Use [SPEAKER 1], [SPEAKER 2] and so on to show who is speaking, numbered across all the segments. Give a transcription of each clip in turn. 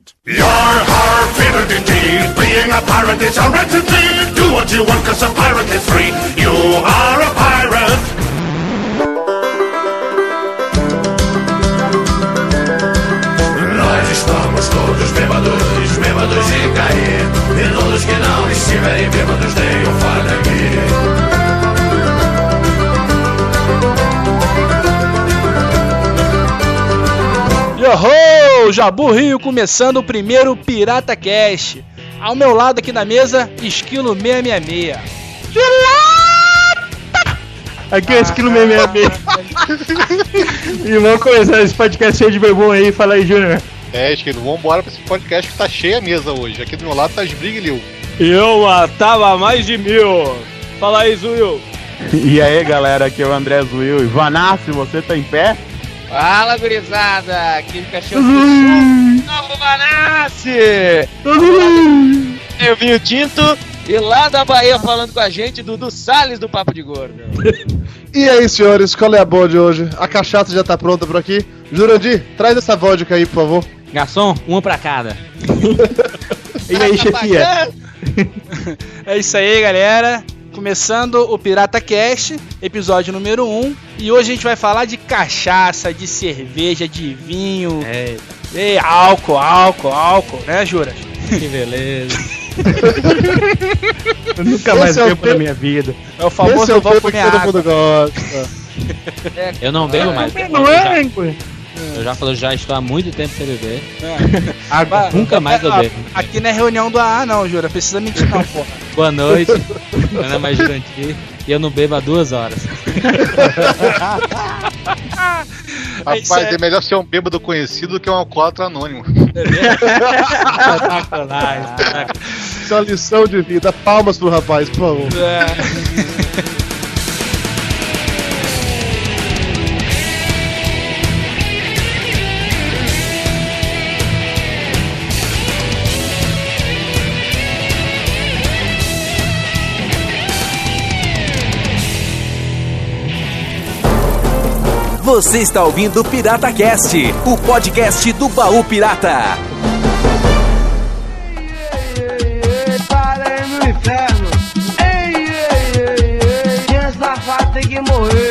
[SPEAKER 1] pirate. You're har fitted indeed. Being a pirate is a indeed. Do what you want, cause a pirate is free. You are a pirate. Nós estamos todos bêbados, bêbados de cair. E todos que não estiverem bêbados
[SPEAKER 2] Yoho! Jabu Rio começando o primeiro Pirata Cast. Ao meu lado aqui na mesa, Esquilo 666.
[SPEAKER 3] Aqui é Esquilo 666. e vamos começar esse podcast cheio de bebum aí. Fala aí, Júnior.
[SPEAKER 4] É, Esquilo, vambora pra esse podcast que tá cheia a mesa hoje. Aqui do meu lado tá Sbriglio.
[SPEAKER 5] Eu matava mais de mil. Fala aí, Zuil.
[SPEAKER 3] E aí, galera, aqui é o André Zuil. Vanassi, você tá em pé?
[SPEAKER 6] Fala, gurizada! Aqui no Cachorro Novo Banassi! Eu vim o Tinto e lá da Bahia falando com a gente, Dudu Salles do Papo de Gordo.
[SPEAKER 7] E aí, senhores, qual é a boa de hoje? A cachaça já tá pronta por aqui. Jurandir, traz essa vodka aí, por favor.
[SPEAKER 8] Garçom, uma pra cada.
[SPEAKER 3] E aí, chefia?
[SPEAKER 2] É isso aí, galera. Começando o Pirata Cast, episódio número 1. E hoje a gente vai falar de cachaça, de cerveja, de vinho.
[SPEAKER 8] É,
[SPEAKER 2] E álcool, álcool, álcool, né, Juras?
[SPEAKER 8] que beleza.
[SPEAKER 3] Eu nunca mais
[SPEAKER 7] Esse é
[SPEAKER 3] bebo na
[SPEAKER 7] tempo-
[SPEAKER 3] minha vida.
[SPEAKER 2] É o
[SPEAKER 7] Esse
[SPEAKER 2] famoso
[SPEAKER 7] é o tempo que todo
[SPEAKER 2] água.
[SPEAKER 7] mundo gosta.
[SPEAKER 8] Eu não bebo mais.
[SPEAKER 3] Não é,
[SPEAKER 8] já,
[SPEAKER 3] hein, pô?
[SPEAKER 8] eu já falei, já estou há muito tempo sem beber.
[SPEAKER 2] Vai-
[SPEAKER 8] Nunca mais eu
[SPEAKER 2] Ah,
[SPEAKER 8] bebo.
[SPEAKER 2] Aqui não é reunião do AA, não, Jura. Precisa mentir, não, porra.
[SPEAKER 8] Boa noite. Meu nome é Jurandir e eu não bebo há duas horas.
[SPEAKER 2] É isso
[SPEAKER 4] Rapaz,
[SPEAKER 2] aí.
[SPEAKER 4] é melhor ser um bêbado conhecido do que um alcoólatra anônimo.
[SPEAKER 8] Espetacular.
[SPEAKER 7] Isso é uma lição de vida. Palmas pro rapaz, por favor.
[SPEAKER 2] É.
[SPEAKER 9] Você está ouvindo Pirata Cast, o podcast do Baú Pirata.
[SPEAKER 10] Parei no inferno. Ei, ei, ei, ei, safado tem que morrer.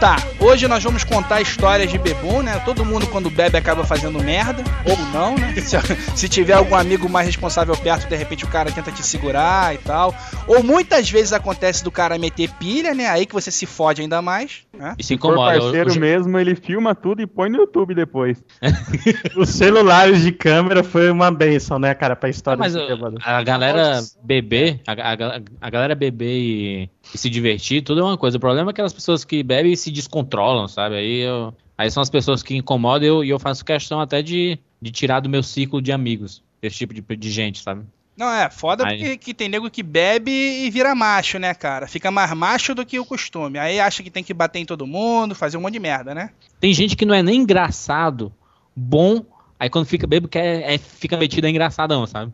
[SPEAKER 2] Tá, hoje nós vamos contar histórias de bebum, né? Todo mundo quando bebe acaba fazendo merda, ou não, né? Se, se tiver algum amigo mais responsável perto, de repente o cara tenta te segurar e tal. Ou muitas vezes acontece do cara meter pilha, né? Aí que você se fode ainda mais, né?
[SPEAKER 8] E se
[SPEAKER 3] Se for
[SPEAKER 8] incomoda.
[SPEAKER 3] parceiro
[SPEAKER 8] Eu- eu-
[SPEAKER 3] mesmo, ele filma tudo e põe no YouTube depois. Os celulares de câmera foi uma benção, né, cara, pra história
[SPEAKER 8] Mas
[SPEAKER 3] desse
[SPEAKER 8] eu- a galera beber, a, a- a galera beber e, e se divertir, tudo é uma coisa. O problema é aquelas pessoas que bebem e se descontrolam, sabe? Aí, eu, aí são as pessoas que incomodam e eu, e eu faço questão até de, de tirar do meu ciclo de amigos esse tipo de, de gente, sabe?
[SPEAKER 2] Não, é foda
[SPEAKER 8] Aí.
[SPEAKER 2] porque que tem nego que bebe e vira macho, né, cara? Fica mais macho do que o costume. Aí acha que tem que bater em todo mundo, fazer um monte de merda, né?
[SPEAKER 8] Tem gente que não é nem engraçado, bom, aí quando fica bebo quer, é, fica metido é engraçadão, sabe?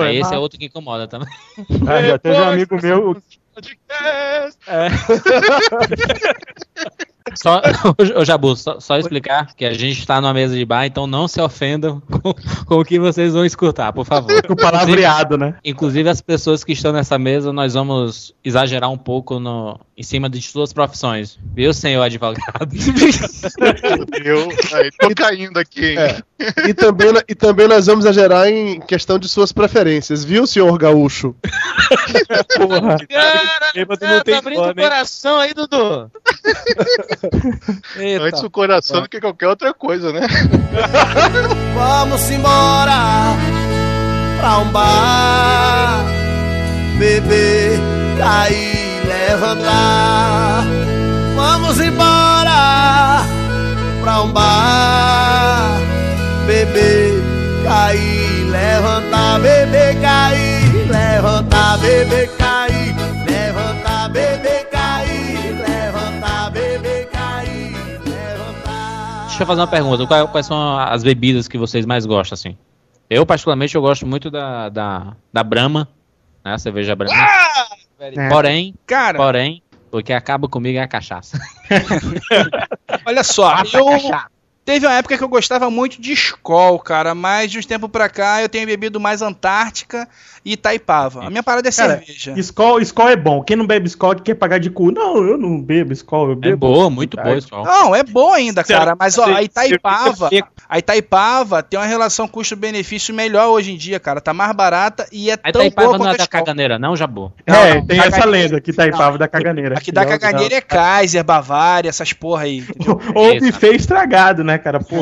[SPEAKER 8] Aí esse é
[SPEAKER 3] massa.
[SPEAKER 8] outro que incomoda também.
[SPEAKER 3] Ah, já teve um amigo meu.
[SPEAKER 8] Só, ô Jabu, só, só explicar que a gente tá numa mesa de bar, então não se ofendam com, com o que vocês vão escutar, por favor.
[SPEAKER 3] Com palavreado, né?
[SPEAKER 8] Inclusive as pessoas que estão nessa mesa, nós vamos exagerar um pouco no, em cima de suas profissões. Viu, senhor advogado?
[SPEAKER 4] Eu aí, tô caindo aqui, hein?
[SPEAKER 7] É. E também, e também nós vamos exagerar em questão de suas preferências, viu, senhor gaúcho?
[SPEAKER 3] Porra.
[SPEAKER 6] Cara,
[SPEAKER 5] Bêbado não
[SPEAKER 6] tá
[SPEAKER 5] tem
[SPEAKER 6] abrindo o
[SPEAKER 5] fome,
[SPEAKER 6] coração aí, Dudu.
[SPEAKER 2] Eita.
[SPEAKER 4] Antes o coração do que qualquer outra coisa, né?
[SPEAKER 10] Vamos embora pra um bar, beber, cair, levantar. Vamos embora pra um bar, beber, cair, levantar, beber, cair, levantar, beber, cair, levantar, beber, cair, levantar, beber, cair.
[SPEAKER 8] Deixa eu fazer uma pergunta. Qual- Quais são as bebidas que vocês mais gostam, assim? Eu, particularmente, eu gosto muito da, da, da Brahma, né? A cerveja branca.
[SPEAKER 3] É.
[SPEAKER 8] Porém,
[SPEAKER 2] Cara,
[SPEAKER 8] porém, o que acaba comigo é a cachaça.
[SPEAKER 2] olha só, eu. Teve uma época que eu gostava muito de Skol, cara, mas de uns tempos pra cá eu tenho bebido mais Antártica e Itaipava. A minha parada é
[SPEAKER 3] Cara,
[SPEAKER 2] cerveja.
[SPEAKER 3] Skol, Skol é bom. Quem não bebe Skol quer pagar de cu. Não, eu não bebo Skol, eu
[SPEAKER 8] É
[SPEAKER 3] bebo.
[SPEAKER 8] boa, muito boa, Skol.
[SPEAKER 2] Não, é bom ainda, cara, mas ó, a
[SPEAKER 5] Você-
[SPEAKER 2] Itaipava,
[SPEAKER 5] fica
[SPEAKER 2] a Itaipava tem uma relação custo-benefício melhor hoje em dia, cara. Tá mais barata e é tão boa
[SPEAKER 8] não é
[SPEAKER 2] quanto a
[SPEAKER 8] da caganeira, não, Jabô?
[SPEAKER 3] É,
[SPEAKER 2] Não,
[SPEAKER 3] tem essa lenda que Taipava da caganeira.
[SPEAKER 2] Aqui da
[SPEAKER 3] é
[SPEAKER 2] caganeira é Kaiser, Bavária, essas porra aí.
[SPEAKER 3] Ou
[SPEAKER 8] Isso.
[SPEAKER 3] buffet estragado, né, cara? Pô.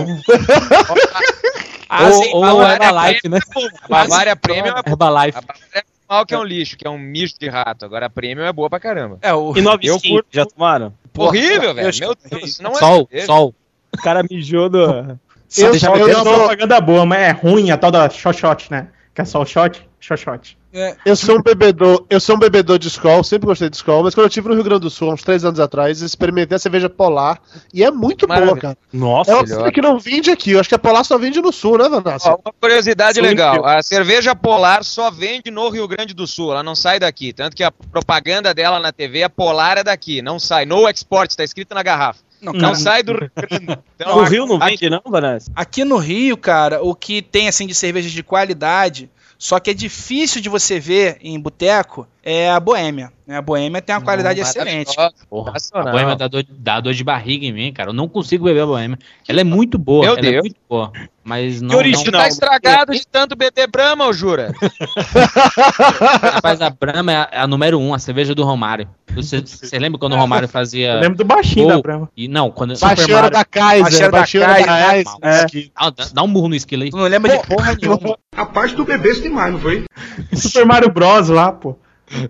[SPEAKER 2] Ah,
[SPEAKER 8] ou
[SPEAKER 2] sim,
[SPEAKER 8] ou
[SPEAKER 6] Bavária
[SPEAKER 8] Herbalife, né?
[SPEAKER 6] A Bavária Premium é
[SPEAKER 8] Herbalife.
[SPEAKER 6] A é mal que é um lixo, que é um misto de rato. Agora a Premium é boa pra caramba.
[SPEAKER 2] É, o...
[SPEAKER 5] E 9
[SPEAKER 6] Eu curto.
[SPEAKER 5] já tomaram?
[SPEAKER 6] Horrível, velho.
[SPEAKER 2] eu-
[SPEAKER 6] Meu Deus, não é.
[SPEAKER 8] Sol, sol.
[SPEAKER 5] O cara mijou do...
[SPEAKER 7] Eu,
[SPEAKER 3] Deixa
[SPEAKER 7] eu,
[SPEAKER 3] eu
[SPEAKER 7] eu
[SPEAKER 3] uma
[SPEAKER 7] sou,
[SPEAKER 3] propaganda boa, mas é ruim a tal da xoxote, né? Que é só o shot, xoxote.
[SPEAKER 7] eu sou um bebedor, eu sou um bebedor de Skol, sempre gostei de Skol, mas quando eu estive no Rio Grande do Sul, uns três anos atrás, experimentei a cerveja Polar e é muito boa,
[SPEAKER 6] Maravilha.
[SPEAKER 7] cara.
[SPEAKER 5] Nossa,
[SPEAKER 7] É uma cerveja que não vende aqui, eu acho que a Polar só vende no Sul, né, Vanessa?
[SPEAKER 6] Ó, uma curiosidade
[SPEAKER 5] Sim,
[SPEAKER 6] legal: a cerveja polar só vende no Rio Grande do Sul, ela não sai daqui. Tanto que a propaganda dela na TV, a polar é daqui, não sai. No export, está escrito na garrafa.
[SPEAKER 2] Não,
[SPEAKER 6] Não sai do Rio Grande. Então,
[SPEAKER 5] o Rio não
[SPEAKER 6] a-
[SPEAKER 5] vende não, Vanessa?
[SPEAKER 2] Aqui no Rio, cara, o que tem assim de cervejas de qualidade, só que é difícil de você ver em boteco, é a Boêmia. né? A Boêmia tem uma qualidade excelente.
[SPEAKER 8] Porra, a boêmia dá dor, dá dor de barriga em mim, cara. Eu não consigo beber a boêmia. Ela é muito boa.
[SPEAKER 6] Meu
[SPEAKER 8] ela é
[SPEAKER 6] Deus.
[SPEAKER 8] muito boa. Mas não.
[SPEAKER 5] Que original.
[SPEAKER 6] Tá estragado de tanto beber Brahma, ô Jura?
[SPEAKER 8] Não, rapaz, a Brahma é a, é a número um, a cerveja do Romário. Você, você lembra quando o Romário fazia.
[SPEAKER 3] Eu lembro do baixinho
[SPEAKER 8] gol?
[SPEAKER 3] da Brahma.
[SPEAKER 8] E, não, quando.
[SPEAKER 7] Baixeira
[SPEAKER 3] Mario.
[SPEAKER 7] da Kaiser,
[SPEAKER 2] Baixeira da Kaiser,
[SPEAKER 3] é.
[SPEAKER 8] Ah, dá, dá um burro no esquilo aí.
[SPEAKER 2] Tu não lembra de porra nenhuma.
[SPEAKER 1] Rapaz, tu bebeste demais, não foi?
[SPEAKER 3] Super Mario Bros lá, pô.
[SPEAKER 5] E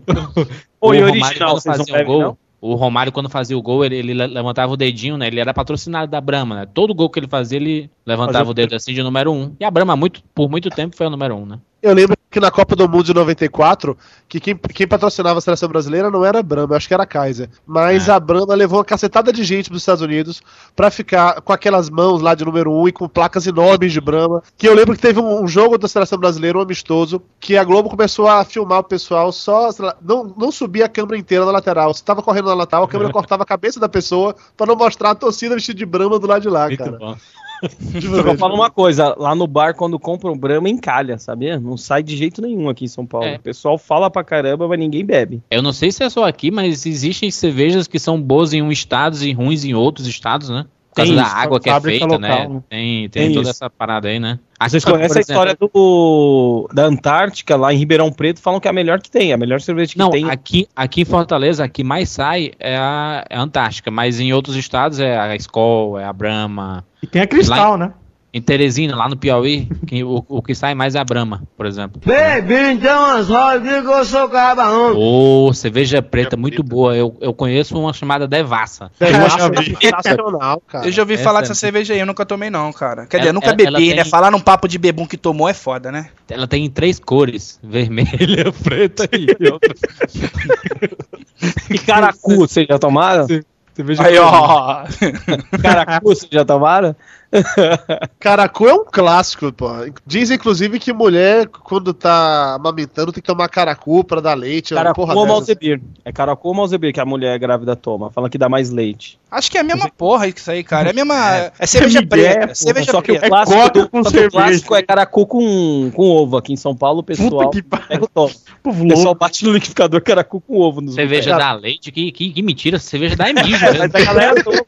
[SPEAKER 8] o Romário,
[SPEAKER 5] original,
[SPEAKER 8] quando
[SPEAKER 5] vocês não
[SPEAKER 8] o
[SPEAKER 5] bebem,
[SPEAKER 8] gol,
[SPEAKER 5] não?
[SPEAKER 8] o Romário, quando fazia o gol, ele, ele le- levantava o dedinho, né? Ele era patrocinado da Brahma, né? Todo gol que ele fazia, ele levantava
[SPEAKER 3] Fazia
[SPEAKER 8] o dedo assim de número um. E a Brahma, muito, por muito tempo, foi a número um, né?
[SPEAKER 7] Eu lembro que na Copa do Mundo de 94, que quem, quem patrocinava a seleção brasileira não era a Brahma, eu acho que era a Kaiser. Mas
[SPEAKER 8] É.
[SPEAKER 7] a Brahma levou uma cacetada de gente dos Estados Unidos pra ficar com aquelas mãos lá de número 1 um, e com placas enormes de Brahma. Que eu lembro que teve um, um jogo da seleção brasileira, um amistoso, que a Globo começou a filmar o pessoal só. Não, não subia a câmera inteira na lateral. Você tava correndo na lateral, a câmera cortava a cabeça da pessoa pra não mostrar a torcida vestida de Brahma do lado de lá,
[SPEAKER 8] Muito
[SPEAKER 7] cara.
[SPEAKER 8] bom.
[SPEAKER 7] De
[SPEAKER 5] Eu falo uma coisa, lá no bar, quando compra um Brahma, encalha, sabia? Não sai de jeito nenhum aqui em São Paulo.
[SPEAKER 8] É.
[SPEAKER 5] O pessoal fala pra caramba, mas ninguém bebe.
[SPEAKER 8] Eu não sei se é só aqui, mas existem cervejas que são boas em um estado e ruins em outros estados, né? Por causa
[SPEAKER 5] Tem
[SPEAKER 8] da
[SPEAKER 5] isso,
[SPEAKER 8] água que é feita,
[SPEAKER 3] local,
[SPEAKER 8] né?
[SPEAKER 3] né?
[SPEAKER 8] Tem, tem,
[SPEAKER 5] Tem
[SPEAKER 8] toda
[SPEAKER 5] isso.
[SPEAKER 8] essa parada aí, né?
[SPEAKER 5] Vocês
[SPEAKER 8] Aqui,
[SPEAKER 5] conhecem
[SPEAKER 8] por
[SPEAKER 5] a história do, da Antártica, lá em Ribeirão Preto, falam que é a melhor que tem, a melhor cerveja que
[SPEAKER 8] Não,
[SPEAKER 5] tem.
[SPEAKER 8] aqui, aqui em Fortaleza, a que mais sai é a, é a Antártica, mas em outros estados é a Skol, é a Brahma.
[SPEAKER 3] E tem a Cristal, né?
[SPEAKER 8] Em Teresina, lá no Piauí, que- o, o que sai mais é a Brahma, por exemplo.
[SPEAKER 10] Bebi então as rodas, que eu sou cabarão.
[SPEAKER 8] Ô, cerveja preta muito boa. Eu, eu conheço uma chamada Devassa.
[SPEAKER 7] Devassa é sensacional, cara.
[SPEAKER 2] Eu já ouvi
[SPEAKER 8] Essa
[SPEAKER 2] falar
[SPEAKER 8] é-
[SPEAKER 2] dessa cerveja aí, eu nunca tomei não, cara. Quer dizer,
[SPEAKER 8] Ela-
[SPEAKER 2] nunca
[SPEAKER 8] ela-
[SPEAKER 2] bebi,
[SPEAKER 8] ela
[SPEAKER 2] né?
[SPEAKER 8] tem-
[SPEAKER 2] Falar num papo de bebum que tomou é foda, né?
[SPEAKER 8] Ela tem três cores: vermelha, preta e outra.
[SPEAKER 5] E caracu, vocês já tomaram?
[SPEAKER 8] Cerveja
[SPEAKER 2] Aí, ó.
[SPEAKER 5] Caracu, vocês já tomaram?
[SPEAKER 7] Caracu é um clássico, pô. Dizem, inclusive, que mulher, quando tá amamentando, tem que tomar caracu pra dar leite. é
[SPEAKER 5] Caracu
[SPEAKER 7] porra
[SPEAKER 5] ou
[SPEAKER 7] dessas.
[SPEAKER 5] malzebir. É caracu ou malzebir que a mulher grávida toma. Fala que dá mais leite.
[SPEAKER 2] Acho que é a mesma porra isso aí, cara. É a mesma. É, cerveja
[SPEAKER 3] Miguel,
[SPEAKER 2] preta.
[SPEAKER 3] porra,
[SPEAKER 2] cerveja
[SPEAKER 5] Só que o clássico,
[SPEAKER 3] coca
[SPEAKER 5] do,
[SPEAKER 3] com
[SPEAKER 5] só que o
[SPEAKER 3] cerveja.
[SPEAKER 5] clássico é caracu com, com ovo. Aqui em São Paulo, o pessoal
[SPEAKER 3] Puta que pariu.
[SPEAKER 5] pega o pessoal bate no liquidificador caracu com ovo. Nos
[SPEAKER 8] Cerveja
[SPEAKER 5] lugares.
[SPEAKER 8] dá leite? Que, que, que mentira, cerveja dá é mijo. né?
[SPEAKER 5] Toma.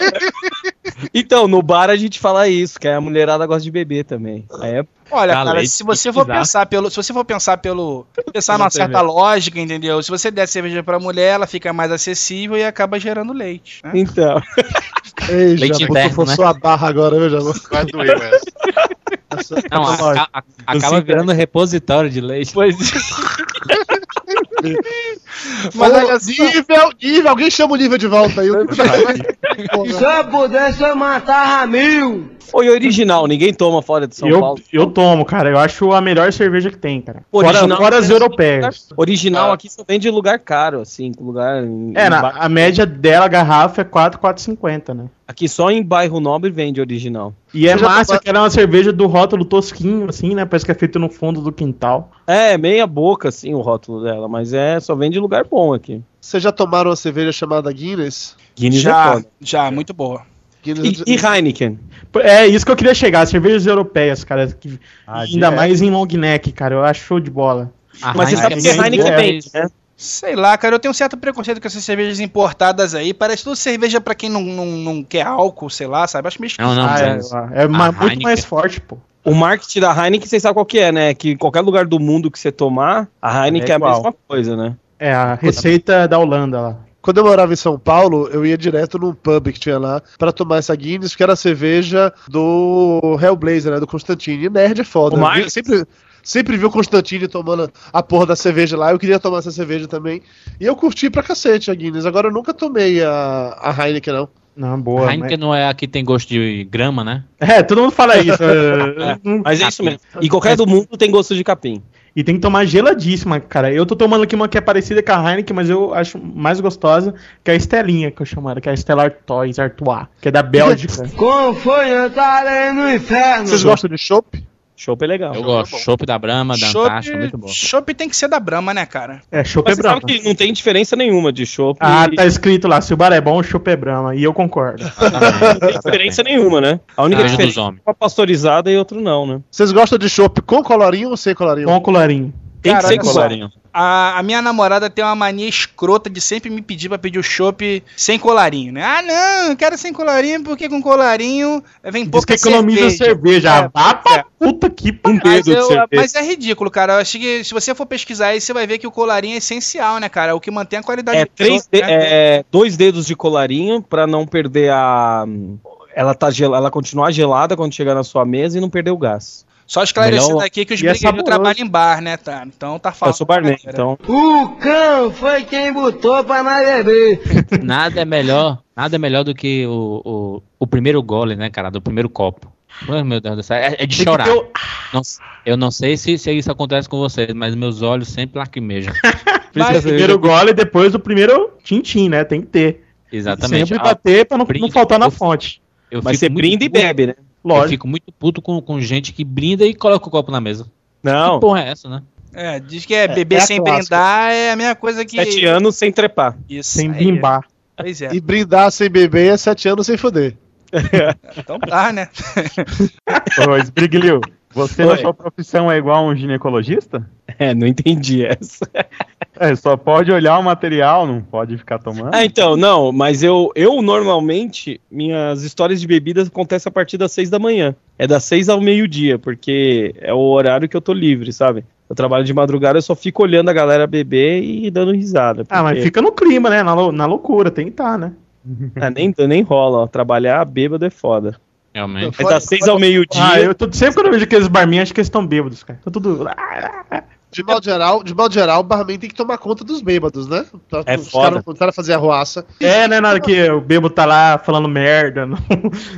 [SPEAKER 5] Então, no bar a gente fala isso, que a mulherada gosta de beber também. É
[SPEAKER 2] Olha,
[SPEAKER 8] Dá
[SPEAKER 2] cara, se você for pensar pelo. Se você for pensar pelo. Pensar numa certa lógica, entendeu? Se você der cerveja pra mulher, ela fica mais acessível e acaba gerando leite. né?
[SPEAKER 5] Então,
[SPEAKER 7] Ei,
[SPEAKER 8] Leite
[SPEAKER 7] Jabu,
[SPEAKER 8] interno,
[SPEAKER 7] forçou
[SPEAKER 8] né?
[SPEAKER 7] a barra agora, viu, Jabu?
[SPEAKER 4] Vai doer, velho.
[SPEAKER 7] Essa-
[SPEAKER 8] Não,
[SPEAKER 7] lógica.
[SPEAKER 8] a- a- acaba virando repositório de leite.
[SPEAKER 5] pois
[SPEAKER 7] Mas olha, nível, nível, alguém chama o nível de volta aí.
[SPEAKER 10] Se eu pudesse, eu matava mil.
[SPEAKER 5] Oi, original, ninguém toma fora de São
[SPEAKER 3] eu,
[SPEAKER 5] Paulo.
[SPEAKER 3] eu tomo, cara. Eu acho a melhor cerveja que tem, cara. Fora,
[SPEAKER 5] Original,
[SPEAKER 3] fora as
[SPEAKER 5] é
[SPEAKER 3] europeias.
[SPEAKER 5] Original
[SPEAKER 4] Ah.
[SPEAKER 5] aqui só vende em lugar caro, assim, lugar. em-
[SPEAKER 3] É,
[SPEAKER 5] em
[SPEAKER 3] na, a média dela, a garrafa, é 4, 4,50, né?
[SPEAKER 5] Aqui só em bairro nobre vende original.
[SPEAKER 3] E é massa
[SPEAKER 7] toma-
[SPEAKER 3] que ela é uma cerveja do rótulo tosquinho, assim, né? Parece que é feito no fundo do quintal.
[SPEAKER 5] É, meia boca, assim, o rótulo dela, mas é só vende em lugar bom aqui.
[SPEAKER 7] Vocês já tomaram uma cerveja chamada Guinness?
[SPEAKER 5] Guinness é
[SPEAKER 2] Já,
[SPEAKER 5] foda.
[SPEAKER 2] já, muito boa.
[SPEAKER 5] E, e Heineken?
[SPEAKER 3] É isso que eu queria chegar, cervejas europeias, cara. que-
[SPEAKER 11] Ah,
[SPEAKER 3] ainda
[SPEAKER 11] de-
[SPEAKER 3] mais em long neck, cara. Eu acho show de bola.
[SPEAKER 8] A
[SPEAKER 5] Mas você sabe
[SPEAKER 8] Heineken
[SPEAKER 5] que
[SPEAKER 8] é
[SPEAKER 5] Heineken vende, né?
[SPEAKER 2] Sei lá, cara, eu tenho um certo preconceito com essas cervejas importadas aí. Parece tudo cerveja pra quem não, não, não quer álcool, sei lá, sabe? Acho meio
[SPEAKER 8] Não, não,
[SPEAKER 3] Ah, é, é ma-
[SPEAKER 8] a
[SPEAKER 3] muito
[SPEAKER 8] Heineken-
[SPEAKER 3] mais forte, pô.
[SPEAKER 5] O marketing da Heineken, vocês sabem qual que é, né? Que em qualquer lugar do mundo que você tomar, a Heineken é,
[SPEAKER 11] É
[SPEAKER 5] a mesma coisa, né?
[SPEAKER 3] É a receita da Holanda lá.
[SPEAKER 7] Quando eu morava em São Paulo, eu ia direto num pub que tinha lá pra tomar essa Guinness, que era a cerveja do Hellblazer, né? Do Constantine. E nerd é foda.
[SPEAKER 5] O
[SPEAKER 7] sempre, sempre vi o Constantine tomando a porra da cerveja lá. Eu queria tomar essa cerveja também. E eu curti pra cacete a Guinness. Agora eu nunca tomei a, a Heineken, não.
[SPEAKER 3] Não, boa.
[SPEAKER 8] a Heineken não é a que tem gosto de grama, né?
[SPEAKER 3] mas- É, todo mundo fala isso. é,
[SPEAKER 5] Mas é isso mesmo. E qualquer do mundo tem gosto de capim.
[SPEAKER 3] E tem que tomar geladíssima, cara. Eu tô tomando aqui uma que é parecida com a Heineken, mas eu acho mais gostosa, que é a Estelinha, que eu chamo ela, que é a Stella Artois, Artois, que é da Bélgica.
[SPEAKER 10] Como foi entrar no inferno?
[SPEAKER 7] Vocês gostam de chopp?
[SPEAKER 5] Chopp é legal.
[SPEAKER 8] Eu gosto. Chopp da Brahma, da Antártica, muito bom.
[SPEAKER 2] Chopp tem que ser da Brahma, né, cara?
[SPEAKER 3] É, chopp é
[SPEAKER 5] Mas você sabe que não tem diferença nenhuma de chopp.
[SPEAKER 3] Ah,
[SPEAKER 5] e-
[SPEAKER 3] tá escrito lá, se o bar é bom, o chopp é brama. E eu concordo.
[SPEAKER 5] Não tem diferença nenhuma, né? A única
[SPEAKER 8] dos
[SPEAKER 5] diferença é uma pasteurizada e outro não, né?
[SPEAKER 7] Vocês gostam de chopp com colorinho ou sem colorinho?
[SPEAKER 3] Com o colarinho.
[SPEAKER 5] Tem
[SPEAKER 2] Cara,
[SPEAKER 5] que ser colarinho.
[SPEAKER 2] A, a minha namorada tem uma mania escrota de sempre me pedir pra pedir o chopp sem colarinho, né? Ah, não, eu quero sem colarinho porque com colarinho vem
[SPEAKER 3] Diz
[SPEAKER 2] pouca
[SPEAKER 3] que economiza cerveja.
[SPEAKER 2] É,
[SPEAKER 3] Ah, vá pra puta que pariu.
[SPEAKER 2] Mas,
[SPEAKER 5] dedo de
[SPEAKER 2] eu-
[SPEAKER 5] cerveja.
[SPEAKER 2] mas é ridículo, cara. Eu acho que se você for pesquisar aí, você vai ver que o colarinho é essencial, né, cara? É o que mantém a qualidade
[SPEAKER 5] É,
[SPEAKER 2] do
[SPEAKER 5] três de-
[SPEAKER 2] né?
[SPEAKER 5] é, dois dedos de colarinho pra não perder a. Ela, tá gel... ela continuar gelada quando chegar na sua mesa e não perder o gás.
[SPEAKER 2] Só esclarecendo
[SPEAKER 8] melhor-
[SPEAKER 2] aqui que os
[SPEAKER 3] é
[SPEAKER 2] brigueiros trabalham em bar, né, tá? Então tá
[SPEAKER 5] Eu
[SPEAKER 2] falando.
[SPEAKER 5] sou barman, então.
[SPEAKER 10] O cão foi quem botou pra nós beber.
[SPEAKER 8] Nada é melhor, nada é melhor do que o, o, o primeiro gole, né, cara? Do primeiro copo. Ai, meu Deus do céu. É, é de
[SPEAKER 3] Tem
[SPEAKER 8] chorar.
[SPEAKER 3] o-
[SPEAKER 8] Não- eu não sei se, se isso acontece com vocês, mas meus olhos sempre lacrimejam.
[SPEAKER 2] Mas-
[SPEAKER 3] primeiro gole e depois o primeiro tintim, né? Tem que ter.
[SPEAKER 8] Exatamente.
[SPEAKER 3] Sempre
[SPEAKER 8] Ah,
[SPEAKER 3] bater pra não,
[SPEAKER 8] brinde.
[SPEAKER 3] não faltar na
[SPEAKER 8] Eu-
[SPEAKER 3] fonte.
[SPEAKER 8] eu
[SPEAKER 5] Mas você
[SPEAKER 8] muito
[SPEAKER 5] brinda e bebe, né?
[SPEAKER 8] Eu
[SPEAKER 3] Lógico.
[SPEAKER 8] fico muito puto com, com gente que brinda e coloca o copo na mesa.
[SPEAKER 5] Não.
[SPEAKER 8] Que porra é essa, né?
[SPEAKER 2] É, diz que é, beber
[SPEAKER 3] é
[SPEAKER 2] sem
[SPEAKER 3] clássica.
[SPEAKER 2] brindar é a mesma coisa que.
[SPEAKER 5] Sete anos sem trepar.
[SPEAKER 2] Isso.
[SPEAKER 3] Sem
[SPEAKER 2] aí.
[SPEAKER 3] bimbar.
[SPEAKER 2] Pois é.
[SPEAKER 7] E brindar sem beber é sete anos sem foder.
[SPEAKER 2] Então tá, né?
[SPEAKER 11] Ô, Esbriglio, você na sua profissão é igual a um ginecologista?
[SPEAKER 5] É, não entendi essa.
[SPEAKER 11] É, só pode olhar o material, não pode ficar tomando?
[SPEAKER 5] Ah, então, não, mas eu, eu normalmente, minhas histórias de bebidas acontecem a partir das seis da manhã. É das seis ao meio-dia, porque é o horário que eu tô livre, sabe? Eu trabalho de madrugada, eu só fico olhando a galera beber e dando risada.
[SPEAKER 3] Ah, mas
[SPEAKER 5] porque-
[SPEAKER 3] fica no clima, né? Na, lou- na loucura, tem que estar, né?
[SPEAKER 5] Ah, nem, nem rola, ó. Trabalhar bêbado é foda.
[SPEAKER 8] Realmente.
[SPEAKER 5] É das seis ao meio-dia.
[SPEAKER 3] Ah, eu tô, sempre quando eu vejo aqueles barminhos, acho que eles estão bêbados, cara. Tá tudo.
[SPEAKER 7] De modo geral, de modo geral, o barman tem que tomar conta dos bêbados, né? Pra,
[SPEAKER 5] É
[SPEAKER 7] os
[SPEAKER 5] foda.
[SPEAKER 7] caras começarem a fazer arruaça.
[SPEAKER 3] É, né? Na hora que o bêbado tá lá falando merda. No,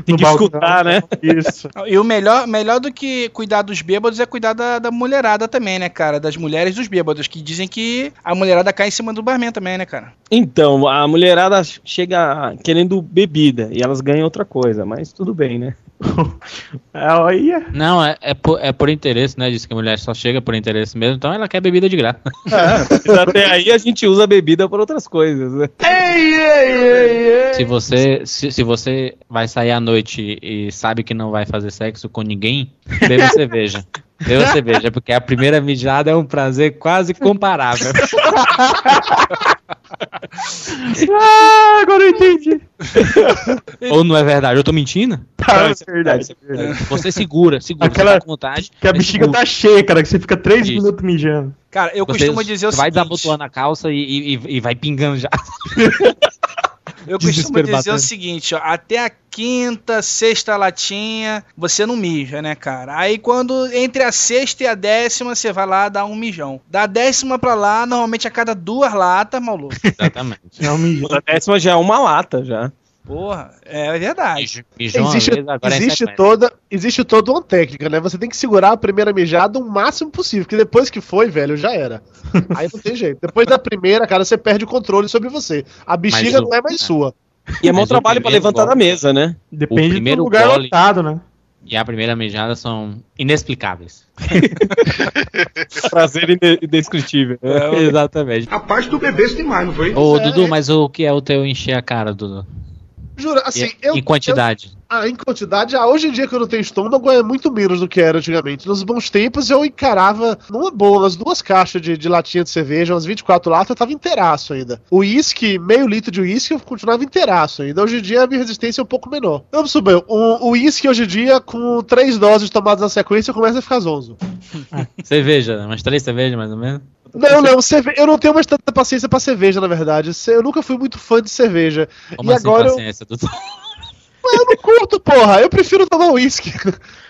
[SPEAKER 5] Tem que escutar, né?
[SPEAKER 3] Isso.
[SPEAKER 2] E o melhor, melhor do que cuidar dos bêbados é cuidar da, da mulherada também, né, cara? Das mulheres dos bêbados, que dizem que a mulherada cai em cima do barman também, né, cara?
[SPEAKER 5] Então, a mulherada chega querendo bebida e elas ganham outra coisa, mas tudo bem, né?
[SPEAKER 3] É, olha.
[SPEAKER 8] Não, é, é, por, é por interesse, né? Diz que a mulher só chega por interesse mesmo, então ela quer bebida de graça.
[SPEAKER 5] Mas até aí a gente usa a bebida para outras coisas, né?
[SPEAKER 10] Ei, ei, ei, ei.
[SPEAKER 8] Se você, se, se você vai sair à noite e sabe que não vai fazer sexo com ninguém, beba cerveja. Beba cerveja, porque a primeira mijada é um prazer quase comparável.
[SPEAKER 3] Ah, agora eu entendi.
[SPEAKER 8] Ou não é verdade? Eu tô mentindo?
[SPEAKER 3] Tá,
[SPEAKER 5] Não,
[SPEAKER 3] é
[SPEAKER 5] isso é
[SPEAKER 3] verdade.
[SPEAKER 5] é verdade.
[SPEAKER 8] Você segura, segura.
[SPEAKER 3] Aquela-
[SPEAKER 8] Você tá com vontade.
[SPEAKER 3] Que a bexiga
[SPEAKER 8] segura.
[SPEAKER 3] tá cheia, cara, que você fica três
[SPEAKER 8] Isso.
[SPEAKER 3] minutos mijando.
[SPEAKER 2] Cara, eu
[SPEAKER 8] Você
[SPEAKER 2] costumo dizer o
[SPEAKER 8] vai
[SPEAKER 2] seguinte.
[SPEAKER 8] desabotoando a calça e, e- e vai pingando já.
[SPEAKER 2] Eu costumo dizer o seguinte, ó, até a quinta, sexta latinha, você não mija, né, cara? Aí quando entre a sexta e a décima, você vai lá dar um mijão. Da décima pra lá, normalmente a cada duas latas, maluco.
[SPEAKER 8] Exatamente.
[SPEAKER 3] É um mijão.
[SPEAKER 5] A décima já é uma lata, já.
[SPEAKER 2] Porra, é verdade.
[SPEAKER 8] Mijou
[SPEAKER 7] Existe,
[SPEAKER 8] vez, é
[SPEAKER 7] existe, toda, existe toda uma técnica, né? Você tem que segurar a primeira mijada o máximo possível, porque depois que foi, velho, já era. Aí não tem jeito. Depois da primeira, cara, você perde o controle sobre você. A bexiga
[SPEAKER 8] o-
[SPEAKER 7] não é mais
[SPEAKER 8] é.
[SPEAKER 7] sua.
[SPEAKER 5] E é mau trabalho pra
[SPEAKER 8] primeiro
[SPEAKER 5] levantar
[SPEAKER 8] golpe-
[SPEAKER 5] da mesa, né?
[SPEAKER 3] Depende do
[SPEAKER 8] primeiro
[SPEAKER 3] lugar
[SPEAKER 8] gole-
[SPEAKER 3] lotado, né?
[SPEAKER 8] E a primeira mijada são inexplicáveis.
[SPEAKER 5] Prazer inde- indescritível.
[SPEAKER 8] Exatamente.
[SPEAKER 1] A parte do bebê demais, não foi?
[SPEAKER 8] Ô,
[SPEAKER 7] é.
[SPEAKER 8] Dudu, mas o que é o teu encher a cara, Dudu?
[SPEAKER 7] Jura, assim,
[SPEAKER 8] E-
[SPEAKER 7] eu.
[SPEAKER 8] em quantidade.
[SPEAKER 7] eu- ah, em quantidade, ah, hoje em dia que eu não tenho estômago é muito menos do que era antigamente. Nos bons tempos eu encarava numa boa, umas duas caixas de, de latinha de cerveja, umas 24 latas, eu tava inteiraço ainda. O uísque, meio litro de uísque, eu continuava inteiraço ainda. Hoje em dia a minha resistência é um pouco menor. Vamos subir, o o uísque hoje em dia, com três doses tomadas na sequência, começa a ficar zonzo.
[SPEAKER 8] Cerveja, umas três cervejas mais ou menos.
[SPEAKER 7] Não, não, cerve... eu não tenho mais tanta paciência pra cerveja, na verdade. Eu nunca fui muito fã de cerveja.
[SPEAKER 8] Como
[SPEAKER 7] e
[SPEAKER 8] assim,
[SPEAKER 7] agora eu...
[SPEAKER 8] paciência?
[SPEAKER 7] Mas eu não curto, porra. Eu prefiro tomar uísque.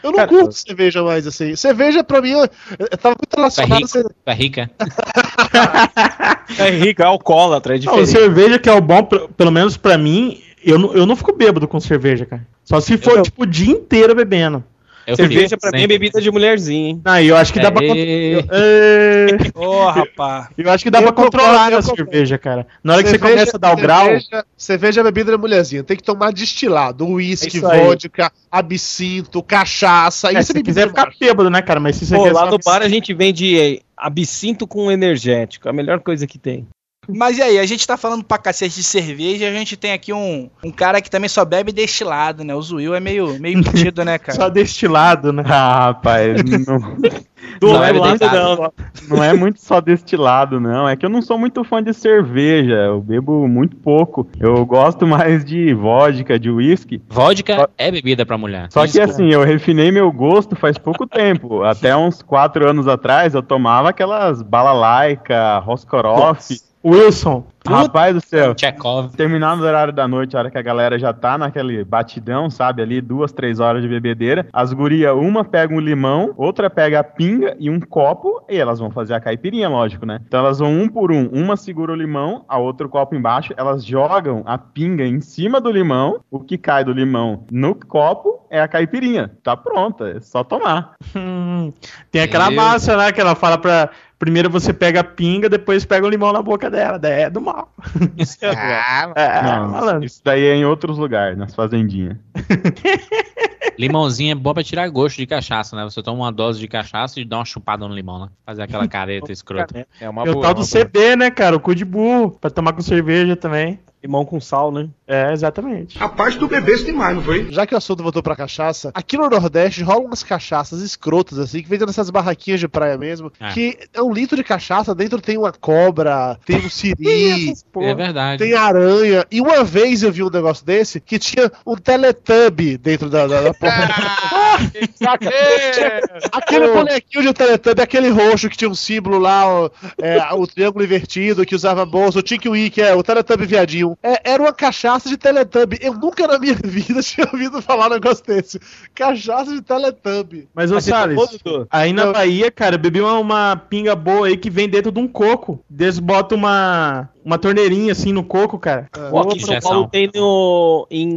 [SPEAKER 7] Eu não
[SPEAKER 3] Cara,
[SPEAKER 7] curto cerveja mais, assim. Cerveja, pra mim, eu, eu tava muito
[SPEAKER 8] é
[SPEAKER 7] relacionado a
[SPEAKER 8] rico?
[SPEAKER 7] ser...
[SPEAKER 8] Tu é rica?
[SPEAKER 5] É é alcoólatra, é
[SPEAKER 3] Não,
[SPEAKER 5] diferente.
[SPEAKER 3] cerveja que é o bom, pelo menos pra mim, eu não, eu não fico bêbado com cerveja, cara. Só se for,
[SPEAKER 5] Eu-
[SPEAKER 3] tipo, o dia inteiro bebendo.
[SPEAKER 8] Eu
[SPEAKER 5] Cerveja pra mim é bebida de mulherzinha, hein?
[SPEAKER 3] Aí eu acho que dá pra.
[SPEAKER 2] Ô, rapaz.
[SPEAKER 3] eu acho que dá
[SPEAKER 7] Eu
[SPEAKER 3] pra controlar
[SPEAKER 7] concordo.
[SPEAKER 3] cerveja, cara. Na hora que você
[SPEAKER 7] Cerveja-
[SPEAKER 3] começa a dar o grau.
[SPEAKER 7] Cerveja, cerveja é bebida da mulherzinha. Tem que tomar destilado. Uísque,
[SPEAKER 3] É
[SPEAKER 7] vodka, absinto, cachaça.
[SPEAKER 3] É,
[SPEAKER 7] isso
[SPEAKER 3] se
[SPEAKER 7] é
[SPEAKER 3] quiser
[SPEAKER 7] de
[SPEAKER 3] ficar bêbado, né, cara? Mas se você
[SPEAKER 5] Pô,
[SPEAKER 3] quer
[SPEAKER 5] lá no bar a gente vende é, absinto com energético. A melhor coisa que tem.
[SPEAKER 2] Mas e aí, a gente tá falando pra cacete de cerveja, a gente tem aqui um, um cara que também só bebe destilado, né? O Zuil é meio, meio metido, né, cara?
[SPEAKER 3] Só destilado, né?
[SPEAKER 11] Ah, rapaz, não,
[SPEAKER 5] Do
[SPEAKER 8] Não é
[SPEAKER 5] lado não.
[SPEAKER 11] não é muito só destilado, não. É que eu não sou muito fã de cerveja. Eu bebo muito pouco. Eu gosto mais de vodka, de whisky.
[SPEAKER 8] Vodka
[SPEAKER 11] Só-
[SPEAKER 8] é bebida pra mulher.
[SPEAKER 11] Só que
[SPEAKER 8] Desculpa.
[SPEAKER 11] assim, eu refinei meu gosto faz pouco tempo. Até uns quatro anos atrás, eu tomava aquelas balalaica, Roskorov.
[SPEAKER 3] Wilson.
[SPEAKER 11] Rapaz do céu.
[SPEAKER 8] Chekhov.
[SPEAKER 11] Terminando o horário da noite, a hora que a galera já tá naquele batidão, sabe? Ali, duas, três horas de bebedeira. As gurias, uma pega um limão, outra pega a pinga e um copo, e elas vão fazer a caipirinha, lógico, né? Então elas vão um por um. Uma segura o limão, a outra o copo embaixo, elas jogam a pinga em cima do limão, o que cai do limão no copo é a caipirinha. Tá pronta, é só tomar.
[SPEAKER 3] Hum, tem aquela
[SPEAKER 8] Entendeu?
[SPEAKER 3] massa, né? Que ela fala pra. Primeiro você pega a pinga, depois pega o limão na boca dela. Daí é do mal.
[SPEAKER 6] Ah,
[SPEAKER 3] É,
[SPEAKER 11] Não, isso daí é em outros lugares, nas fazendinhas.
[SPEAKER 8] Limãozinho é bom pra tirar gosto de cachaça, né? Você toma uma dose de cachaça e dá uma chupada no limão, né? Fazer aquela careta escrota.
[SPEAKER 6] é uma
[SPEAKER 3] Tem o
[SPEAKER 6] boa.
[SPEAKER 3] tal
[SPEAKER 6] é
[SPEAKER 3] do
[SPEAKER 6] boa.
[SPEAKER 3] CB, né, cara? O cu de burro. Pra tomar com cerveja também.
[SPEAKER 5] Limão com sal, né?
[SPEAKER 3] É, exatamente.
[SPEAKER 1] A parte do bebê demais, não foi?
[SPEAKER 7] Já que o assunto voltou pra cachaça, aqui no Nordeste rolam umas cachaças escrotas, assim, que vendem nessas barraquinhas de praia mesmo,
[SPEAKER 8] Ah.
[SPEAKER 7] que é um litro de cachaça, dentro tem uma cobra, tem um siri,
[SPEAKER 8] É verdade.
[SPEAKER 7] tem aranha. E uma vez eu vi um negócio desse que tinha um Teletubby dentro da, da, da porra. Saca? Aquele bonequinho de Teletubby, aquele roxo que tinha um símbolo lá, ó, é, o triângulo invertido, que usava bolsa, o Tink Wink, é, o Teletubby viadinho. É, era uma cachaça de Teletubby. Eu nunca na minha vida tinha ouvido falar um negócio desse. Cachaça de Teletubby.
[SPEAKER 3] Mas, ô
[SPEAKER 5] você
[SPEAKER 3] Salles, aí na. Bahia, cara, eu bebi uma, uma pinga boa aí que vem dentro de um coco. Eles botam uma, uma torneirinha assim no coco, cara.
[SPEAKER 5] Ó,
[SPEAKER 8] que
[SPEAKER 5] aqui em São
[SPEAKER 8] injeção.
[SPEAKER 5] Paulo tem no, em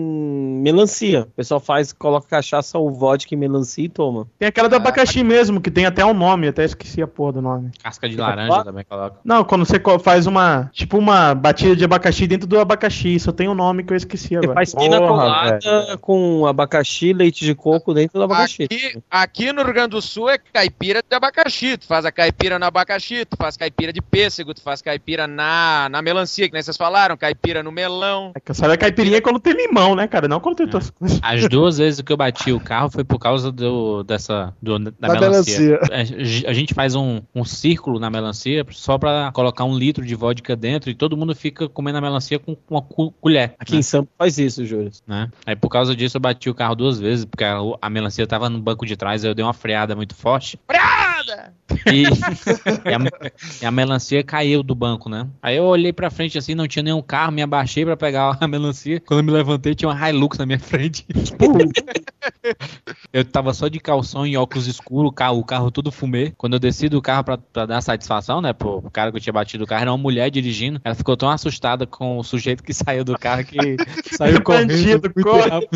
[SPEAKER 5] melancia. O pessoal faz, coloca cachaça ou vodka em melancia e toma.
[SPEAKER 3] Tem aquela do abacaxi mesmo, que tem até um nome, até esqueci a porra do nome.
[SPEAKER 8] Casca de laranja também coloca.
[SPEAKER 3] Não, quando você faz uma, tipo uma batida de abacaxi dentro do abacaxi, só tem um nome que eu esqueci
[SPEAKER 5] Você
[SPEAKER 3] agora.
[SPEAKER 5] faz pina colada com abacaxi, leite de coco dentro do abacaxi.
[SPEAKER 6] Aqui, aqui no Rio Grande do Sul é caipira de abacaxi. Tu faz a caipira no abacaxi, tu faz caipira de pêssego, tu faz caipira na, na melancia, que nem vocês falaram, caipira no melão.
[SPEAKER 3] É que só é caipirinha quando tem limão, né, cara? Não quando tem outras coisas.
[SPEAKER 8] As duas vezes que eu bati o carro foi por causa do, dessa, do, da,
[SPEAKER 7] Da
[SPEAKER 8] melancia. A, a gente faz um, um círculo na melancia só pra colocar um litro de vodka dentro e todo mundo fica comendo a melancia com uma cu- colher.
[SPEAKER 5] Aqui em Sampa faz isso, Júlio.
[SPEAKER 8] né? Aí por causa disso eu bati o carro duas vezes, porque a, a melancia tava no banco de trás, aí eu dei uma freada muito forte.
[SPEAKER 6] Freada!
[SPEAKER 8] E, e a, e a melancia caiu do banco, né? Aí eu olhei pra frente assim, não tinha nenhum carro, me abaixei pra pegar a melancia. Quando eu me levantei, tinha uma Hilux na minha frente. Eu tava só de calção e óculos escuros, o carro, o carro todo fumê. Quando eu desci do carro pra, pra dar satisfação, né, pro cara que eu tinha batido o carro, era uma mulher dirigindo. Ela ficou tão assustada com o sujeito que saiu do carro que saiu correndo
[SPEAKER 3] Bandido, corre.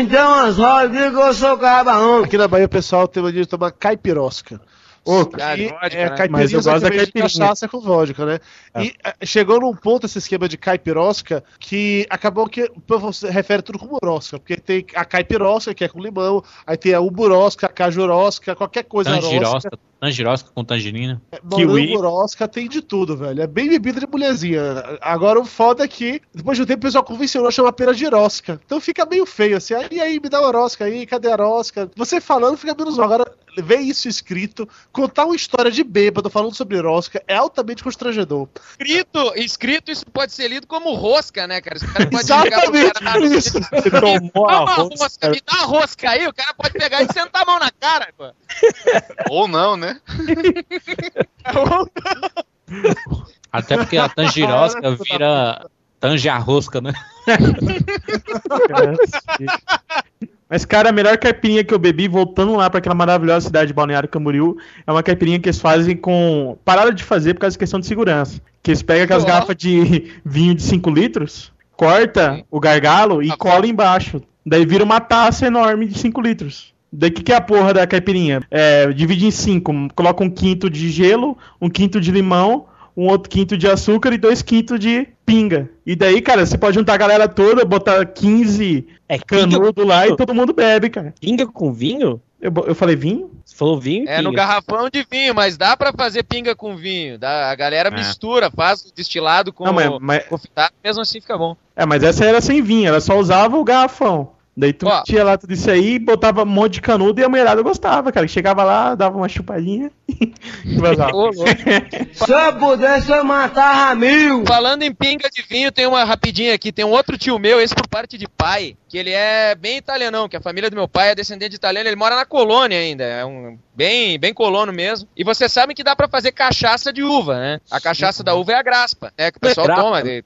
[SPEAKER 10] então as rodas, eu sou cabarão.
[SPEAKER 7] Aqui na Bahia o pessoal tem mania de tomar caipirosca.
[SPEAKER 3] Ô,
[SPEAKER 6] Cara,
[SPEAKER 7] E
[SPEAKER 6] vodka,
[SPEAKER 7] é
[SPEAKER 6] né?
[SPEAKER 7] caipirinha,
[SPEAKER 3] Mas eu
[SPEAKER 7] que
[SPEAKER 3] gosto da caipirinha.
[SPEAKER 7] cachaça com vodka, né? E eh, chegou num ponto esse esquema de caipirosca que acabou que o povo refere tudo como rosca, porque tem a caipirosca, que é com limão, aí tem a uburosca, a cajurosca, qualquer coisa rosca.
[SPEAKER 8] Tangirosca, tangirosca com tangerina.
[SPEAKER 7] Morango burosca tem de tudo, velho. É bem bebida de mulherzinha. Agora o foda é que, depois de um tempo, o pessoal convencionou a chamar pera de rosca. Então fica meio feio assim. E aí, me dá uma rosca aí, cadê a rosca? Você falando fica menos mal. Agora, ver isso escrito, contar uma história de bêbado falando sobre rosca é altamente constrangedor.
[SPEAKER 6] Escrito, escrito, isso pode ser lido como rosca, né, cara? Esse cara pode
[SPEAKER 7] Exatamente
[SPEAKER 6] cara
[SPEAKER 7] por isso.
[SPEAKER 5] Você tomou a rosca.
[SPEAKER 6] rosca, me dá uma rosca aí, o cara pode pegar e sentar a mão na cara, pô.
[SPEAKER 4] Ou não, né?
[SPEAKER 8] Até porque a tangirosca vira tanjarrosca, né?
[SPEAKER 3] Mas, cara, a melhor caipirinha que eu bebi, voltando lá pra aquela maravilhosa cidade de Balneário Camboriú, é uma caipirinha que eles fazem com. Pararam de fazer por causa da questão de segurança. Que eles pegam aquelas
[SPEAKER 6] Uau.
[SPEAKER 3] garrafas de vinho de 5 litros, corta o gargalo e
[SPEAKER 6] Ah,
[SPEAKER 3] cola embaixo. Daí vira uma taça enorme de 5 litros. Daí o que, que é a porra da caipirinha? É, divide em cinco. Coloca um quinto de gelo, um quinto de limão, um outro quinto de açúcar e dois quintos de pinga. E daí, cara, você pode juntar a galera toda, botar 15
[SPEAKER 5] É
[SPEAKER 3] canudo lá e todo mundo bebe, cara.
[SPEAKER 5] pinga com vinho?
[SPEAKER 3] Eu, eu falei vinho?
[SPEAKER 5] Você falou vinho?
[SPEAKER 6] É no
[SPEAKER 5] pinga.
[SPEAKER 6] garrafão de vinho, mas dá pra fazer pinga com vinho. Dá, a galera
[SPEAKER 8] É.
[SPEAKER 6] mistura, faz o destilado com
[SPEAKER 3] Não, mas,
[SPEAKER 6] o
[SPEAKER 3] mas-
[SPEAKER 6] confitado, mesmo assim fica bom.
[SPEAKER 3] é, mas essa era sem vinho, ela só usava o garrafão. Daí tu
[SPEAKER 6] Ó.
[SPEAKER 3] tinha lá tudo isso aí, botava um monte de canudo e a mulherada gostava, cara. Chegava lá, dava uma chupadinha e vazava.
[SPEAKER 6] Ô, louco.
[SPEAKER 10] Se eu pudesse, eu matava mil.
[SPEAKER 6] Falando em pinga de vinho, tem uma rapidinha aqui. Tem um outro tio meu, esse por parte de pai, que ele é bem italianão, que a família do meu pai é descendente de italiano, ele mora na colônia ainda, é um bem, bem colono mesmo. E vocês sabem que dá pra fazer cachaça de uva, né? A cachaça da uva é a graspa, é que o pessoal
[SPEAKER 5] Grappa.
[SPEAKER 6] toma. de-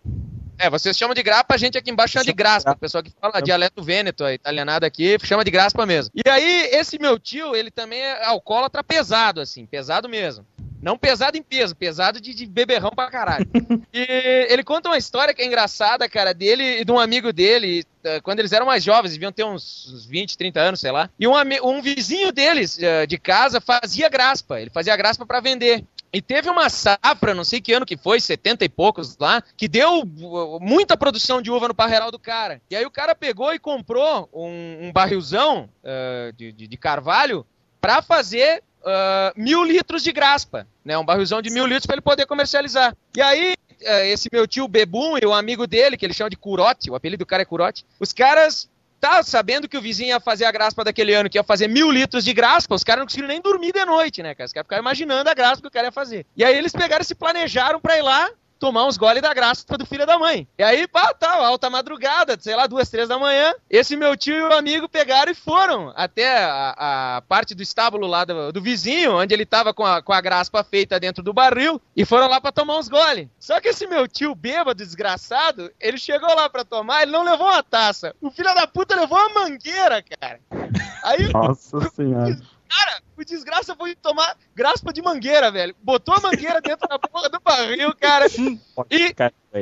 [SPEAKER 6] É, vocês chamam de grappa, a gente aqui embaixo chama de graspa. O pessoal que fala dialeto vêneto, a italianada aqui, chama de graspa mesmo. E aí, esse meu tio, ele também é alcoólatra pesado, assim, pesado mesmo. Não pesado em peso, pesado de, de beberrão pra caralho. E ele conta uma história que é engraçada, cara, dele e de um amigo dele, eh, quando eles eram mais jovens, deviam ter uns uns 20, 30 anos, sei lá. E um, um vizinho deles, eh, de casa, fazia graspa. Ele fazia graspa pra vender. E teve uma safra, não sei que ano que foi, 70 e poucos lá, que deu uh, muita produção de uva no parreiral do cara. E aí o cara pegou e comprou um, um barrilzão eh, de, de- de carvalho pra fazer ah, mil litros de graspa, né? Um barrilzão de mil litros pra ele poder comercializar. E aí, eh, esse meu tio Bebum e o amigo dele, que ele chama de Curote, o apelido do cara é Curote, os caras tá sabendo que o vizinho ia fazer a graspa daquele ano, que ia fazer mil litros de graspa, os caras não conseguiram nem dormir de noite, né, cara? Os caras ficaram imaginando a graspa que o cara ia fazer. E aí eles pegaram e se planejaram pra ir lá tomar uns gole da graspa do filho da mãe. E aí, pá, tá, alta madrugada, sei lá, duas, três da manhã, esse meu tio e o amigo pegaram e foram até a, a parte do estábulo lá do, do vizinho, onde ele tava com a, com a graspa feita dentro do barril, e foram lá pra tomar uns gole. Só que esse meu tio bêbado, desgraçado, ele chegou lá pra tomar, ele não levou uma taça. O filho da puta levou uma mangueira, cara. Aí
[SPEAKER 3] Nossa senhora.
[SPEAKER 6] Cara, o desgraça foi tomar graspa de mangueira, velho. Botou a mangueira dentro da porra do barril, cara. E,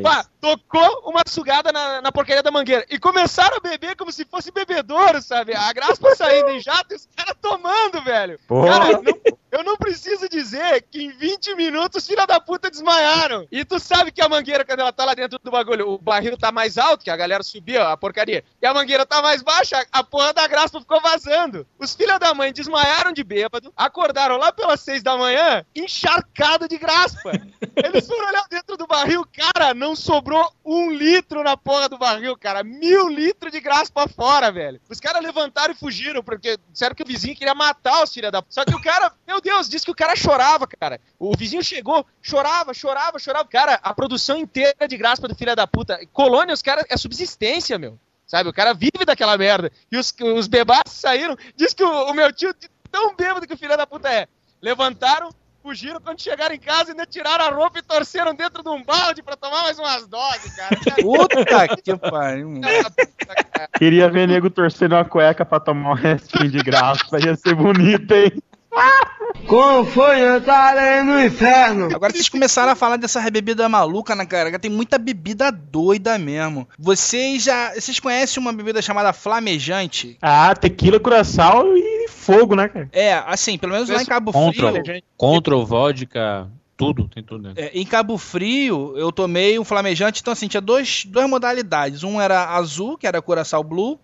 [SPEAKER 6] pá, tocou uma sugada na, na porcaria da mangueira. E começaram a beber como se fosse bebedouro, sabe? A graspa saindo em jato e os caras tomando, velho. Cara, não- eu não preciso dizer que em 20 minutos os filha da puta desmaiaram. E tu sabe que a mangueira, quando ela tá lá dentro do bagulho, o barril tá mais alto, que a galera subia a porcaria, e a mangueira tá mais baixa, a porra da graspa ficou vazando. Os filha da mãe desmaiaram de bêbado, acordaram lá pelas 6 da manhã, encharcado de graspa. Eles foram olhar dentro do barril, cara, não sobrou um litro na porra do barril, cara. Mil litros de graspa fora, velho. Os caras levantaram e fugiram, porque disseram que o vizinho queria matar os filha da... Só que o cara, meu Deus, disse que o cara chorava, cara. O vizinho chegou, chorava, chorava, chorava. Cara, a produção inteira de graspa do filho da puta. Colônia, os caras, é subsistência, meu. Sabe, o cara vive daquela merda. E os, os bebaços saíram. Diz que o, o meu tio, tão bêbado que o filho da puta é, levantaram, fugiram quando chegaram em casa ainda tiraram a roupa e torceram dentro de um balde pra tomar mais umas doses, cara.
[SPEAKER 2] Puta que pariu.
[SPEAKER 11] Queria ver nego torcendo a cueca pra tomar um restinho de graça. Ia ser bonito, hein?
[SPEAKER 10] Como foi entrar no inferno?
[SPEAKER 2] Agora vocês começaram a falar dessa bebida maluca, né, cara? Tem muita bebida doida mesmo. Vocês já. Vocês conhecem uma bebida chamada flamejante?
[SPEAKER 3] Ah, tequila, curaçao e fogo, né, cara?
[SPEAKER 2] É, assim, pelo menos lá em Cabo
[SPEAKER 8] Contra,
[SPEAKER 2] Frio.
[SPEAKER 8] contra o vodka, tudo, tem tudo dentro.
[SPEAKER 2] É, em Cabo Frio, eu tomei um flamejante, então assim, tinha dois, duas modalidades. Um era azul, que era Curaçao Blue,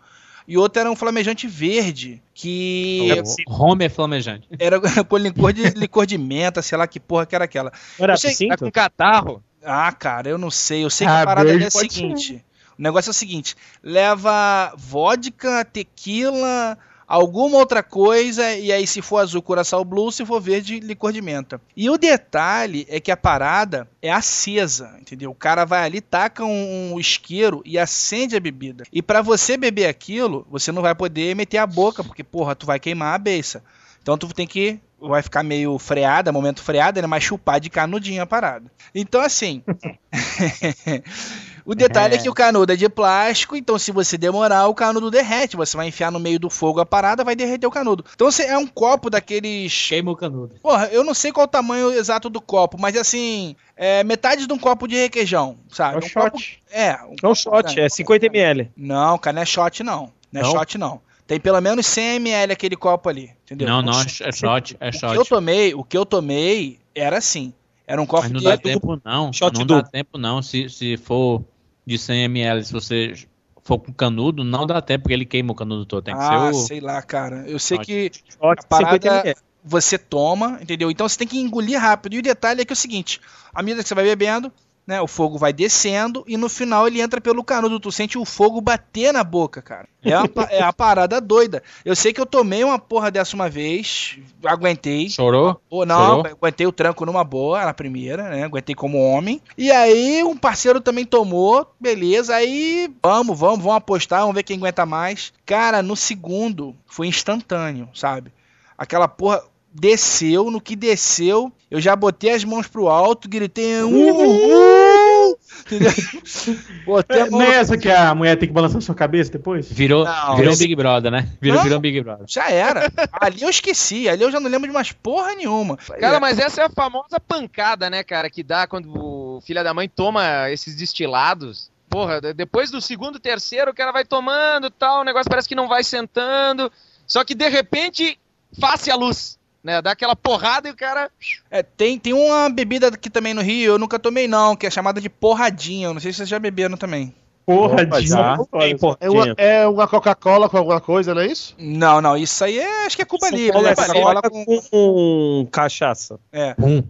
[SPEAKER 2] e outro era um flamejante verde, que
[SPEAKER 8] Home é flamejante.
[SPEAKER 2] era com licor de, licor de menta, sei lá que porra que era aquela.
[SPEAKER 5] Era
[SPEAKER 2] sei-?
[SPEAKER 6] Tá com catarro?
[SPEAKER 2] Ah, cara, eu não sei. Eu sei que
[SPEAKER 3] Ah,
[SPEAKER 2] a parada é a seguinte. O negócio é o seguinte: leva vodka, tequila, alguma outra coisa, e aí se for azul, curaçao blue, se for verde, licor de menta. E o detalhe é que a parada é acesa, entendeu? O cara vai ali, taca um, um isqueiro e acende a bebida. E pra você beber aquilo, você não vai poder meter a boca, porque, porra, tu vai queimar a beça. Então tu tem que. Vai ficar meio freada, momento freada, né? Mas chupar de canudinho a parada. Então, assim. o detalhe é. que o canudo é de plástico, então se você demorar, o canudo derrete. Você vai enfiar no meio do fogo a parada, vai derreter o canudo. Então você é um copo daqueles.
[SPEAKER 8] Queima o canudo.
[SPEAKER 2] Porra, eu não sei qual o tamanho exato do copo, mas assim. É metade de um copo de requeijão, sabe?
[SPEAKER 5] É um
[SPEAKER 2] um
[SPEAKER 5] shot.
[SPEAKER 2] Copo, é, um
[SPEAKER 5] É um
[SPEAKER 2] copo
[SPEAKER 5] shot, é 50 ml.
[SPEAKER 2] Não, cara, não é shot não. Não é
[SPEAKER 5] Não?
[SPEAKER 2] shot não. Tem pelo menos 100 ml aquele copo ali, entendeu?
[SPEAKER 8] Não, não, é
[SPEAKER 2] shot-
[SPEAKER 8] é shot, é
[SPEAKER 2] o que eu tomei, o que eu tomei era assim. Era um copo
[SPEAKER 8] Mas não
[SPEAKER 2] de
[SPEAKER 8] dá tempo não,
[SPEAKER 5] Shot
[SPEAKER 8] não dá tempo não, se, se for de 100 ml, se você for com canudo, não dá tempo, porque ele queima o canudo todo, tem que
[SPEAKER 2] Ah,
[SPEAKER 8] ser o...
[SPEAKER 2] sei lá, cara. Eu sei
[SPEAKER 8] Shot.
[SPEAKER 2] que
[SPEAKER 5] Shot
[SPEAKER 2] a
[SPEAKER 5] de 50
[SPEAKER 2] parada você toma, entendeu? Então você tem que engolir rápido. E o detalhe é que é o seguinte: à medida que você vai bebendo, né, o fogo vai descendo e no final ele entra pelo canudo. Tu sente o fogo bater na boca, cara. É uma, é uma parada doida. Eu sei que eu tomei uma porra dessa uma vez, aguentei.
[SPEAKER 8] Chorou?
[SPEAKER 2] Ou não,
[SPEAKER 8] Chorou?
[SPEAKER 2] aguentei o tranco numa boa, na primeira, né? Aguentei como homem. E aí, um parceiro também tomou, beleza. Aí, vamos, vamos, vamos apostar, vamos ver quem aguenta mais. Cara, no segundo, foi instantâneo, sabe? Aquela porra desceu, no que desceu, eu já botei as mãos pro alto, gritei. Uh, entendeu? Botei a
[SPEAKER 3] É,
[SPEAKER 2] mão
[SPEAKER 3] não é essa que a mulher tem que balançar sua cabeça depois?
[SPEAKER 8] Virou,
[SPEAKER 2] Não,
[SPEAKER 8] virou
[SPEAKER 2] esse-
[SPEAKER 8] Big Brother, né? Virou,
[SPEAKER 2] Não.
[SPEAKER 8] virou Big Brother.
[SPEAKER 2] Já era. Ali eu esqueci. Ali eu já não lembro de mais porra nenhuma.
[SPEAKER 6] Cara, mas essa é a famosa pancada, né, cara, que dá quando o filho da mãe toma esses destilados. Porra, de- depois do segundo, terceiro, o cara vai tomando tal, o negócio parece que não vai sentando. Só que de repente, face a luz. Né, dá aquela porrada e o cara.
[SPEAKER 2] É, tem, tem uma bebida aqui também no Rio, eu nunca tomei não, que é chamada de porradinha. Eu não sei se vocês já beberam também.
[SPEAKER 3] Porra,
[SPEAKER 11] Opa,
[SPEAKER 7] É uma, é uma Coca-Cola com alguma coisa, não é isso?
[SPEAKER 2] Não, não, isso aí é, acho que é Cuba
[SPEAKER 5] São
[SPEAKER 2] Livre, né?
[SPEAKER 5] é
[SPEAKER 2] Coca-Cola
[SPEAKER 5] Coca
[SPEAKER 2] com...
[SPEAKER 5] com cachaça.
[SPEAKER 2] É.
[SPEAKER 8] Hum.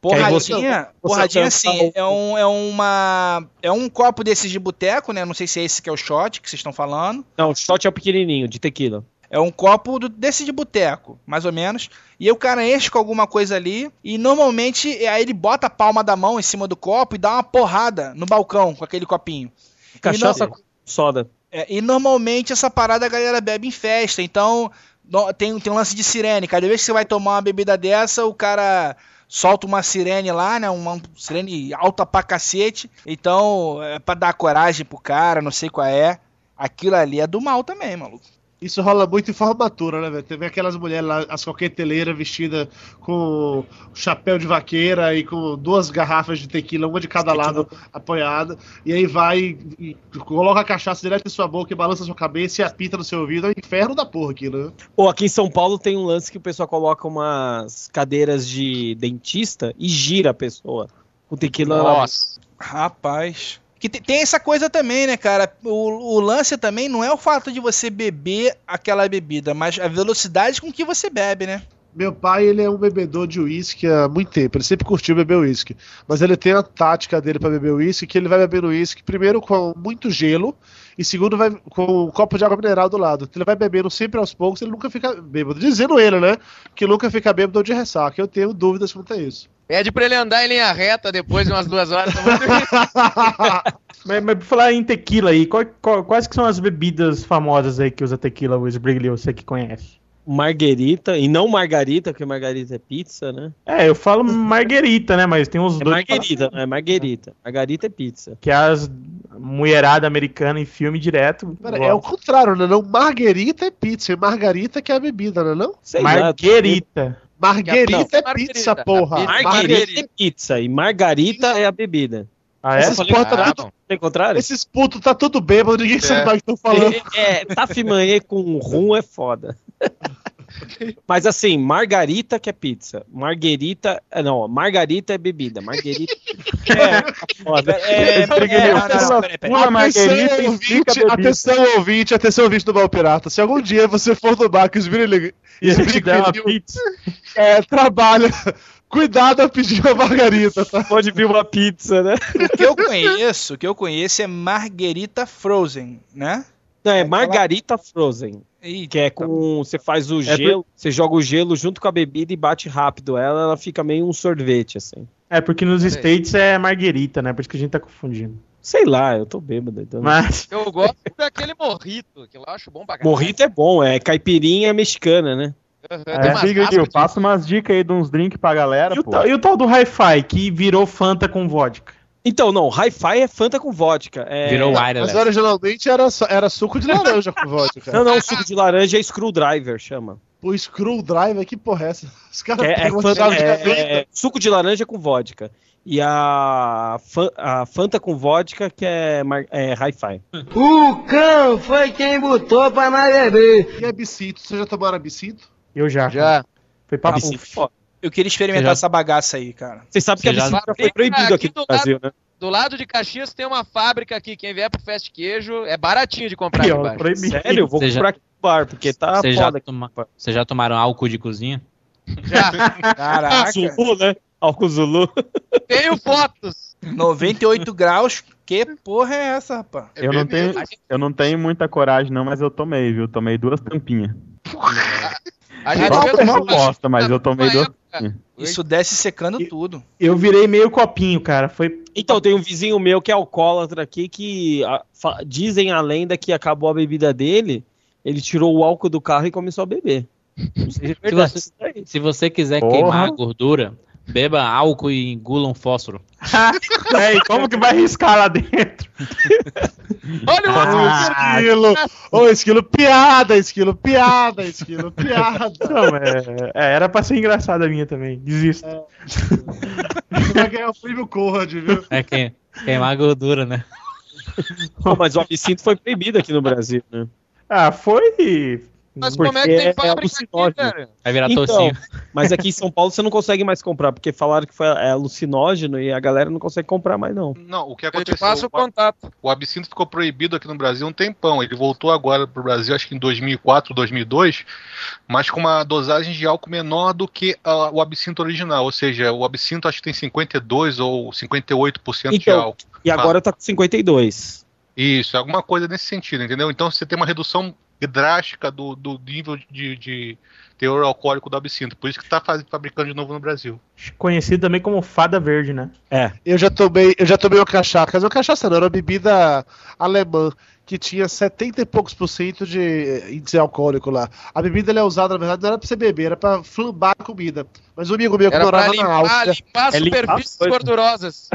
[SPEAKER 2] Porradinha,
[SPEAKER 5] você
[SPEAKER 2] porradinha assim,
[SPEAKER 5] o-
[SPEAKER 2] é, um, é uma. É um copo desses de boteco, né? Não sei se é esse que é o shot que vocês estão falando.
[SPEAKER 5] Não, o shot é o pequenininho, de tequila.
[SPEAKER 2] É um copo do- desse de boteco, mais ou menos. E o cara enche com alguma coisa ali. E normalmente aí ele bota a palma da mão em cima do copo e dá uma porrada no balcão com aquele copinho.
[SPEAKER 5] Cachaça
[SPEAKER 2] E
[SPEAKER 5] com soda.
[SPEAKER 2] É, e normalmente essa parada a galera bebe em festa, então no- tem, tem um lance de sirene. Cada vez que você vai tomar uma bebida dessa, o cara solta uma sirene lá, né? Uma sirene alta pra cacete. Então, é pra dar coragem pro cara, não sei qual é. Aquilo ali é do mal também, maluco.
[SPEAKER 7] Isso rola muito em formatura, né, velho? Tem aquelas mulheres lá, as coqueteleiras vestidas com chapéu de vaqueira e com duas garrafas de tequila, uma de cada lado apoiada. E aí vai e coloca a cachaça direto em sua boca e balança sua cabeça e apita no seu ouvido. É um inferno da porra aquilo, né?
[SPEAKER 5] Pô, aqui em São Paulo tem um lance que o pessoal coloca umas cadeiras de dentista e gira a pessoa. O tequila.
[SPEAKER 6] Nossa.
[SPEAKER 2] Rapaz. Que te- tem essa coisa também, né, cara? O, o lance também não é o fato de você beber aquela bebida, mas a velocidade com que você bebe, né?
[SPEAKER 7] Meu pai, ele é um bebedor de uísque há muito tempo. Ele sempre curtiu beber uísque. Mas ele tem a tática dele para beber uísque, que ele vai beber uísque primeiro com muito gelo e segundo vai com um copo de água mineral do lado. Ele vai bebendo sempre aos poucos, ele nunca fica bêbado. Dizendo ele, né, que nunca fica bêbado ou de ressaca. Eu tenho dúvidas quanto a isso.
[SPEAKER 6] Pede pra ele andar em linha reta depois de umas duas horas.
[SPEAKER 3] Mas, mas por falar em tequila aí, qual- qual- quais que são as bebidas famosas aí que usa tequila, o Sbrigley, você que conhece?
[SPEAKER 5] Marguerita, e não Margarita, porque Margarita é pizza, né?
[SPEAKER 3] É, eu falo marguerita, né? Mas tem uns
[SPEAKER 5] É
[SPEAKER 3] dois.
[SPEAKER 5] Marguerita, não é Marguerita. Margarita é pizza.
[SPEAKER 3] Que é as mulherada americana em filme direto.
[SPEAKER 7] Pera, é o contrário, né? Não, marguerita é pizza, e margarita que é a bebida, né? Não?
[SPEAKER 5] Sei lá.
[SPEAKER 3] Marguerita.
[SPEAKER 7] Marguerita é
[SPEAKER 6] Margarita,
[SPEAKER 7] pizza, porra.
[SPEAKER 5] Margarita é pizza e Margarita é a bebida.
[SPEAKER 3] Ah, é?
[SPEAKER 7] Esses porra tá tudo,
[SPEAKER 5] Tem contrário?
[SPEAKER 7] esses putos tá tudo bêbado, ninguém sabe mais o que estão falando.
[SPEAKER 5] É, tafimanhê com rum é foda. Mas assim, margarita que é pizza. Marguerita. é, Não, margarita é bebida. Marguerita é foda.
[SPEAKER 2] É, é, é,
[SPEAKER 3] de
[SPEAKER 2] não, não,
[SPEAKER 3] pula-
[SPEAKER 2] peraí, peraí.
[SPEAKER 3] pula marguerita e
[SPEAKER 7] Atenção,
[SPEAKER 3] explica
[SPEAKER 7] ouvinte, atenção, ouvinte, atenção, ouvinte do Mal Pirata. Se algum dia você for no bar que os meninos
[SPEAKER 3] E
[SPEAKER 7] Explica
[SPEAKER 3] uma pizza.
[SPEAKER 7] é, trabalha, cuidado a pedir uma margarita, tá?
[SPEAKER 5] Pode vir uma pizza, né?
[SPEAKER 2] O que eu conheço, o que eu conheço é Marguerita Frozen, né?
[SPEAKER 5] Não, é margarita frozen.
[SPEAKER 2] Eita,
[SPEAKER 5] Que é com. Você faz o gelo, você joga o gelo junto com a bebida e bate rápido ela, ela fica meio um sorvete, assim.
[SPEAKER 3] É, porque nos States é marguerita, né? Por isso que a gente tá confundindo.
[SPEAKER 5] Sei lá, eu tô bêbado. Então...
[SPEAKER 3] Mas.
[SPEAKER 6] Eu gosto daquele morrito, que eu acho bom pra caralho.
[SPEAKER 5] Morrito é bom, é caipirinha mexicana, né?
[SPEAKER 6] Uhum,
[SPEAKER 3] É,
[SPEAKER 6] raspas
[SPEAKER 11] Deal,
[SPEAKER 6] de-
[SPEAKER 11] passa umas dicas aí de uns drinks pra galera,
[SPEAKER 3] E o, tal, e o tal do Hi-Fi, que virou Fanta com vodka?
[SPEAKER 5] Então, não, Hi-Fi é Fanta com vodka. É...
[SPEAKER 8] Virou
[SPEAKER 7] Mas
[SPEAKER 8] wireless.
[SPEAKER 7] originalmente era, era suco de laranja com vodka.
[SPEAKER 5] Não, não, suco de laranja é screwdriver, chama.
[SPEAKER 7] O Screwdriver, que porra é essa? Os caras
[SPEAKER 5] É, é Fanta- é- é suco de laranja com vodka. E a, a Fanta com vodka, que é, é Hi-Fi.
[SPEAKER 10] O cão foi quem botou pra nós beber.
[SPEAKER 7] E absinto? Vocês já tomaram absinto?
[SPEAKER 3] Eu já.
[SPEAKER 6] Já.
[SPEAKER 3] Foi papo.
[SPEAKER 5] Absinto, foda.
[SPEAKER 2] Eu queria experimentar
[SPEAKER 8] Você já-
[SPEAKER 2] essa bagaça aí, cara.
[SPEAKER 5] Vocês sabem que
[SPEAKER 8] Você já-
[SPEAKER 5] já foi proibido aqui
[SPEAKER 6] aqui
[SPEAKER 5] no
[SPEAKER 6] do
[SPEAKER 5] Brasil, né?
[SPEAKER 6] Do lado de Caxias tem uma fábrica aqui, quem vier pro Fast Queijo é baratinho de comprar
[SPEAKER 3] Aqui,
[SPEAKER 6] aqui
[SPEAKER 3] ó,
[SPEAKER 6] embaixo.
[SPEAKER 3] proibido.
[SPEAKER 5] Sério? Eu vou
[SPEAKER 8] Você já-
[SPEAKER 5] comprar aqui no bar, porque tá
[SPEAKER 8] Vocês já, toma... Vocês já tomaram álcool de cozinha?
[SPEAKER 6] Já.
[SPEAKER 2] Caraca,
[SPEAKER 5] Zulu, né? Álcool Zulu.
[SPEAKER 6] Tenho fotos.
[SPEAKER 2] 98 graus. Que porra é essa, rapaz?
[SPEAKER 11] Eu não, tenho,
[SPEAKER 6] A gente,
[SPEAKER 11] eu não tenho muita coragem, não, mas eu tomei, viu? Tomei duas tampinhas.
[SPEAKER 6] A gente um-
[SPEAKER 11] bosta, mas eu tomei tampinhas.
[SPEAKER 2] Isso desce secando tudo.
[SPEAKER 3] Eu virei meio copinho, cara. Foi.
[SPEAKER 5] Então, tem um vizinho meu que é alcoólatra aqui que a- fa- dizem a lenda que acabou a bebida dele, ele tirou o álcool do carro e começou a beber. Não sei se é
[SPEAKER 8] Se você, se você quiser
[SPEAKER 11] Porra.
[SPEAKER 8] queimar a gordura, beba álcool e engula um fósforo.
[SPEAKER 3] é, e como que vai riscar lá dentro?
[SPEAKER 6] Olha o
[SPEAKER 7] Ah, esquilo! Ô, esquilo, piada, esquilo, piada, esquilo, piada.
[SPEAKER 3] Não, é, é, era pra ser engraçada a minha também. Desisto.
[SPEAKER 7] Você vai ganhar o prêmio Conrad, viu?
[SPEAKER 8] É que, queimar gordura, né?
[SPEAKER 5] Pô, mas o absinto foi proibido aqui no Brasil, né?
[SPEAKER 3] Ah, foi.
[SPEAKER 6] Mas
[SPEAKER 5] Porque
[SPEAKER 6] como é que tem
[SPEAKER 5] é
[SPEAKER 6] fábrica aqui,
[SPEAKER 5] alucinógeno.
[SPEAKER 6] velho?
[SPEAKER 8] Vai virar
[SPEAKER 5] Então,
[SPEAKER 8] tocinho.
[SPEAKER 5] mas aqui em São Paulo você não consegue mais comprar, porque falaram que foi é alucinógeno e a galera não consegue comprar mais, não.
[SPEAKER 4] Não, o que
[SPEAKER 6] Eu te
[SPEAKER 4] aconteceu?
[SPEAKER 6] passo o
[SPEAKER 4] O,
[SPEAKER 6] contato.
[SPEAKER 4] o absinto ficou proibido aqui no Brasil um tempão. Ele voltou agora pro Brasil, acho que em 2004, 2002, mas com uma dosagem de álcool menor do que ah, o absinto original. Ou seja, o absinto acho que tem 52 ou 58% de
[SPEAKER 5] Então,
[SPEAKER 4] álcool.
[SPEAKER 5] E agora tá com 52.
[SPEAKER 4] Isso, alguma coisa nesse sentido, entendeu? Então você tem uma redução drástica do, do nível de, de teor alcoólico do absinto. Por isso que está fabricando de novo no Brasil.
[SPEAKER 3] Conhecido também como fada verde, né?
[SPEAKER 5] É.
[SPEAKER 7] Eu já tomei, eu já tomei uma cachaça, mas uma cachaça não, era uma bebida alemã que tinha 70 e poucos por cento de índice alcoólico lá. A bebida ela é usada, na verdade, não era pra você beber, era pra flambar a comida. Mas um amigo meu que
[SPEAKER 6] Era
[SPEAKER 7] morava na
[SPEAKER 6] limpar,
[SPEAKER 7] Áustria,
[SPEAKER 6] limpar
[SPEAKER 5] É limpar
[SPEAKER 6] superfícies gordurosas.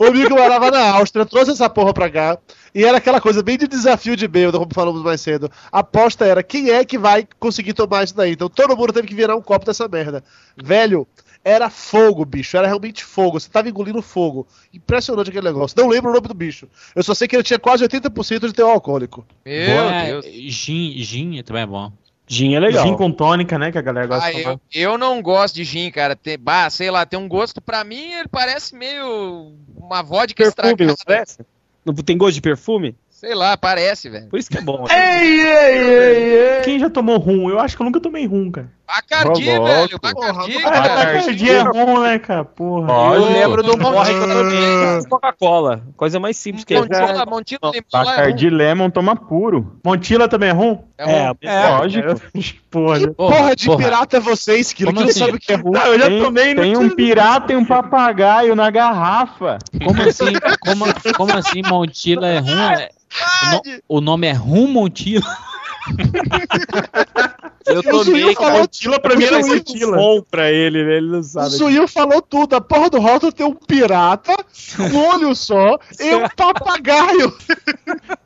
[SPEAKER 7] o amigo que morava na Áustria trouxe essa porra pra cá. E era aquela coisa bem de desafio de bêbado, como falamos mais cedo. A aposta era quem é que vai conseguir tomar isso daí. Então todo mundo teve que virar um copo dessa merda. Velho, era fogo, bicho. Era realmente fogo. Você tava engolindo fogo. Impressionante aquele negócio. Não lembro o nome do bicho. Eu só sei que ele tinha quase 80% de teor alcoólico.
[SPEAKER 6] Meu
[SPEAKER 8] Boa,
[SPEAKER 6] Deus.
[SPEAKER 8] Gin, gin também é bom.
[SPEAKER 5] Gin é legal.
[SPEAKER 3] Gin com tônica, né? Que a galera gosta
[SPEAKER 6] Ah,
[SPEAKER 3] de tomar.
[SPEAKER 6] eu, eu não gosto de gin, cara. Tem, bah, sei lá, tem um gosto. Pra mim, ele parece meio uma vodka
[SPEAKER 5] Perfume,
[SPEAKER 6] estragada.
[SPEAKER 5] parece? Não tem gosto de perfume?
[SPEAKER 6] Sei lá, parece, velho.
[SPEAKER 5] Por isso que é bom.
[SPEAKER 10] Ei, ei, ei, ei.
[SPEAKER 3] Quem já tomou rum? Eu acho que eu nunca tomei rum, cara.
[SPEAKER 6] Bacardi, velho. Bacardi,
[SPEAKER 7] Porra,
[SPEAKER 6] cara.
[SPEAKER 3] Bacardi é rum, né, cara? Porra.
[SPEAKER 5] Eu
[SPEAKER 11] Lógico.
[SPEAKER 5] lembro do morre eu. Coca-Cola. Coisa mais simples que é.
[SPEAKER 6] Montila, Montila, é
[SPEAKER 11] Bacardi Lemon toma puro.
[SPEAKER 3] Montila também é rum?
[SPEAKER 6] É,
[SPEAKER 5] É,
[SPEAKER 3] É,
[SPEAKER 11] Lógico.
[SPEAKER 3] Porra.
[SPEAKER 7] Que
[SPEAKER 8] Porra,
[SPEAKER 7] porra de
[SPEAKER 8] porra.
[SPEAKER 7] pirata é você, Esquilo?
[SPEAKER 8] Como
[SPEAKER 7] Que não
[SPEAKER 8] assim?
[SPEAKER 7] sabe o que é ruim.
[SPEAKER 3] Não, eu já
[SPEAKER 11] Tem,
[SPEAKER 3] tomei no
[SPEAKER 11] tem um pirata e um papagaio na garrafa.
[SPEAKER 8] Como assim, como, como assim Montila é rum? É- o, no- o nome é rum Montila?
[SPEAKER 2] Eu
[SPEAKER 7] O
[SPEAKER 2] tomei, cara.
[SPEAKER 7] falou,
[SPEAKER 3] Tila pra mim era
[SPEAKER 7] o.
[SPEAKER 5] Bom pra ele, né? ele não
[SPEAKER 7] o
[SPEAKER 5] sabe.
[SPEAKER 7] Zuil falou tudo. A porra do rótulo tem um pirata, um olho só e um papagaio.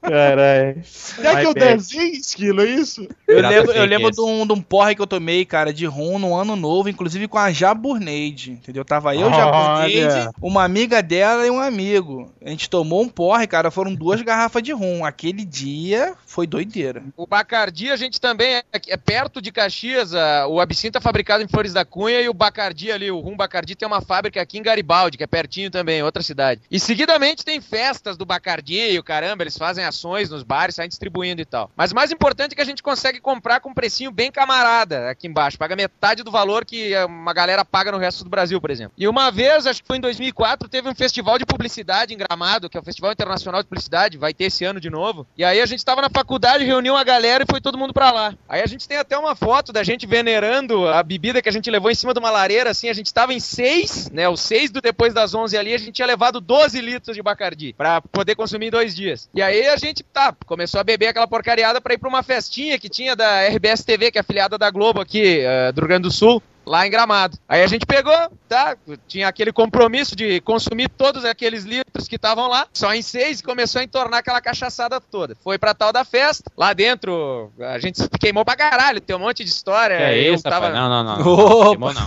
[SPEAKER 3] Caralho.
[SPEAKER 7] Quer
[SPEAKER 3] Vai
[SPEAKER 7] que eu
[SPEAKER 3] bem.
[SPEAKER 7] desenhe, Esquilo, é isso?
[SPEAKER 2] Eu
[SPEAKER 8] Pirata
[SPEAKER 2] lembro, eu lembro
[SPEAKER 8] esse.
[SPEAKER 2] de um, de um porre que eu tomei, cara, de rum no ano novo, inclusive com a Jaburneide, entendeu? Tava eu,
[SPEAKER 3] Olha.
[SPEAKER 2] Jaburneide, uma amiga dela e um amigo. A gente tomou um porre, cara, foram duas garrafas de rum. Aquele dia foi doideira.
[SPEAKER 6] O Bacardi, a gente também é, é perto de Caxias. a- o absinto é fabricado em Flores da Cunha e o Bacardi ali, o Rum Bacardi, tem uma fábrica aqui em Garibaldi, que é pertinho também, outra cidade. E seguidamente tem festas do Bacardi e o caramba, eles fazem ações nos bares, saem distribuindo e tal. Mas o mais importante é que a gente consegue comprar com um precinho bem camarada aqui embaixo. Paga metade do valor que eh, uma galera paga no resto do Brasil, por exemplo. E uma vez, acho que foi em 2004, teve um festival de publicidade em Gramado, que é o Festival Internacional de Publicidade, vai ter esse ano de novo. E aí a gente tava na faculdade, reuniu uma galera e foi todo mundo pra lá. Aí a gente tem até uma foto da gente venerando a bebida que a gente levou em cima de uma lareira, assim, a gente tava em seis, né, os seis do depois das 11 ali, a gente tinha levado 12 litros de Bacardi pra poder consumir em dois dias. E aí a gente, tá, começou a beber aquela porcariada pra ir pra uma festinha que tinha da RBS TV, que é afiliada da Globo aqui, eh, do Rio Grande do Sul. Lá em Gramado. Aí a gente pegou, tá? Tinha aquele compromisso de consumir todos aqueles litros que estavam lá, só em seis, e começou a entornar aquela cachaçada toda. Foi pra tal da festa. Lá dentro, a gente se queimou pra caralho, tem um monte de história.
[SPEAKER 8] Que é
[SPEAKER 6] eu
[SPEAKER 8] isso, rapaz? Não, não, não. não. Queimou, não.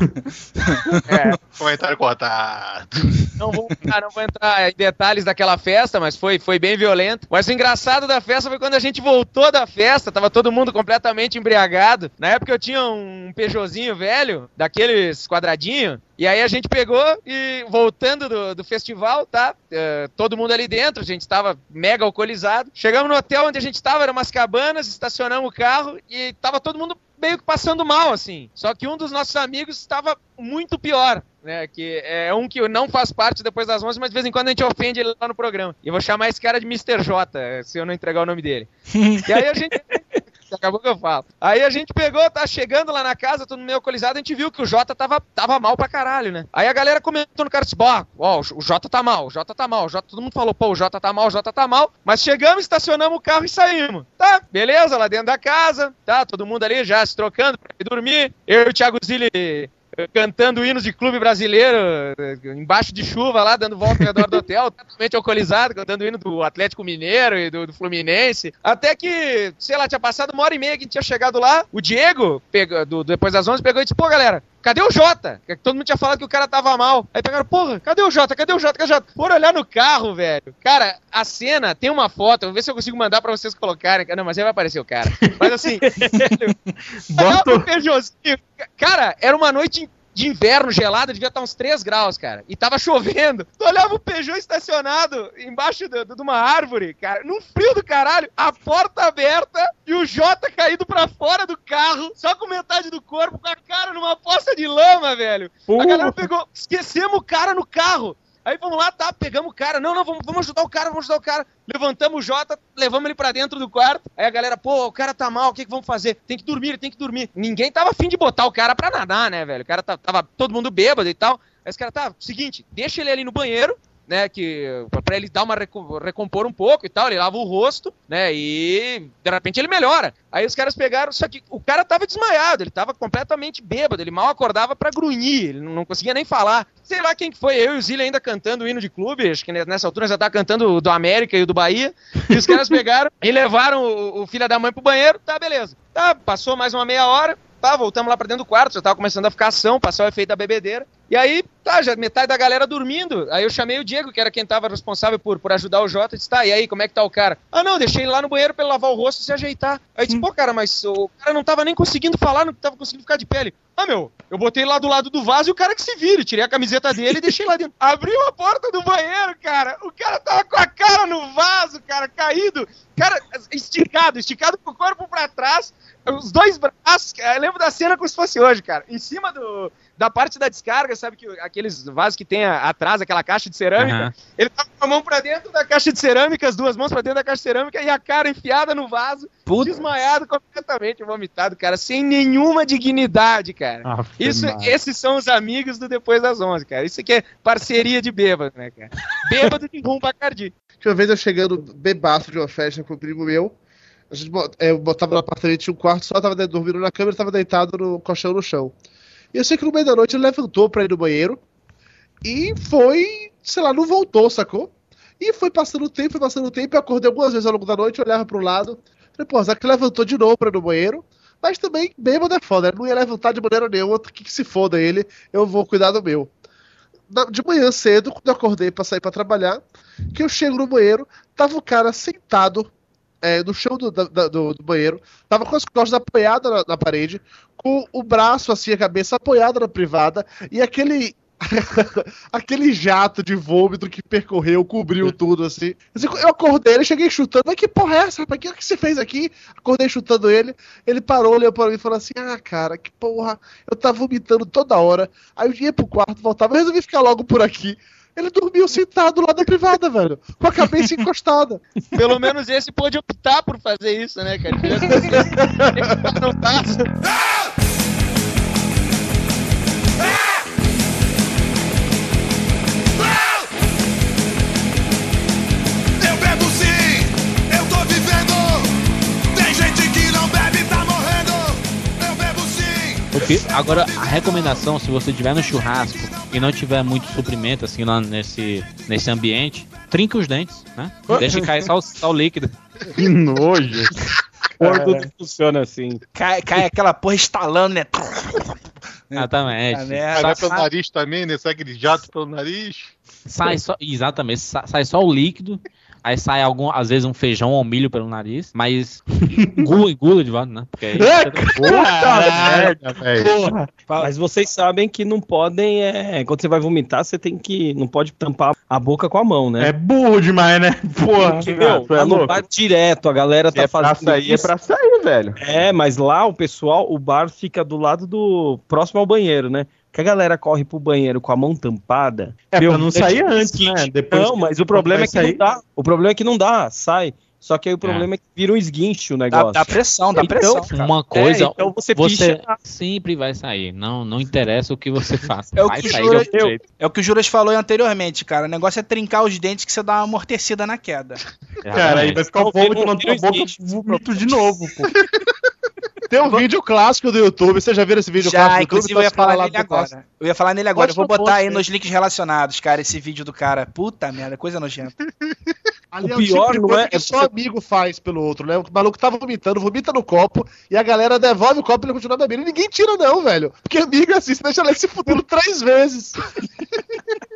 [SPEAKER 6] é,
[SPEAKER 4] Comentário cortado.
[SPEAKER 6] não vou, entrar, não vou entrar em detalhes daquela festa, mas foi, foi bem violento. Mas o engraçado da festa foi quando a gente voltou da festa, tava todo mundo completamente embriagado. Na época eu tinha um Peugeotzinho velho, daqueles quadradinho, e aí a gente pegou e voltando do, do festival, tá? Eh, todo mundo ali dentro, a gente tava mega alcoolizado. Chegamos no hotel onde a gente tava, eram umas cabanas, estacionamos o carro e tava todo mundo meio que passando mal, assim. Só que um dos nossos amigos estava muito pior, né? Que é um que não faz parte depois das 11, mas de vez em quando a gente ofende ele lá no programa. E vou chamar esse cara de Mr. J, se eu não entregar o nome dele. e aí a gente. Acabou que eu falo. Aí a gente pegou, tá chegando lá na casa, todo meio alcoolizado, a gente viu que o Jota tava, tava mal pra caralho, né? Aí a galera comentou no cara, disse, "Bah, ó, o Jota tá mal, o Jota tá mal, o Jota, todo mundo falou, pô, o Jota tá mal, o Jota tá mal. Mas chegamos, estacionamos o carro e saímos. Tá, beleza, lá dentro da casa, tá, todo mundo ali já se trocando pra ir dormir. Eu e o Thiago Zilli cantando hinos de clube brasileiro, embaixo de chuva lá, dando volta ao redor do hotel, totalmente alcoolizado, cantando hino do Atlético Mineiro e do, do Fluminense. Até que, sei lá, tinha passado uma hora e meia que tinha chegado lá, o Diego, pegou, do, depois das 11, pegou e disse, pô, galera, Cadê o Jota? Que Todo mundo tinha falado que o cara tava mal. Aí pegaram, porra, cadê o Jota? Cadê o Jota? Cadê o Jota? Foram olhar no carro, velho. Cara, a cena tem uma foto, vou ver se eu consigo mandar pra vocês colocarem. Não, mas aí vai aparecer o cara. Mas assim,
[SPEAKER 3] Bota
[SPEAKER 6] Olha
[SPEAKER 3] o-.
[SPEAKER 6] Cara, era uma noite de inverno gelada, devia estar uns 3 graus, cara. E tava chovendo. Tu olhava o Peugeot estacionado embaixo de, de uma árvore, cara, num frio do caralho, a porta aberta e o Jota caído pra fora do carro, só com metade do corpo, com a cara numa poça de lama, velho. A galera pegou, esquecemos o cara no carro. Aí vamos lá, tá, pegamos o cara. Não, não, vamos, vamos ajudar o cara, vamos ajudar o cara. Levantamos o Jota, levamos ele pra dentro do quarto. Aí a galera, pô, o cara tá mal, o que, que vamos fazer? Tem que dormir, tem que dormir. Ninguém tava afim de botar o cara pra nadar, né, velho? O cara tá- tava todo mundo bêbado e tal. Aí os caras, tá, seguinte, deixa ele ali no banheiro, né, que pra ele dar uma reco- recompor um pouco e tal, ele lava o rosto, né, e de repente ele melhora. Aí os caras pegaram, só que o cara tava desmaiado, ele tava completamente bêbado, ele mal acordava pra grunhir, ele não conseguia nem falar. Sei lá quem que foi, eu e o Zilli ainda cantando o hino de clube, acho que nessa altura já tava cantando do América e do Bahia, e os caras pegaram e levaram o, o filho da mãe pro banheiro, tá, beleza. Tá, passou mais uma meia hora, tá, voltamos lá pra dentro do quarto, já tava começando a ficar ação, passar o efeito da bebedeira. E aí, tá, já metade da galera dormindo. Aí eu chamei o Diego, que era quem tava responsável por, por ajudar o Jota, e disse, tá, e aí, como é que tá o cara? Ah, não, deixei ele lá no banheiro pra ele lavar o rosto e se ajeitar. Aí disse, pô, cara, mas o cara não tava nem conseguindo falar, não tava conseguindo ficar de pele. Ah, meu, eu botei lá do lado do vaso e o cara que se vire. Tirei a camiseta dele e deixei lá dentro. Abriu a porta do banheiro, cara. O cara tava com a cara no vaso, cara, caído. Cara, esticado, esticado com o corpo pra trás. Os dois braços, eu lembro da cena como se fosse hoje, cara. Em cima do, da parte da descarga, sabe que aqueles vasos que tem a- atrás, aquela caixa de cerâmica,
[SPEAKER 8] Aham.
[SPEAKER 6] ele tava com a mão pra dentro da caixa de cerâmica, as duas mãos pra dentro da caixa de cerâmica e a cara enfiada no vaso,
[SPEAKER 2] Puta.
[SPEAKER 6] desmaiado, completamente vomitado, cara, sem nenhuma dignidade, cara.
[SPEAKER 3] Ave
[SPEAKER 6] Isso, esses são os amigos do Depois das 11, cara. Isso aqui é parceria de bêbado, né, cara? Bêbado de rum Bacardi.
[SPEAKER 7] Tinha uma vez eu chegando bebaço de uma festa com um primo meu. A gente eu botava no apartamento, tinha um quarto só, tava de- dormindo na cama, ele tava deitado no colchão no chão. E eu sei que no meio da noite ele levantou pra ir no banheiro e foi, sei lá, não voltou, sacou? E foi passando o tempo, foi passando o tempo, eu acordei algumas vezes ao longo da noite, olhava pro lado, falei, pô, Zac levantou de novo pra ir no banheiro, mas também bêbado é foda, ele não ia levantar de maneira nenhuma, que, que se foda ele, eu vou cuidar do meu. Na- de manhã cedo, quando eu acordei pra sair pra trabalhar, que eu chego no banheiro, tava o cara sentado é, no chão do, da- do, do banheiro, tava com as costas apoiadas na, na parede, com o braço assim, a cabeça apoiada na privada, e aquele. aquele jato de vômito que percorreu, cobriu tudo assim. Assim, Eu acordei, ele cheguei chutando, mas que porra é essa, rapaz? O que, que você fez aqui? Acordei chutando ele, ele parou, olhou pra mim e falou assim: Ah, cara, que porra, eu tava vomitando toda hora. Aí eu ia pro quarto, voltava, eu resolvi ficar logo por aqui. Ele dormiu sentado lá da privada, velho, com a cabeça encostada.
[SPEAKER 6] Pelo menos esse pôde optar por fazer isso, né, cara? Não tá.
[SPEAKER 8] Agora, a recomendação, se você estiver no churrasco e não tiver muito suprimento, assim, lá nesse, nesse ambiente, trinca os dentes, né? Deixa cair só o, só o líquido.
[SPEAKER 11] Que nojo.
[SPEAKER 5] Porto não funciona assim.
[SPEAKER 2] Cai, cai aquela porra estalando, né?
[SPEAKER 8] Exatamente.
[SPEAKER 2] Ah,
[SPEAKER 8] Só
[SPEAKER 4] vai pelo
[SPEAKER 8] sai,
[SPEAKER 4] nariz também, né? Sai aquele jato pelo nariz.
[SPEAKER 8] sai só, exatamente, sa- sai só o líquido. Aí sai algum, às vezes um feijão ou milho pelo nariz, mas engula, engula de volta, né? Porque aí
[SPEAKER 3] É,
[SPEAKER 11] Puta merda, velho.
[SPEAKER 5] Mas vocês sabem que não podem, é, quando você vai vomitar, você tem que, não pode tampar a boca com a mão, né?
[SPEAKER 3] É burro demais, né? Porra.
[SPEAKER 5] Porque, meu,
[SPEAKER 11] tu é
[SPEAKER 5] no bar direto, a galera
[SPEAKER 11] Se
[SPEAKER 5] tá
[SPEAKER 11] é pra
[SPEAKER 5] fazendo
[SPEAKER 11] sair, é
[SPEAKER 5] isso.
[SPEAKER 11] pra sair, velho.
[SPEAKER 5] É, mas lá o pessoal, o bar fica do lado do. próximo ao banheiro, né? Que a galera corre pro banheiro com a mão tampada.
[SPEAKER 3] É
[SPEAKER 5] meu,
[SPEAKER 3] pra não sair antes, né? Depois
[SPEAKER 5] não, mas o problema é que não
[SPEAKER 3] sair.
[SPEAKER 5] dá. O problema é que não dá, sai. Só que aí o problema é, que vira um esguinche o
[SPEAKER 2] Dá,
[SPEAKER 5] negócio.
[SPEAKER 2] dá pressão, dá
[SPEAKER 5] Então,
[SPEAKER 2] pressão.
[SPEAKER 5] cara.
[SPEAKER 8] uma coisa,
[SPEAKER 5] É, então você
[SPEAKER 8] você
[SPEAKER 5] picha-
[SPEAKER 8] sempre vai sair. Não, não interessa o que você faça.
[SPEAKER 2] É o
[SPEAKER 8] vai
[SPEAKER 2] que
[SPEAKER 8] sair
[SPEAKER 2] jura-
[SPEAKER 8] de algum
[SPEAKER 2] eu-
[SPEAKER 8] jeito.
[SPEAKER 2] É o que o Juras falou anteriormente, cara. O negócio é trincar os dentes que você dá uma amortecida na queda.
[SPEAKER 3] Cara, aí vai ficar o vômito vômito de novo, pô.
[SPEAKER 7] Tem um vídeo clássico do YouTube, vocês já viram esse vídeo
[SPEAKER 2] Já,
[SPEAKER 7] clássico do YouTube?
[SPEAKER 2] inclusive eu ia falar nele
[SPEAKER 7] clássico.
[SPEAKER 2] agora. Eu ia falar nele agora. Eu vou botar aí
[SPEAKER 7] ponto,
[SPEAKER 2] nos links relacionados, cara, esse vídeo do cara. Puta merda, coisa nojenta.
[SPEAKER 7] Ali
[SPEAKER 5] O
[SPEAKER 7] é o
[SPEAKER 5] pior
[SPEAKER 7] tipo de
[SPEAKER 5] não
[SPEAKER 7] coisa
[SPEAKER 5] é-
[SPEAKER 7] que
[SPEAKER 5] é
[SPEAKER 7] só
[SPEAKER 5] você-
[SPEAKER 7] amigo faz pelo outro, né? O maluco tá vomitando, vomita no copo, e a galera devolve o copo e ele continua bebendo. E ninguém tira, não, velho. Porque amigo é assim, você deixa ele se fudendo três vezes.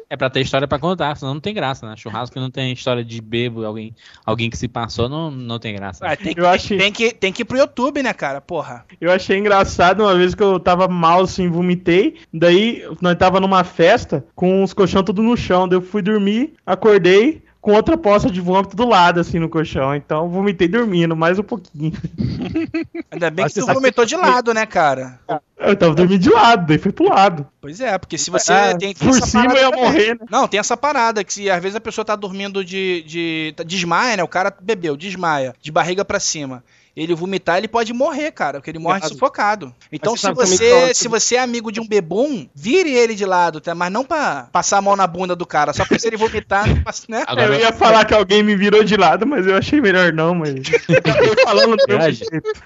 [SPEAKER 8] É pra ter história pra contar, senão não tem graça, né? Churrasco que não tem história de bebo, alguém, alguém que se passou, não, não tem graça.
[SPEAKER 2] Ah, tem, que,
[SPEAKER 3] Eu achei-
[SPEAKER 2] tem, que, tem que ir pro YouTube, né, cara? Porra.
[SPEAKER 3] Eu achei engraçado uma vez que eu tava mal assim, vomitei. Daí nós tava numa festa com os colchão tudo no chão. Daí eu fui dormir, acordei com outra poça de vômito do lado, assim, no colchão. Então vomitei dormindo mais um pouquinho.
[SPEAKER 2] Ainda bem
[SPEAKER 3] Mas
[SPEAKER 2] que
[SPEAKER 3] você
[SPEAKER 2] vomitou de lado, né, cara?
[SPEAKER 3] Eu tava dormindo de lado, daí foi pro lado.
[SPEAKER 2] Pois é, porque se você
[SPEAKER 3] Ah,
[SPEAKER 2] tem, tem
[SPEAKER 3] por
[SPEAKER 2] essa
[SPEAKER 3] cima eu ia morrer, né?
[SPEAKER 2] Não, tem essa parada que se às vezes a pessoa tá dormindo de, de tá- desmaia, né? O cara bebeu, desmaia, de barriga pra cima. Ele vomitar, ele pode morrer, cara, porque ele morre sufocado. Então,
[SPEAKER 5] você
[SPEAKER 2] se você,
[SPEAKER 5] eu-
[SPEAKER 2] se você é amigo de um bebum, vire ele de lado, tá? Mas não pra passar a mão na bunda do cara, só porque se ele vomitar, não passa- né?
[SPEAKER 8] Agora,
[SPEAKER 3] eu ia falar que alguém me virou de lado, mas eu achei melhor não, mas. Falando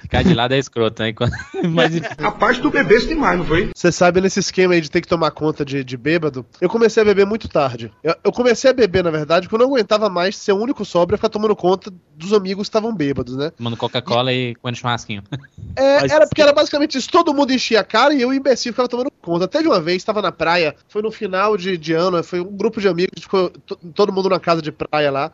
[SPEAKER 8] ficar de lado é escroto, né? Quando- Mas enfim.
[SPEAKER 1] A parte do bebê demais, não foi?
[SPEAKER 7] Você sabe, nesse esquema aí de ter que tomar conta de, de bêbado, eu comecei a beber muito tarde. Eu, eu comecei a beber, na verdade, porque eu não aguentava mais ser o único sóbrio e ficar tomando conta dos amigos que estavam bêbados, né?
[SPEAKER 8] tomando Coca-Cola e comendo churrasquinho.
[SPEAKER 7] É,
[SPEAKER 5] Mas-
[SPEAKER 7] era porque era basicamente isso. Todo mundo enchia a cara e eu, imbecil, ficava tomando conta. Até de uma vez, estava na praia, foi no final de, de ano, foi um grupo de amigos, todo mundo na casa de praia lá.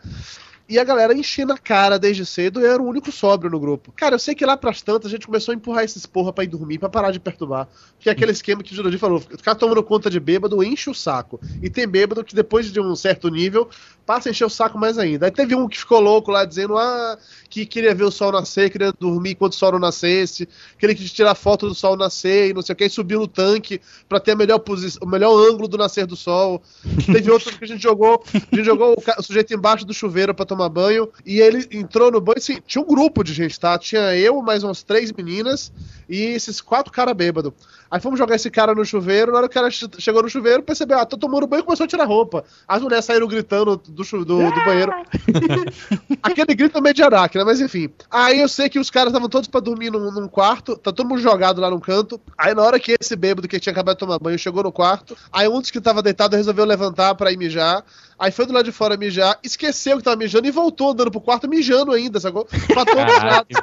[SPEAKER 7] E a galera enchendo a cara desde cedo e eu era o único sóbrio no grupo. Cara, eu sei que lá pras tantas a gente começou a empurrar esses porra pra ir dormir, pra parar de perturbar. Que é aquele esquema que o Jurandir falou: ficar tomando conta de bêbado enche o saco. E tem bêbado que depois de um certo nível passa a encher o saco mais ainda. Aí teve um que ficou louco lá dizendo ah, que queria ver o sol nascer, queria dormir enquanto o sol não nascesse, queria que tirar foto do sol nascer e não sei o que, e subiu no tanque pra ter a melhor posição, o melhor ângulo do nascer do sol. Teve outro que a gente jogou, a gente jogou o, o sujeito embaixo do chuveiro pra tomar tomar banho. E ele entrou no banho, assim, tinha um grupo de gente, tá? Tinha eu, mais umas três meninas e esses quatro caras bêbados. Aí fomos jogar esse cara no chuveiro, na hora que o cara che- chegou no chuveiro, percebeu, ah, tô tomando banho e começou a tirar roupa. As mulheres saíram gritando do, do, do banheiro. Aquele grito meio de araque, né? Mas enfim. Aí eu sei que os caras estavam todos pra dormir num, num quarto, tá todo mundo jogado lá num canto. Aí na hora que esse bêbado que tinha acabado de tomar banho chegou no quarto, aí um dos que tava deitado resolveu levantar pra ir mijar. Aí foi do lado de fora mijar, esqueceu que tava mijando e voltou andando pro quarto mijando ainda, sacou? Pra todos os lados.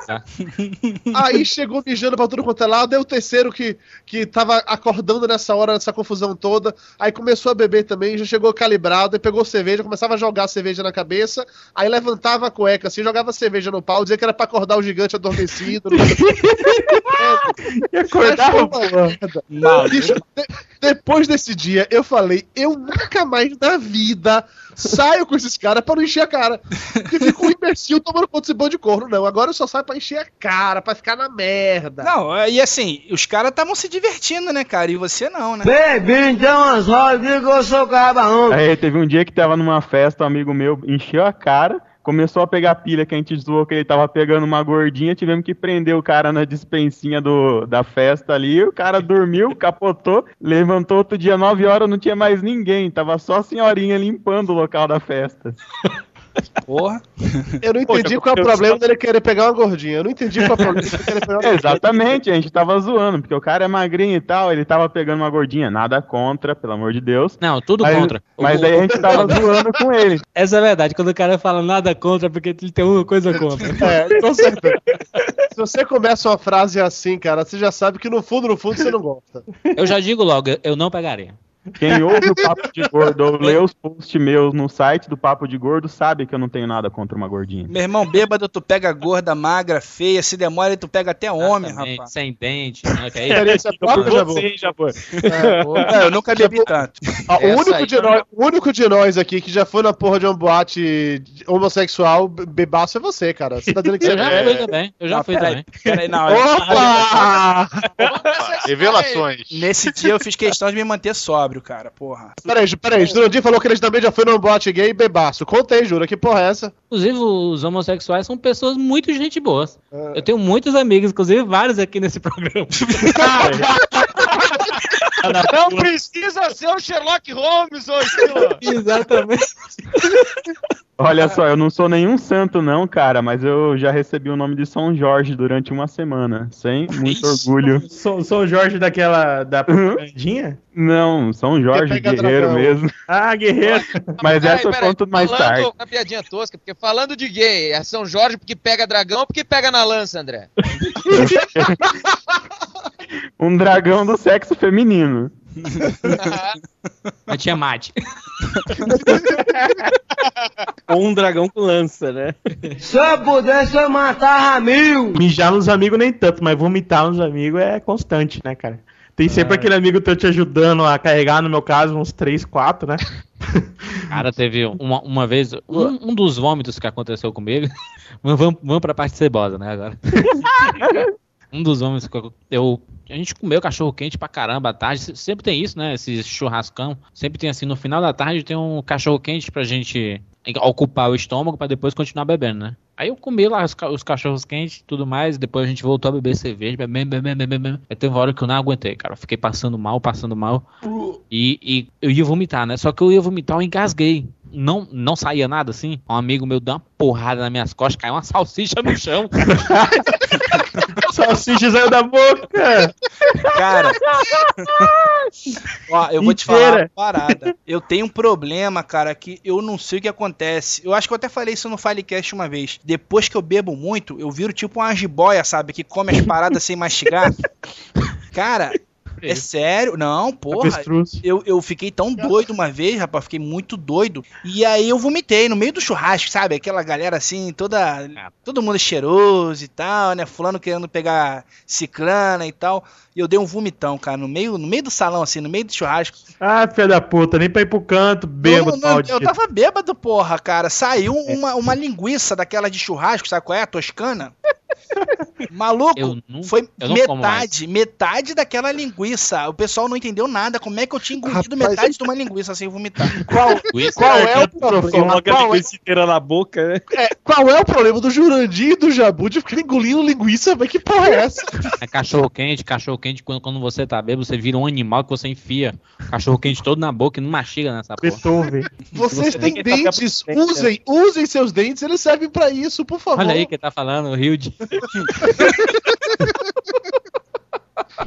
[SPEAKER 7] Aí chegou mijando pra tudo quanto é lado, aí o terceiro que, que tava acordando nessa hora, nessa confusão toda, aí começou a beber também, já chegou calibrado, aí pegou cerveja, começava a jogar cerveja na cabeça, aí levantava a cueca assim, jogava cerveja no pau, dizia que era pra acordar o gigante adormecido.
[SPEAKER 3] E acordava, pô.
[SPEAKER 7] uma merda. Bicho, de- depois desse dia, eu falei, eu nunca mais na vida saio com esses caras pra não encher a cara. Porque fica um imbecil tomando conta desse bando de corno. Não, agora eu só saio pra encher a cara, pra ficar na merda.
[SPEAKER 2] Não, e assim, os caras estavam se divertindo, né, cara? E você não, né?
[SPEAKER 10] Então as rodas que eu sou cabarão.
[SPEAKER 11] Aí teve um dia que tava numa festa, um amigo meu encheu a cara, começou a pegar pilha que a gente zoou que ele tava pegando uma gordinha, tivemos que prender o cara na dispensinha do, da festa ali, o cara dormiu, capotou, levantou outro dia, 9 horas, não tinha mais ninguém, tava só a senhorinha limpando o local da festa.
[SPEAKER 2] Porra.
[SPEAKER 7] Eu não entendi
[SPEAKER 11] Poxa,
[SPEAKER 7] qual é o problema
[SPEAKER 11] só-
[SPEAKER 7] dele querer pegar uma gordinha. Eu não entendi qual é o problema dele querer pegar uma gordinha.
[SPEAKER 11] Exatamente, a gente tava zoando, porque o cara é magrinho e tal, ele tava pegando uma gordinha, nada contra, pelo amor de Deus.
[SPEAKER 8] Não, tudo
[SPEAKER 11] Mas-
[SPEAKER 8] contra.
[SPEAKER 11] Mas
[SPEAKER 8] O-
[SPEAKER 11] aí a gente tava zoando com ele.
[SPEAKER 5] Essa é a verdade, quando o cara fala nada contra, é porque ele tem uma coisa contra.
[SPEAKER 7] É, com certeza. Se você começa uma frase assim, cara, você já sabe que no fundo, no fundo, você não gosta.
[SPEAKER 8] Eu já digo logo, eu- eu não pegaria.
[SPEAKER 11] Quem ouve o Papo de Gordo ou lê os posts meus no site do Papo de Gordo sabe que eu não tenho nada contra uma gordinha.
[SPEAKER 2] Meu irmão, bêbado, tu pega gorda, magra, feia, se demora, tu pega até homem,
[SPEAKER 8] Exatamente,
[SPEAKER 2] rapaz.
[SPEAKER 8] Sem dente, né? Que é?
[SPEAKER 7] Experiência própria, já vou.
[SPEAKER 5] já foi.
[SPEAKER 2] É, eu nunca bebi tanto.
[SPEAKER 7] Ah, o, único
[SPEAKER 6] aí
[SPEAKER 7] de nós, o único de nós aqui que já foi na porra de uma boate homossexual be- bebaço é você, cara. Você tá dizendo que
[SPEAKER 8] Eu
[SPEAKER 7] você
[SPEAKER 8] já
[SPEAKER 7] é.
[SPEAKER 8] fui também. Eu já
[SPEAKER 2] Não,
[SPEAKER 8] fui
[SPEAKER 2] peraí,
[SPEAKER 8] também.
[SPEAKER 2] Peraí, não.
[SPEAKER 7] Opa!
[SPEAKER 4] Revelações.
[SPEAKER 2] Nesse dia eu fiz questão de me manter sóbrio, cara, porra.
[SPEAKER 7] Peraí, peraí, Jurandir falou que ele também já foi numa boate gay bebaço. Conta aí, Jura, que porra é essa?
[SPEAKER 8] Inclusive, os homossexuais são pessoas muito gente boas. Eu tenho muitos amigos, inclusive vários aqui nesse programa.
[SPEAKER 6] Não precisa ser o Sherlock Holmes, Estilo.
[SPEAKER 8] Exatamente.
[SPEAKER 11] Olha só, eu não sou nenhum santo não, cara, mas eu já recebi o nome de São Jorge durante uma semana, sem muito orgulho.
[SPEAKER 3] São, São Jorge daquela. da propagandinha?
[SPEAKER 11] Não, São Jorge, guerreiro mesmo.
[SPEAKER 3] Ah, guerreiro.
[SPEAKER 11] Mas
[SPEAKER 6] Peraí,
[SPEAKER 11] essa eu
[SPEAKER 6] peraí,
[SPEAKER 11] conto mais
[SPEAKER 6] falando,
[SPEAKER 11] tarde.
[SPEAKER 6] Uma piadinha tosca, porque falando de gay, é São Jorge porque pega dragão ou porque pega na lança, André?
[SPEAKER 11] Um dragão do sexo feminino.
[SPEAKER 8] Mas tinha mate.
[SPEAKER 5] Ou um dragão com lança, né?
[SPEAKER 10] Se eu pudesse, eu matava mil.
[SPEAKER 3] Mijar nos amigos nem tanto, mas vomitar nos amigos é constante, né, cara? Tem sempre aquele amigo teu te ajudando a carregar, no meu caso, uns 3, 4, né?
[SPEAKER 8] Cara, teve uma, uma vez, um, um dos vômitos que aconteceu comigo. vamos, vamos pra parte cebosa, né, agora. um dos vômitos que eu, eu- A gente comeu cachorro quente pra caramba à tarde. se- Sempre tem isso, né? Esse churrascão. Sempre tem assim, no final da tarde tem um cachorro quente pra gente ocupar o estômago pra depois continuar bebendo, né? Aí eu comi lá os, ca- os cachorros quentes e tudo mais. Depois a gente voltou a beber cerveja, bebendo, bebendo, bebendo, bebendo. Aí teve uma hora que eu não aguentei, cara. Fiquei passando mal, passando mal. E, e eu ia vomitar, né? Só que eu ia vomitar, eu engasguei. Não, não saía nada assim. Um amigo meu deu uma porrada nas minhas costas, caiu uma salsicha no chão.
[SPEAKER 3] Salsicha saiu da boca!
[SPEAKER 2] Cara. Ó, eu vou te falar
[SPEAKER 3] Inteira.
[SPEAKER 2] uma parada. Eu tenho um problema, cara, que eu não sei o que acontece. Eu acho que eu até falei isso no Filecast uma vez. Depois que eu bebo muito, eu viro tipo uma jiboia, sabe? Que come as paradas sem mastigar. Cara, é sério? Não, porra.
[SPEAKER 3] Avestruz.
[SPEAKER 2] Eu, eu fiquei tão doido uma vez, rapaz, fiquei muito doido. E aí eu vomitei no meio do churrasco, sabe? Aquela galera assim, toda. Todo mundo cheiroso e tal, né? Fulano querendo pegar ciclana e tal. E eu dei um vomitão, cara, no meio, no meio do salão, assim, no meio do churrasco.
[SPEAKER 3] Ah, filha da puta, nem pra ir pro canto, bêbado,
[SPEAKER 2] Não, não, eu tava bêbado, porra, cara. Saiu uma, uma linguiça daquela de churrasco, sabe qual é? A toscana. Maluco,
[SPEAKER 8] Eu não-
[SPEAKER 2] foi
[SPEAKER 8] eu não como
[SPEAKER 2] metade, metade daquela linguiça. O pessoal não entendeu nada. Como é que eu tinha engolido
[SPEAKER 7] Rapaz,
[SPEAKER 2] metade de uma linguiça sem vomitar?
[SPEAKER 7] Qual, qual é o
[SPEAKER 5] Coloca
[SPEAKER 7] problema?
[SPEAKER 5] a
[SPEAKER 7] Qual é,
[SPEAKER 5] inteira na boca, né?
[SPEAKER 7] é, qual é o problema do Jurandir e do Jabu de ficar engolindo linguiça? Mas que porra é essa?
[SPEAKER 8] É cachorro quente, cachorro quente, quando, quando você tá bêbado, você vira um animal que você enfia cachorro quente todo na boca e não mastiga nessa porra.
[SPEAKER 7] Vocês
[SPEAKER 5] Você
[SPEAKER 7] têm
[SPEAKER 5] que
[SPEAKER 7] dentes,
[SPEAKER 5] frente,
[SPEAKER 7] usem, usem seus dentes, eles servem pra isso, por favor.
[SPEAKER 8] Olha aí quem tá falando, o Hilde.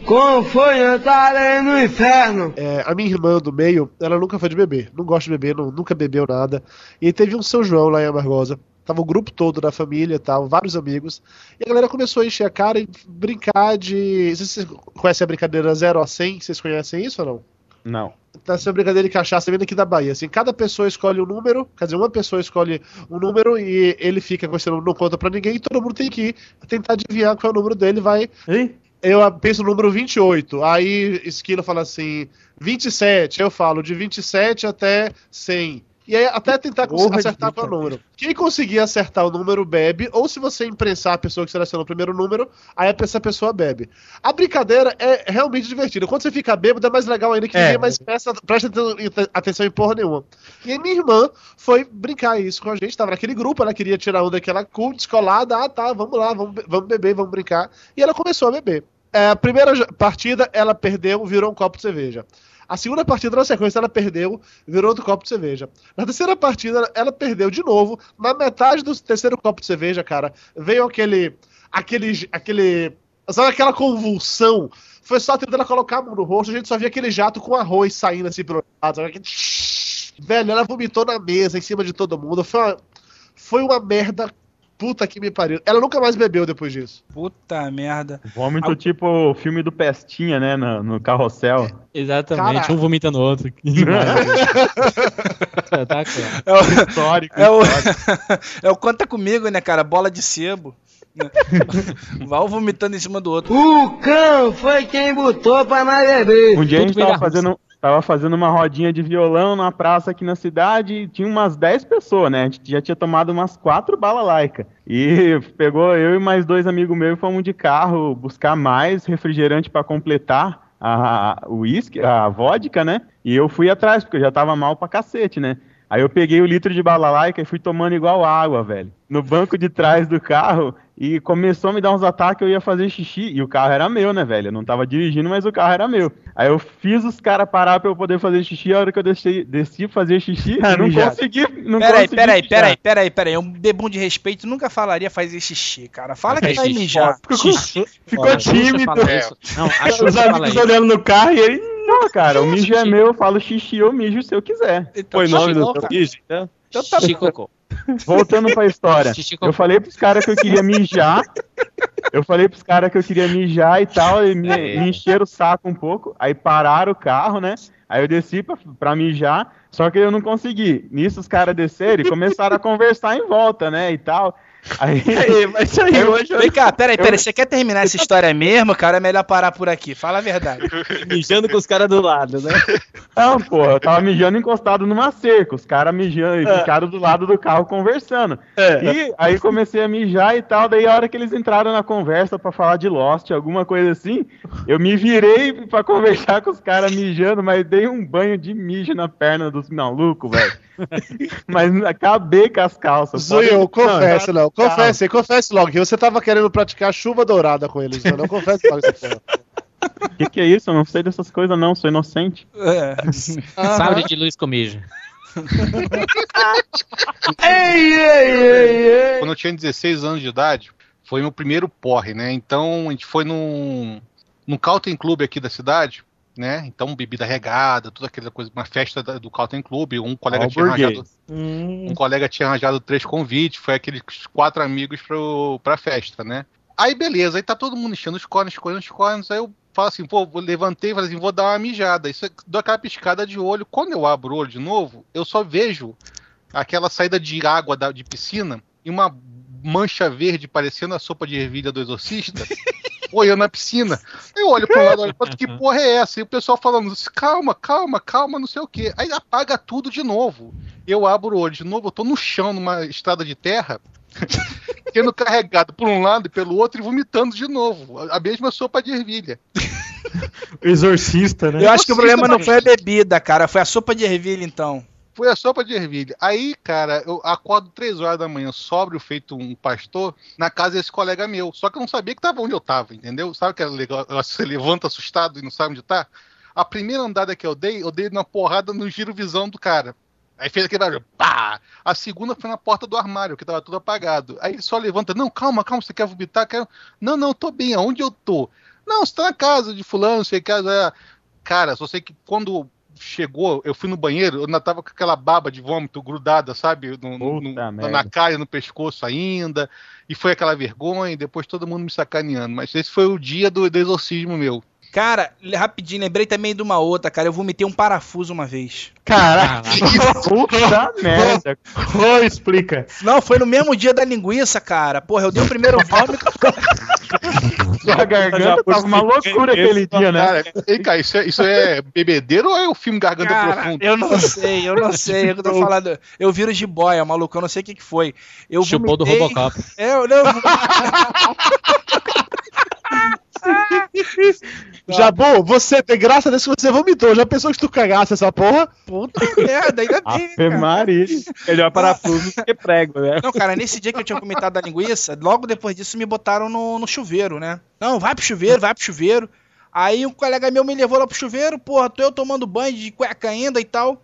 [SPEAKER 10] Como foi entrar no inferno?
[SPEAKER 7] É, a minha irmã do meio, ela nunca foi de beber. Não gosta de beber, não- nunca bebeu nada. E teve um São João lá em Amargosa. Tava o grupo todo da família e tal, vários amigos. E a galera começou a encher a cara e brincar de. Vocês conhecem a brincadeira 0 a 100? Vocês conhecem isso ou não?
[SPEAKER 11] Não.
[SPEAKER 7] Tá essa brincadeira de cachaça vindo aqui da Bahia. Assim, cada pessoa escolhe um número, quer dizer, uma pessoa escolhe um número e ele fica com esse número, não conta pra ninguém, e todo mundo tem que ir tentar adivinhar qual é o número dele, vai.
[SPEAKER 3] Ih,
[SPEAKER 7] Eu penso no número 28, aí Esquilo fala assim, 27, eu falo de 27 até 100. E aí até tentar
[SPEAKER 3] Porra
[SPEAKER 7] acertar qual o número. Quem conseguir acertar o número bebe, ou se você imprensar a pessoa que selecionou o primeiro número, aí essa pessoa bebe. A brincadeira é realmente divertida. Quando você fica bêbado é mais legal ainda que
[SPEAKER 3] É.
[SPEAKER 7] ninguém mais presta, presta aten- atenção em porra nenhuma. E aí minha irmã foi brincar isso com a gente, tava naquele grupo, ela queria tirar onda daquela cool, descolada, ah tá, vamos lá, vamos, vamos beber, vamos brincar. E ela começou a beber. É, a primeira partida, ela perdeu, virou um copo de cerveja. A segunda partida, na sequência, ela perdeu, virou outro copo de cerveja. Na terceira partida, ela perdeu de novo. Na metade do terceiro copo de cerveja, cara, veio aquele. aquele. aquele. Sabe aquela convulsão? Foi só tentando colocar a mão no rosto, a gente só via aquele jato com arroz saindo assim pelo lado. sabe? Aquele... Velho, ela vomitou na mesa, em cima de todo mundo. Foi uma, foi uma merda. Puta que me pariu. Ela nunca mais bebeu depois disso.
[SPEAKER 2] Puta merda.
[SPEAKER 11] Vômito tipo o filme do Pestinha, né? No, no carrossel.
[SPEAKER 8] Exatamente,
[SPEAKER 7] Caralho.
[SPEAKER 8] um vomitando o outro. Espetacular.
[SPEAKER 2] É o,
[SPEAKER 11] Histórico.
[SPEAKER 2] é o,
[SPEAKER 11] histórico.
[SPEAKER 2] é o conta comigo, né, cara? Bola de sebo. Vai um vomitando em cima do outro.
[SPEAKER 10] O cão foi quem botou pra nós beber.
[SPEAKER 11] Um dia a
[SPEAKER 8] Tudo
[SPEAKER 11] gente
[SPEAKER 8] bem
[SPEAKER 11] tava fazendo, tava fazendo uma rodinha de violão na praça aqui na cidade e tinha umas 10 pessoas, né? A gente já tinha tomado umas quatro balalaica. E pegou eu e mais dois amigos meus e fomos de carro buscar mais refrigerante pra completar a, o a vodka, né? E eu fui atrás, porque eu já tava mal pra cacete, né? Aí eu peguei o litro de balalaica e fui tomando igual água, velho. No banco de trás do carro e começou a me dar uns ataques, eu ia fazer xixi. E o carro era meu, né, velho? Eu não tava dirigindo, mas o carro era meu. Aí eu fiz os caras parar pra eu poder fazer xixi. A hora que eu desci, desci fazer xixi,
[SPEAKER 3] Ah,
[SPEAKER 11] não consegui. Não
[SPEAKER 2] Peraí,
[SPEAKER 11] consegui
[SPEAKER 2] peraí,
[SPEAKER 11] mijar.
[SPEAKER 2] peraí, peraí, peraí. Um bebum de respeito nunca falaria fazer xixi, cara. Fala que vai mijar.
[SPEAKER 8] Xixi.
[SPEAKER 11] Ficou
[SPEAKER 8] Olha,
[SPEAKER 11] tímido.
[SPEAKER 8] Não,
[SPEAKER 3] Os amigos olhando no carro e ele.
[SPEAKER 11] Não, cara, o mijo é meu, eu falo xixi, eu mijo se eu quiser.
[SPEAKER 2] Então,
[SPEAKER 5] Foi o nome do teu
[SPEAKER 2] cara.
[SPEAKER 5] bicho, então?
[SPEAKER 2] Então tá
[SPEAKER 8] Xixi cocô.
[SPEAKER 11] Voltando pra história. Eu falei pros caras que eu queria mijar. Eu falei pros caras que eu queria mijar e tal, e me,
[SPEAKER 8] É.
[SPEAKER 11] me encheram o saco um pouco. Aí pararam o carro, né? Aí eu desci pra, pra mijar, só que eu não consegui. Nisso os caras desceram e começaram a conversar em volta, né? E tal. Aí.
[SPEAKER 3] Aí, mas aí hoje.
[SPEAKER 2] Vem cá, peraí, peraí. Você quer terminar essa história mesmo, cara? É melhor parar por aqui. Fala a verdade.
[SPEAKER 5] Mijando com os caras do lado, né?
[SPEAKER 11] Não, porra, eu tava mijando encostado numa cerca. Os caras mijando e
[SPEAKER 3] É.
[SPEAKER 11] ficaram do lado do carro conversando.
[SPEAKER 3] É.
[SPEAKER 11] E aí comecei a mijar e tal. Daí a hora que eles entraram na conversa pra falar de Lost, alguma coisa assim, eu me virei pra conversar com os caras mijando, mas dei um banho de mijo na perna dos malucos, velho. Mas acabei com as calças.
[SPEAKER 7] Zoiou, confessa, não. Confesse, confesse logo que você tava querendo praticar chuva dourada com eles, não, não confesse logo essa.
[SPEAKER 11] O que, que é isso? Eu não sei dessas coisas, não. Sou inocente.
[SPEAKER 2] É.
[SPEAKER 8] Sabre de luz comigo.
[SPEAKER 10] Ei, ei, ei, ei.
[SPEAKER 4] Quando eu tinha 16 anos de idade, foi meu primeiro porre, né? Então a gente foi num, num Calten Club aqui da cidade, né? Então bebida regada, toda aquela coisa, uma festa da- do Calten Club. Um colega tinha arranjado,
[SPEAKER 3] Hum,
[SPEAKER 4] um colega tinha arranjado três convites, foi aqueles quatro amigos pro, pra festa, né? Aí beleza, aí tá todo mundo enchendo os cornos, cornos, cornos, aí eu falo assim, pô, levantei e falei assim, vou dar uma mijada. Isso é- dou aquela piscada de olho. Quando eu abro o olho de novo, eu só vejo aquela saída de água da, de piscina e uma mancha verde parecendo a sopa de ervilha do exorcista. Olhando na piscina. Eu olho pro lado, olho outro, que porra é essa? E o pessoal falando, calma, calma, calma, não sei o quê. Aí apaga tudo de novo. Eu abro o olho de novo, eu tô no chão, numa estrada de terra. sendo carregado por um lado e pelo outro e vomitando de novo. A mesma sopa de ervilha.
[SPEAKER 3] Exorcista, né?
[SPEAKER 2] Eu acho que o problema não foi a bebida, cara. Foi a sopa de ervilha, então.
[SPEAKER 4] Foi a sopa de ervilha. Aí, cara, eu acordo três horas da manhã, sóbrio, feito um pastor, na casa desse colega meu. Só que eu não sabia que tava onde eu tava, entendeu? Sabe que é legal? Você levanta assustado e não sabe onde tá? A primeira andada que eu dei, eu dei uma porrada no giro visão do cara. Aí fez aquele barulho, pá! A segunda foi na porta do armário, que tava tudo apagado. Aí ele só levanta, não, calma, calma, você quer vomitar? Quero... Não, não, tô bem, aonde eu tô? Não, você tá na casa de fulano, sei que casa. Cara, só sei que quando chegou, eu fui no banheiro, eu ainda tava com aquela baba de vômito grudada, sabe? No- no- na cara no pescoço ainda. E foi aquela vergonha, e depois todo mundo me sacaneando. Mas esse foi o dia do, do exorcismo meu.
[SPEAKER 2] Cara, rapidinho, lembrei também de uma outra, cara. Eu vomitei um parafuso uma vez.
[SPEAKER 3] Caraca,
[SPEAKER 11] Puta merda.
[SPEAKER 3] Ô, explica.
[SPEAKER 2] Não, foi no mesmo dia da linguiça, cara. Porra, eu dei o primeiro vômito.
[SPEAKER 11] Sua garganta tava uma loucura aquele dia, né?
[SPEAKER 4] Cara, ei, cara, isso é, isso é bebedeiro ou é o filme Garganta
[SPEAKER 2] Cara,
[SPEAKER 4] Profunda?
[SPEAKER 2] eu não sei, eu não sei. Eu tô falando. Eu viro de boia, maluco. Eu não sei o que, que foi. Eu
[SPEAKER 8] Chupou do
[SPEAKER 2] vomitei-
[SPEAKER 8] Robocop.
[SPEAKER 2] É, eu não.
[SPEAKER 7] Jabu, você tem graça desse que você vomitou. Já pensou que tu cagasse essa porra?
[SPEAKER 2] Puta merda, ainda bem.
[SPEAKER 11] Ave. Maria. Melhor parafuso do que prego, né?
[SPEAKER 2] Não, cara, nesse dia que eu tinha vomitado a linguiça, logo depois disso me botaram no, no chuveiro, né? Não, vai pro chuveiro, vai pro chuveiro. Aí um colega meu me levou lá pro chuveiro, porra, tô eu tomando banho de cueca ainda e tal.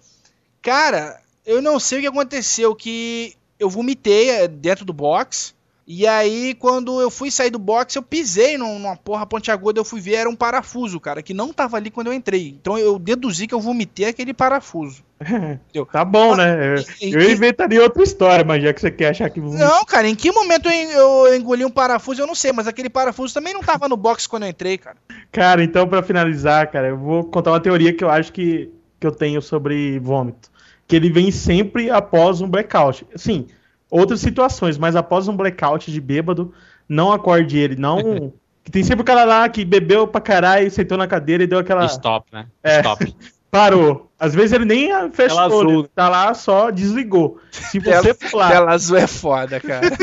[SPEAKER 2] Cara, eu não sei o que aconteceu, que eu vomitei eh, dentro do box. E aí, quando eu fui sair do box, eu pisei num- numa porra pontiaguda, eu fui ver, era um parafuso, cara, que não tava ali quando eu entrei. Então eu deduzi que eu vomitei aquele parafuso.
[SPEAKER 3] Tá bom, né? Eu
[SPEAKER 2] que-
[SPEAKER 3] inventaria outra história, mas já que você quer achar que.
[SPEAKER 2] Não, cara, em que momento eu, eu engoli um parafuso, eu não sei, mas aquele parafuso também não tava no box quando eu entrei, cara.
[SPEAKER 3] Cara, então pra finalizar, cara, eu vou contar uma teoria que eu acho que, que eu tenho sobre vômito. Que ele vem sempre após um blackout. Sim, outras situações, mas após um blackout de bêbado, não acorde ele, não. que tem sempre o cara lá que bebeu pra caralho, sentou na cadeira e deu aquela.
[SPEAKER 8] Stop, né?
[SPEAKER 3] É.
[SPEAKER 8] Stop.
[SPEAKER 3] Parou. Às vezes ele nem fechou,
[SPEAKER 5] Tela azul.
[SPEAKER 3] ele tá lá, só desligou. Se você for lá,
[SPEAKER 2] Tela azul é foda, cara.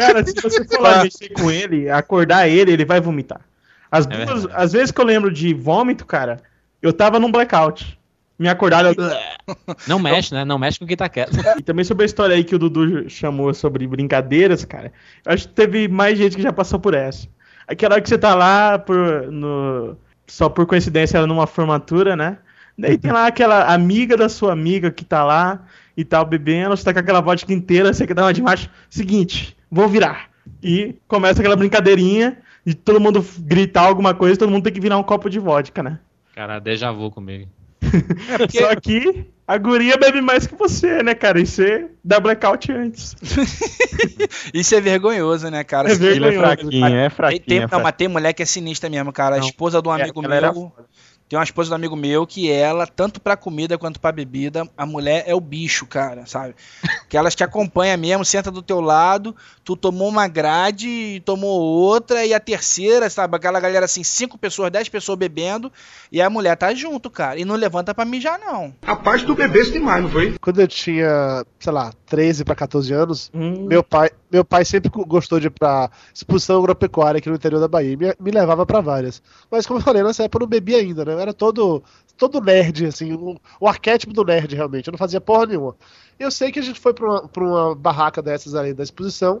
[SPEAKER 3] Cara, se você for lá mexer com ele, acordar ele, ele vai vomitar. As, duas,
[SPEAKER 8] verdade.
[SPEAKER 3] as vezes que eu lembro de vômito, cara, eu tava num blackout. Me acordaram. eu-
[SPEAKER 8] Não mexe, né? Não mexe com quem tá quieto.
[SPEAKER 3] E também sobre a história aí que o Dudu chamou sobre brincadeiras, cara. Eu acho que teve mais gente que já passou por essa. Aquela hora que você tá lá por, no, só por coincidência numa formatura, né? Daí tem lá aquela amiga da sua amiga que tá lá e tal, bebendo, você tá com aquela vodka inteira, você quer dar uma de macho. Seguinte, vou virar. E começa aquela brincadeirinha de todo mundo gritar alguma coisa, todo mundo tem que virar um copo de vodka, né?
[SPEAKER 8] Cara, déjà vu comigo.
[SPEAKER 2] É porque
[SPEAKER 3] Só que a guria bebe mais que você, né, cara? E você dá blackout antes.
[SPEAKER 2] isso é vergonhoso, né, cara?
[SPEAKER 3] É
[SPEAKER 2] Assim,
[SPEAKER 11] Ele é
[SPEAKER 3] vergonhoso.
[SPEAKER 11] fraquinho, é fraquinho.
[SPEAKER 2] tem-
[SPEAKER 11] é
[SPEAKER 2] não,
[SPEAKER 11] fraquinho.
[SPEAKER 2] mas tem mulher que é sinistra mesmo, cara. A
[SPEAKER 3] Não.
[SPEAKER 2] esposa de um
[SPEAKER 3] É,
[SPEAKER 2] amigo
[SPEAKER 3] ela era
[SPEAKER 2] meu. Tem uma esposa do amigo meu que ela, tanto pra comida quanto pra bebida, a mulher é o bicho, cara, sabe? Que elas te acompanham mesmo, senta do teu lado, tu tomou uma grade, tomou outra, e a terceira, sabe? Aquela galera assim, cinco pessoas, dez pessoas bebendo, e a mulher tá junto, cara. E não levanta pra mijar, não.
[SPEAKER 1] Rapaz, tu bebeste demais, não foi?
[SPEAKER 7] Quando eu tinha, sei lá, 13 pra 14 anos,
[SPEAKER 3] Hum,
[SPEAKER 7] meu pai, meu pai sempre go- gostou de ir pra exposição agropecuária aqui no interior da Bahia. Me, me levava pra várias. Mas como eu falei, nessa época eu não bebia ainda, né? Eu era todo, todo nerd, assim, o, o arquétipo do nerd, realmente. Eu não fazia porra nenhuma. Eu sei que a gente foi pra uma, pra uma barraca dessas ali da exposição.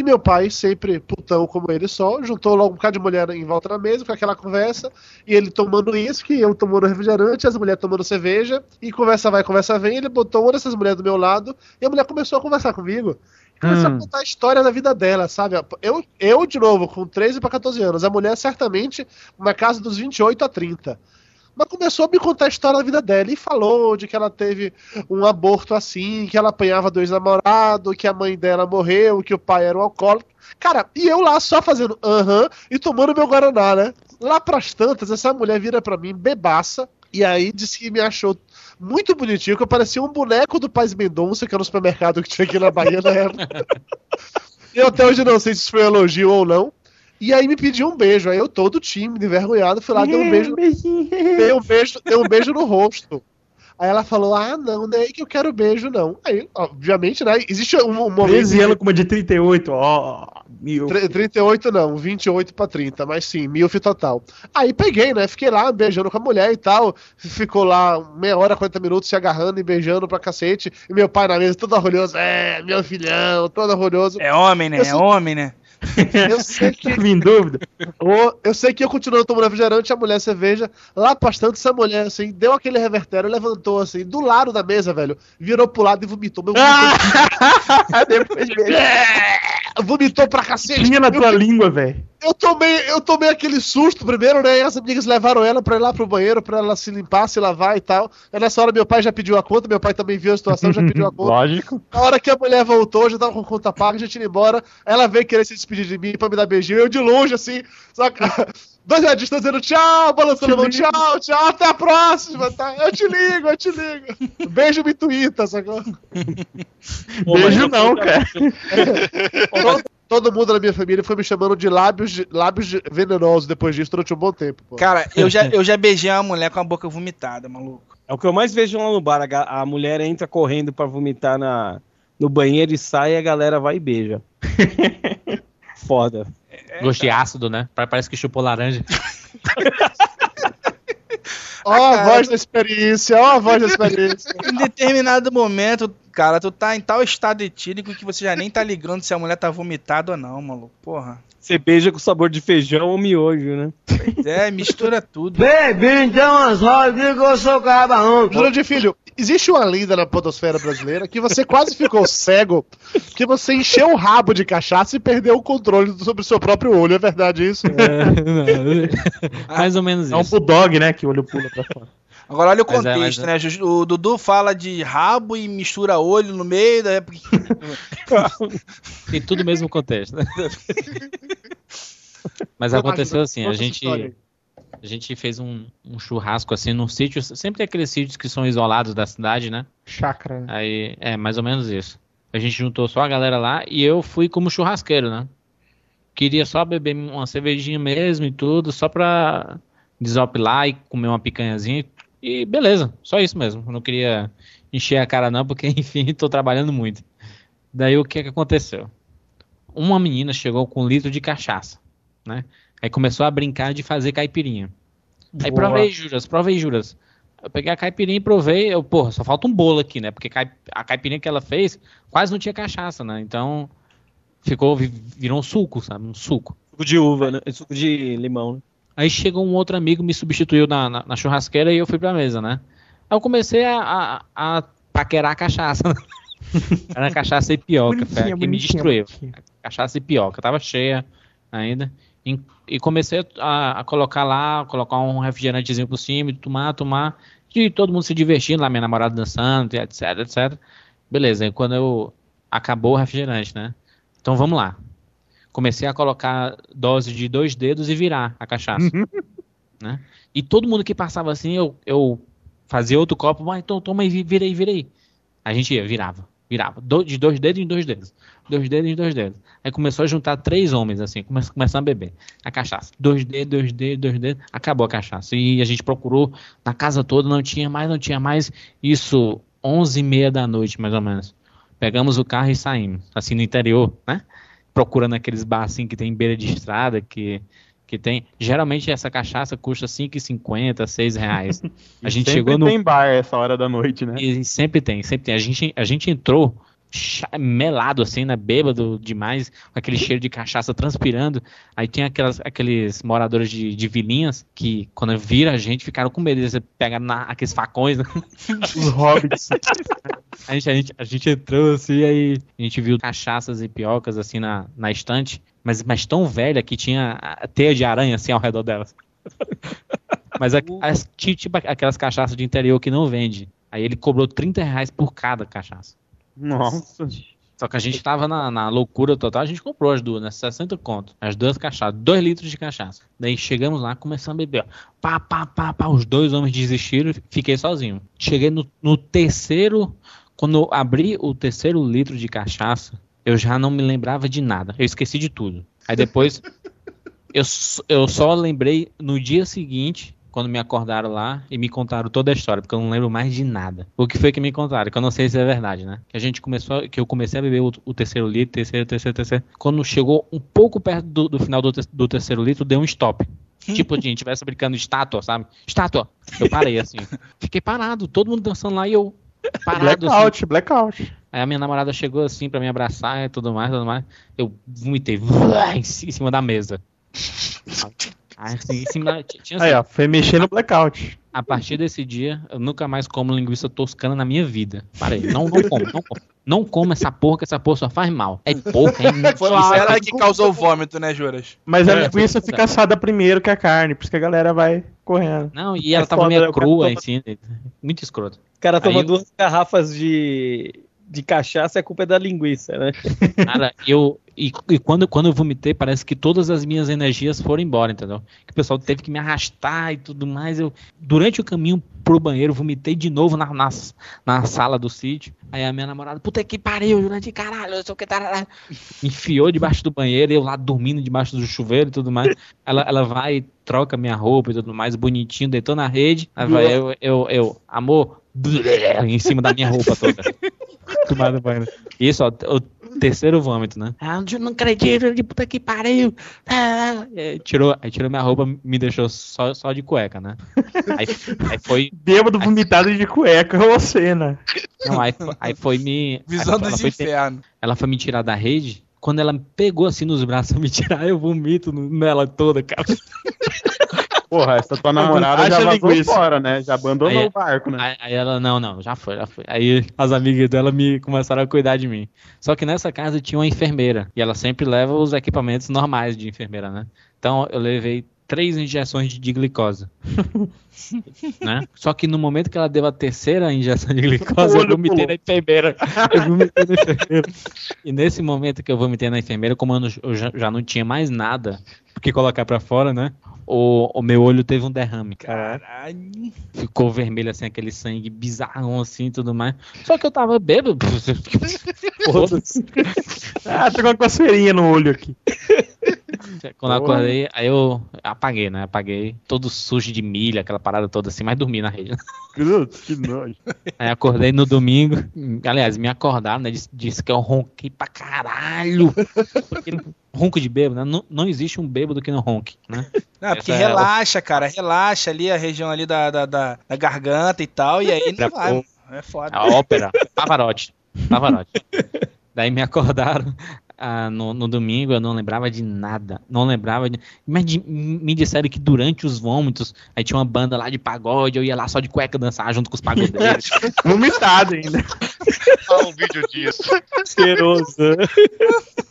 [SPEAKER 7] E meu pai, sempre putão como ele só, juntou logo um bocado de mulher em volta da mesa, com aquela conversa, e ele tomando uísque, eu tomando refrigerante, as mulheres tomando cerveja, e conversa vai, conversa vem, ele botou uma dessas mulheres do meu lado, e a mulher começou a conversar comigo. E Começou a
[SPEAKER 11] Hum.
[SPEAKER 7] contar a história da vida dela, sabe? Eu, eu, de novo, com 13 para 14 anos, a mulher certamente na casa dos 28 a 30. Mas começou a me contar a história da vida dela e falou de que ela teve um aborto assim, que ela apanhava dois namorados, que a mãe dela morreu, que o pai era um alcoólico. Cara, e eu lá só fazendo aham e tomando meu Guaraná, né? Lá pras tantas, essa mulher vira pra mim bebaça e aí disse que me achou muito bonitinho, que eu parecia um boneco do Paz Mendonça, que era no supermercado que tinha aqui na Bahia na época. Eu até hoje não sei se isso foi um elogio ou não. E aí me pediu um beijo. Aí eu todo tímido, envergonhado, fui lá, dei um beijo, dei um beijo, dei um beijo no rosto. Aí ela falou: Ah, não, não é aí que eu quero beijo, não. Aí, obviamente, né? Existe um, um momento.
[SPEAKER 3] 13 ela com uma de 38, ó. Mil.
[SPEAKER 7] Tre- 38 não, 28 pra 30, mas sim, milf total. Aí peguei, né? Fiquei lá beijando com a mulher e tal. Ficou lá meia hora, 40 minutos se agarrando e beijando pra cacete. E meu pai na mesa, todo orgulhoso. É, meu filhão, todo orgulhoso.
[SPEAKER 2] É homem, né?
[SPEAKER 7] Eu
[SPEAKER 2] É homem, né?
[SPEAKER 7] Eu sei que,
[SPEAKER 3] Tava em dúvida.
[SPEAKER 7] Eu sei que eu continuando tomando refrigerante, a mulher cerveja. Lá bastante, essa mulher, assim, deu aquele revertério, levantou, assim, do lado da mesa, velho. Virou pro lado e vomitou. Meu
[SPEAKER 3] Depois
[SPEAKER 7] vomitou pra cacete.
[SPEAKER 3] Tinha na
[SPEAKER 7] Eu
[SPEAKER 3] tua língua, velho.
[SPEAKER 7] Eu tomei, eu tomei aquele susto primeiro, né? E as amigas levaram ela pra ir lá pro banheiro, pra ela se limpar, se lavar e tal. Aí nessa hora meu pai já pediu a conta, meu pai também viu a situação, já pediu a conta.
[SPEAKER 11] Lógico.
[SPEAKER 7] Na hora que a mulher voltou, já tava com conta paga, já tinha ido embora. Ela veio querer se despedir de mim pra me dar beijinho. Eu de longe, assim, só que. Dois distância dizendo tchau, balançando a mão, tchau, tchau, até a próxima, tá? Eu te ligo, eu te ligo. Beijo me tuita, sacou?
[SPEAKER 3] Beijo não, cara.
[SPEAKER 7] todo, todo mundo na minha família foi me chamando de lábios, de- lábios de- venenosos depois disso durante um bom tempo. Pô.
[SPEAKER 2] Cara, eu já, eu já beijei uma mulher com a boca vomitada, maluco.
[SPEAKER 5] É o que eu mais vejo lá no bar. A, a mulher entra correndo pra vomitar na, no banheiro e sai e a galera vai e beija. Foda.
[SPEAKER 8] Gosto de ácido, né? Pa- Parece que chupou laranja.
[SPEAKER 7] Ó a voz da experiência, ó a voz da experiência.
[SPEAKER 2] Em determinado momento, cara, tu tá em tal estado etílico que você já nem tá ligando se a mulher tá vomitada ou não, maluco. Porra.
[SPEAKER 5] Você beija com sabor de feijão ou miojo, né?
[SPEAKER 2] É, mistura tudo.
[SPEAKER 10] Baby, então as rodas eu sou cabarão.
[SPEAKER 7] Jurandir Filho, existe uma lenda na podosfera brasileira que você quase ficou cego porque você encheu o rabo de cachaça e perdeu o controle sobre o seu próprio olho, é verdade isso?
[SPEAKER 8] Mais ou menos
[SPEAKER 3] É um
[SPEAKER 8] isso.
[SPEAKER 3] bulldog, né? Que o olho pula pra fora.
[SPEAKER 2] Agora olha o
[SPEAKER 8] Mas é,
[SPEAKER 2] contexto,
[SPEAKER 8] mas é.
[SPEAKER 2] né? O Dudu fala de rabo e mistura olho no meio, da época.
[SPEAKER 8] Tem tudo o mesmo contexto. né? Mas aconteceu assim, a gente,
[SPEAKER 7] história.
[SPEAKER 8] A gente fez um, um churrasco assim num sítio, sempre tem aqueles sítios que são isolados da cidade, né?
[SPEAKER 3] Chácara, né?
[SPEAKER 8] Aí, é, mais ou menos isso. A gente juntou só a galera lá e eu fui como churrasqueiro, né? Queria só beber uma cervejinha mesmo e tudo, só pra desopilar e comer uma picanhazinha. E beleza, só isso mesmo. Eu não queria encher a cara não, porque enfim, tô trabalhando muito. Daí o que que aconteceu? Uma menina chegou com um litro de cachaça, né? Aí começou a brincar de fazer caipirinha. Aí
[SPEAKER 3] Boa.
[SPEAKER 8] provei, Juras, provei, Juras. Eu peguei a caipirinha e provei, eu, porra, só falta um bolo aqui, né? Porque a caipirinha que ela fez quase não tinha cachaça, né? Então ficou, vi- virou um suco, sabe? Um suco.
[SPEAKER 5] Suco de uva, né? Suco de limão, né?
[SPEAKER 8] Aí chegou um outro amigo, me substituiu na, na, na churrasqueira e eu fui pra mesa, né? Aí eu comecei a, a, a paquerar a cachaça. né? Era cachaça e pioca, foi a que me destruiu.
[SPEAKER 3] bonitinha.
[SPEAKER 8] Cachaça e pioca, tava cheia ainda. E, e comecei a, a colocar lá, colocar um refrigerantezinho por cima, e tomar, tomar. E todo mundo se divertindo lá, minha namorada dançando, e etc, etc. Beleza, aí quando eu. Acabou o refrigerante, né? Então vamos lá. Comecei a colocar dose de dois dedos e virar a cachaça. né? E todo mundo que passava assim, eu, eu fazia outro copo, mas então toma aí, vira aí, vira aí. A gente ia, virava, virava. Do- de dois dedos em dois dedos. Dois dedos em dois dedos. Aí começou a juntar três homens, assim, come, começando a beber. A cachaça. Dois dedos, dois dedos, dois dedos. Acabou a cachaça. E a gente procurou na casa toda, não tinha mais, não tinha mais. Isso, onze e meia da noite, mais ou menos. Pegamos o carro e saímos. Assim, no interior, né? Procurando aqueles bar, assim, que tem beira de estrada, que... Que tem. Geralmente essa cachaça custa 5,50, 6 reais. A gente
[SPEAKER 11] Sempre
[SPEAKER 8] chegou no.
[SPEAKER 11] tem bar essa hora da noite, né?
[SPEAKER 8] E sempre tem, sempre tem. A gente, a gente entrou melado assim, né? Bêbado demais, com aquele cheiro de cachaça transpirando. Aí tem aquelas, aqueles moradores de, de vilinhas que, quando vira a gente, ficaram com medo. Você pega na, aqueles facões, né?
[SPEAKER 3] Os hobbits.
[SPEAKER 8] A gente, a, gente, a gente entrou assim, aí a gente viu cachaças e piocas assim na, na estante, mas, mas tão velha que tinha a teia de aranha assim ao redor delas. Mas a- as, tipo aquelas cachaças de interior que não vende. Aí ele cobrou 30 reais por cada cachaça.
[SPEAKER 11] Nossa.
[SPEAKER 8] Só que a gente tava na, na loucura total, a gente comprou as duas, né? 60 conto. As duas cachaças, 2 litros de cachaça. Daí chegamos lá, começamos a beber. ó. Pá, pá, pá, pá. Os dois homens desistiram, fiquei sozinho. Cheguei no, no terceiro. Quando eu abri o terceiro litro de cachaça, eu já não me lembrava de nada. Eu esqueci de tudo. Aí depois, eu, eu só lembrei no dia seguinte quando me acordaram lá e me contaram toda a história, porque eu não lembro mais de nada. O que foi que me contaram? Que eu não sei se é verdade, né? Que a gente começou, que eu comecei a beber o, o terceiro litro, terceiro, terceiro, terceiro. Quando chegou um pouco perto do, do final do, te- do terceiro litro, deu um stop. Tipo, a gente estivesse brincando de estátua, sabe? Estátua. Eu parei assim. Fiquei parado, todo mundo dançando lá e eu parado assim.
[SPEAKER 3] Blackout, blackout.
[SPEAKER 8] Aí a minha namorada chegou assim pra me abraçar e tudo mais, tudo mais. Eu vomitei em ci- em cima da mesa. Aí, assim, em cima da- tinha assim,
[SPEAKER 3] Aí, ó, foi mexer no blackout.
[SPEAKER 8] a partir desse dia, eu nunca mais como linguiça toscana na minha vida. Parei, não, não como, não como. Não como essa porra, que essa porra só faz mal. É pouco, é
[SPEAKER 2] Foi lá,
[SPEAKER 8] é
[SPEAKER 2] ela que causou o vômito, né, Juras?
[SPEAKER 3] Mas a
[SPEAKER 8] É,
[SPEAKER 3] linguiça fica assada primeiro que a carne, por isso que a galera vai correndo.
[SPEAKER 8] Não, e ela
[SPEAKER 3] É
[SPEAKER 8] tava
[SPEAKER 3] foda,
[SPEAKER 8] meio
[SPEAKER 3] né?
[SPEAKER 8] Crua
[SPEAKER 3] toma-
[SPEAKER 8] em cima. Muito escroto.
[SPEAKER 5] O cara toma
[SPEAKER 8] Aí-
[SPEAKER 5] duas garrafas de, de cachaça a culpa é da linguiça, né?
[SPEAKER 8] Cara, eu. E, e quando, quando eu vomitei, parece que todas as minhas energias foram embora, entendeu? Que o pessoal teve que me arrastar e tudo mais. Eu, durante o caminho pro banheiro, vomitei de novo na, na, na sala do sítio. Aí a minha namorada, puta que pariu, Jurandir, caralho, eu sou o que tá. Me enfiou debaixo do banheiro, eu lá dormindo debaixo do chuveiro e tudo mais. Ela, ela vai, troca minha roupa e tudo mais, bonitinho, deitou na rede. Aí vai, eu, eu, eu, amor, em cima da minha roupa toda. Banho. Isso, ó, o terceiro vômito, né? Ah, eu não acredito, de puta que pariu. Ah, é, tirou, aí tirou minha roupa, me deixou só, só de cueca, né? Aí, aí foi.
[SPEAKER 3] Bêbado vomitado de cueca, ô cena.
[SPEAKER 8] Não, aí, aí foi me.
[SPEAKER 2] Visão
[SPEAKER 8] aí, ela
[SPEAKER 2] dos
[SPEAKER 8] foi,
[SPEAKER 2] infernos.
[SPEAKER 8] ela foi me tirar da rede. Quando ela me pegou assim nos braços pra me tirar, eu vomito nela toda, cara.
[SPEAKER 11] Porra, essa tua namorada já vazou
[SPEAKER 3] linguiça.
[SPEAKER 11] fora, né? Já abandonou
[SPEAKER 8] Aí-
[SPEAKER 11] o barco, né?
[SPEAKER 8] Aí, aí ela, não, não, já foi, já foi. Aí as amigas dela me começaram a cuidar de mim. Só que nessa casa tinha uma enfermeira. E ela sempre leva os equipamentos normais de enfermeira, né? Então eu levei três injeções de, glicose. né? Só que no momento que ela deu a terceira injeção de glicose, eu vomitei na enfermeira. Eu vomitei na enfermeira. E nesse momento que eu vomitei na enfermeira, como eu, não- eu já, já não tinha mais nada que colocar pra fora, né? O, o meu olho teve um derrame, cara
[SPEAKER 2] Caralho.
[SPEAKER 8] ficou vermelho assim, aquele sangue bizarrão assim e tudo mais. Só que eu tava bêbado.
[SPEAKER 3] Ah, tô com uma coceirinha no olho aqui.
[SPEAKER 8] Quando eu acordei, aí eu apaguei, né? Apaguei todo sujo de milha, aquela parada toda assim, mas dormi na rede.
[SPEAKER 3] Que nojo.
[SPEAKER 8] Aí acordei no domingo. Aliás, me acordaram, né? Disse, disse que eu ronquei pra caralho. Porque ronco de bêbado, né? Não, não existe um bêbado que não ronque, né?
[SPEAKER 2] Não, porque
[SPEAKER 8] Essa é
[SPEAKER 2] relaxa, cara. Relaxa ali a região ali da, da, da, da garganta e tal. E aí não vai. É foda.
[SPEAKER 8] A ópera, Pavarotti. Pavarotti. Daí me acordaram ah, no, no domingo, eu não lembrava de nada. Não lembrava de. Mas de- me disseram que durante os vômitos, aí tinha uma banda lá de pagode, eu ia lá só de cueca dançar junto com os pagodeiros.
[SPEAKER 3] Vomitado ainda.
[SPEAKER 4] Há um vídeo disso.
[SPEAKER 5] Cheiroso.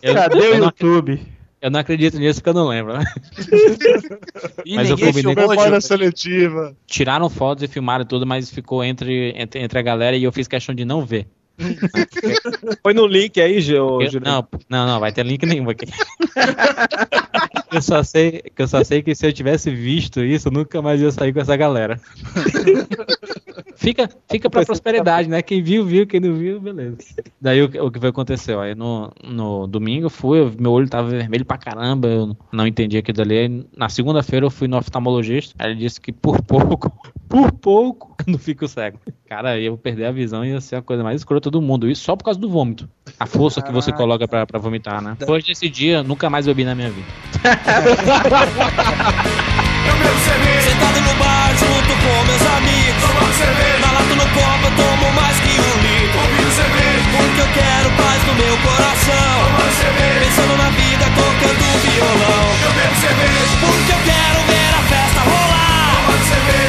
[SPEAKER 8] Eu,
[SPEAKER 3] Cadê o
[SPEAKER 8] eu, não,
[SPEAKER 3] YouTube?
[SPEAKER 8] eu não acredito nisso porque eu não lembro. né? Mas eu combinei
[SPEAKER 2] filmou,
[SPEAKER 7] Memória seletiva.
[SPEAKER 8] Tiraram fotos e filmaram tudo, mas ficou entre, entre, entre a galera e eu fiz questão de não ver.
[SPEAKER 5] Põe no link aí, Gil.
[SPEAKER 8] Eu- não, não, não, vai ter link nenhum aqui. eu, só sei, que eu só sei que se eu tivesse visto isso, eu nunca mais ia sair com essa galera. fica fica pra prosperidade, né? Quem viu, viu, quem não viu, beleza. Daí o, que- o que foi aconteceu? Aí no, no domingo eu fui, eu- meu olho tava vermelho pra caramba, eu não entendi aquilo dali. Na segunda-feira eu fui no oftalmologista, aí ele disse que por pouco, por pouco, eu não fico cego. Cara, eu perder a visão ia ser a coisa mais escrota do mundo. Isso só por causa do vômito. A força que você
[SPEAKER 2] Caraca.
[SPEAKER 8] coloca pra, pra vomitar, né? Depois desse dia, nunca mais bebi na minha vida.
[SPEAKER 12] Sentado no bar junto com meus amigos. Tomando cerveja. Na lata no copo eu tomo mais que um litro. Ouvindo cerveja. Porque eu quero paz no meu coração. Tomando cerveja. Pensando na vida, tocando violão. Eu bebo cerveja. Porque eu quero ver a festa rolar. Tomando cerveja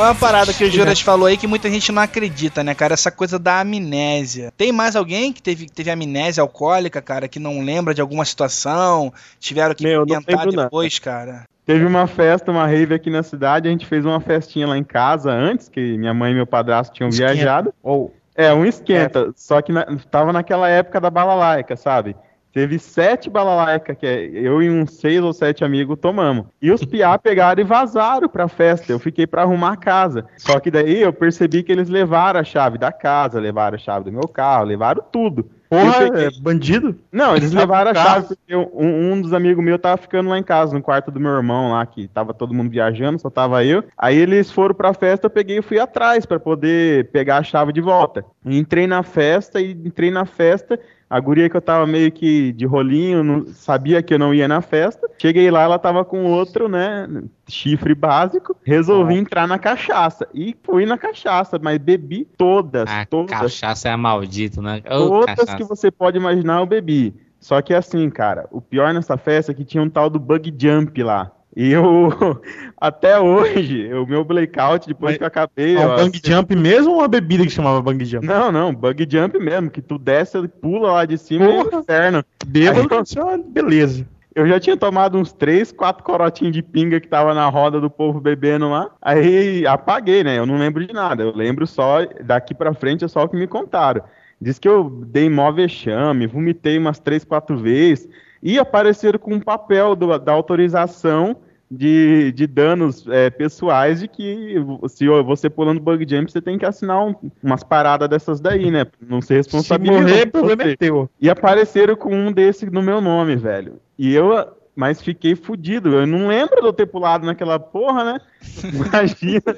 [SPEAKER 2] uma parada que o Juras falou aí que muita gente não acredita, né, cara? Essa coisa da amnésia. Tem mais alguém que teve, teve amnésia alcoólica, cara, que não lembra de alguma situação? Tiveram que
[SPEAKER 5] Meu,
[SPEAKER 2] inventar
[SPEAKER 5] lembro nada.
[SPEAKER 2] depois, cara?
[SPEAKER 11] Teve uma festa, uma rave aqui na cidade, a gente fez uma festinha lá em casa antes, que minha mãe e meu padrasto tinham
[SPEAKER 3] Esquenta.
[SPEAKER 11] viajado. Ou é, um esquenta, só que na, tava naquela época da balalaica, sabe? Teve sete balalaica, que é, eu e uns seis ou sete amigos tomamos. E os piá pegaram e vazaram pra festa. Eu fiquei pra arrumar a casa. Só que daí eu percebi que eles levaram a chave da casa, levaram a chave do meu carro, levaram tudo.
[SPEAKER 3] Porra, é bandido?
[SPEAKER 11] Não, eles
[SPEAKER 3] Tava
[SPEAKER 11] levaram a chave porque um, um dos amigos meus tava ficando lá em casa, no quarto do meu irmão lá, que tava todo mundo viajando, só tava eu. Aí eles foram pra festa, eu peguei e fui atrás pra poder pegar a chave de volta. Entrei na festa e entrei na festa. A guria que eu tava meio que de rolinho, não, sabia que eu não ia na festa. Cheguei lá, ela tava com outro, né? Chifre básico. Resolvi entrar na cachaça. E fui na cachaça, mas bebi todas,
[SPEAKER 8] A
[SPEAKER 11] todas.
[SPEAKER 8] cachaça é maldito, né? Ô,
[SPEAKER 11] Todas
[SPEAKER 8] cachaça.
[SPEAKER 11] que você pode imaginar eu bebi. Só que assim, cara, o pior nessa festa é que tinha um tal do bug jump lá. E eu, até hoje, o meu blackout, depois
[SPEAKER 3] Mas-
[SPEAKER 11] que eu acabei.
[SPEAKER 3] É um bang jump mesmo ou uma bebida que chamava bang jump?
[SPEAKER 11] Não, não, bug jump mesmo, que tu desce, pula lá de cima e é
[SPEAKER 3] Porra.
[SPEAKER 11] inferno.
[SPEAKER 3] Bêbado uma beleza.
[SPEAKER 11] Eu já tinha tomado uns três, quatro corotinhos de pinga que tava na roda do povo bebendo lá. Aí apaguei, né? Eu não lembro de nada. Eu lembro só, daqui pra frente é só o que me contaram. Diz que eu dei mó vexame, vomitei umas três, quatro vezes. E apareceram com um papel do- da autorização de, de danos é, pessoais de que se você pulando bug jump, você tem que assinar um- umas paradas dessas daí, né? Não ser
[SPEAKER 3] Se
[SPEAKER 11] responsabilizado.
[SPEAKER 3] morrer, o problema é teu.
[SPEAKER 11] E apareceram com um desse no meu nome, velho. E eu, mas fiquei fudido. Eu não lembro de eu ter pulado naquela porra, né? Imagina.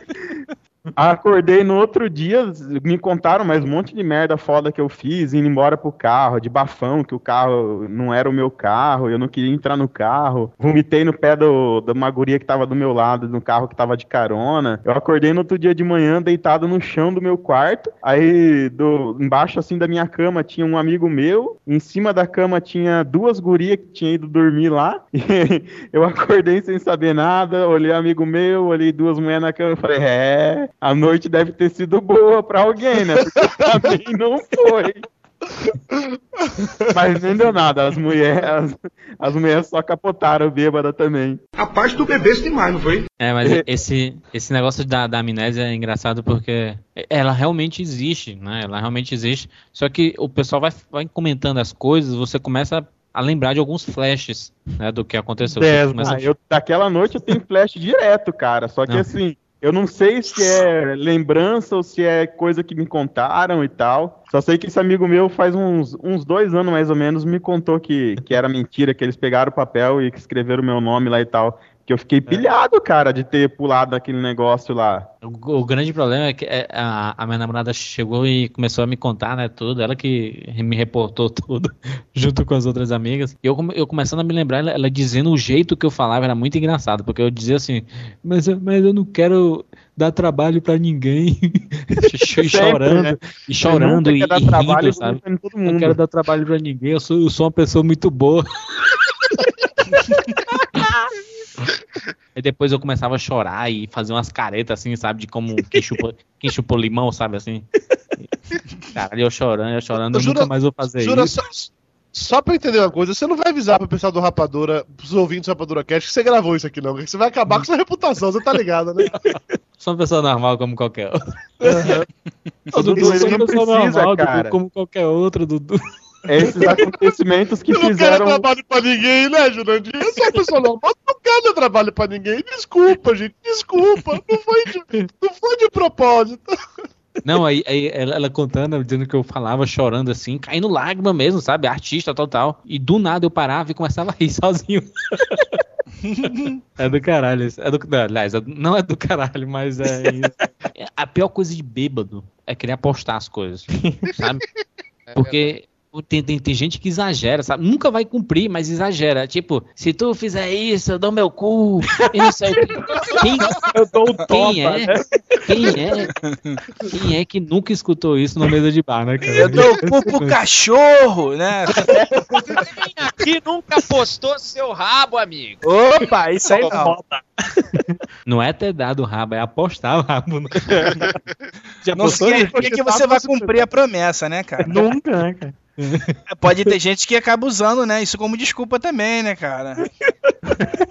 [SPEAKER 11] Acordei no outro dia, me contaram mais um monte de merda foda que eu fiz, indo embora pro carro, de bafão, que o carro não era o meu carro, eu não queria entrar no carro. Vomitei no pé do, da uma guria que tava do meu lado, no carro que tava de carona. Eu acordei no outro dia de manhã, deitado no chão do meu quarto. Aí, do, embaixo assim da minha cama tinha um amigo meu, em cima da cama tinha duas gurias que tinham ido dormir lá. Eu acordei sem saber nada, olhei amigo meu, olhei duas mulheres na cama e falei, é, a noite deve ter sido boa pra alguém, né? Porque pra mim não foi. Mas nem deu nada, as mulheres, as, as mulheres só capotaram bêbada também.
[SPEAKER 1] Rapaz, tu bebeste demais, não foi?
[SPEAKER 8] É, mas esse, esse negócio da, da amnésia é engraçado porque ela realmente existe, né? Ela realmente existe. Só que o pessoal vai, vai comentando as coisas, você começa a lembrar de alguns flashes né, do que aconteceu.
[SPEAKER 3] Dez,
[SPEAKER 8] começa-
[SPEAKER 11] Ah, eu, daquela noite eu tenho flash direto, cara. Só que
[SPEAKER 8] Não.
[SPEAKER 11] assim, eu não sei se é lembrança ou se é coisa que me contaram e tal. Só sei que esse amigo meu faz uns, uns dois anos mais ou menos me contou que, que era mentira, que eles pegaram o papel e que escreveram o meu nome lá e tal. Que eu fiquei pilhado, cara, de ter pulado aquele negócio lá.
[SPEAKER 8] O, o grande problema é que é, a, a minha namorada chegou e começou a me contar, né, tudo. Ela que me reportou tudo, junto com as outras amigas. E eu, eu começando a me lembrar, ela, ela dizendo o jeito que eu falava era muito engraçado, porque eu dizia assim, mas, eu- mas eu não quero dar trabalho pra ninguém. e chorando,
[SPEAKER 11] né?
[SPEAKER 8] e chorando, e, e rindo,
[SPEAKER 11] trabalho
[SPEAKER 8] sabe? Eu não quero dar trabalho pra ninguém, eu sou, eu sou uma pessoa muito boa. Aí depois eu começava a chorar e fazer umas caretas assim, sabe? De como quem chupa, quem chupou limão, sabe assim? Caralho, eu chorando, eu chorando, eu
[SPEAKER 7] Jura-
[SPEAKER 8] nunca mais vou fazer
[SPEAKER 7] Jura,
[SPEAKER 8] isso.
[SPEAKER 7] só, só pra entender uma coisa, você não vai avisar pro pessoal do Rapadura, pros ouvintes do Rapadura Cast, que você gravou isso aqui, não. que Você vai acabar com sua reputação, você tá ligado, né?
[SPEAKER 8] Sou uma pessoa normal como qualquer outra.
[SPEAKER 11] Ô, Dudu,
[SPEAKER 8] sou uma
[SPEAKER 11] não
[SPEAKER 8] pessoa
[SPEAKER 11] precisa,
[SPEAKER 8] normal, Dudu,
[SPEAKER 11] cara.
[SPEAKER 8] como qualquer outra, Dudu.
[SPEAKER 11] É esses acontecimentos que
[SPEAKER 7] Eu não quero
[SPEAKER 11] fizeram.
[SPEAKER 7] trabalho pra ninguém, né, Jurandir? Eu sou uma pessoa normal, não quero trabalho pra ninguém. Desculpa, gente, desculpa. Não foi de, não foi de propósito.
[SPEAKER 8] Não, aí, aí ela, ela contando, dizendo que eu falava chorando assim, caindo lágrima mesmo, sabe? Artista total. E do nada eu parava e começava a rir sozinho. é do caralho. É do, não, aliás, é- não é do caralho, mas é isso. A pior coisa de bêbado é querer apostar as coisas, sabe? Porque tem, tem, tem gente que exagera, sabe? Nunca vai cumprir, mas exagera. Tipo, se tu fizer isso, eu dou meu cu. E não sei o quê. Quem,
[SPEAKER 5] Eu dou um
[SPEAKER 8] quem
[SPEAKER 5] topa,
[SPEAKER 8] é?
[SPEAKER 5] né?
[SPEAKER 8] Quem é? Quem é que nunca escutou isso numa mesa de bar, né, cara?
[SPEAKER 2] Eu dou o cu pro cachorro, né?
[SPEAKER 6] Quem aqui nunca postou seu rabo, amigo?
[SPEAKER 2] Opa, isso aí não.
[SPEAKER 8] Não é ter dado o rabo, é apostar o rabo. né? Já
[SPEAKER 2] Não sei por que, que você vai cumprir a promessa, né, cara?
[SPEAKER 3] Nunca, né, cara?
[SPEAKER 2] Pode ter gente que acaba usando, né? Isso como desculpa também, né, cara?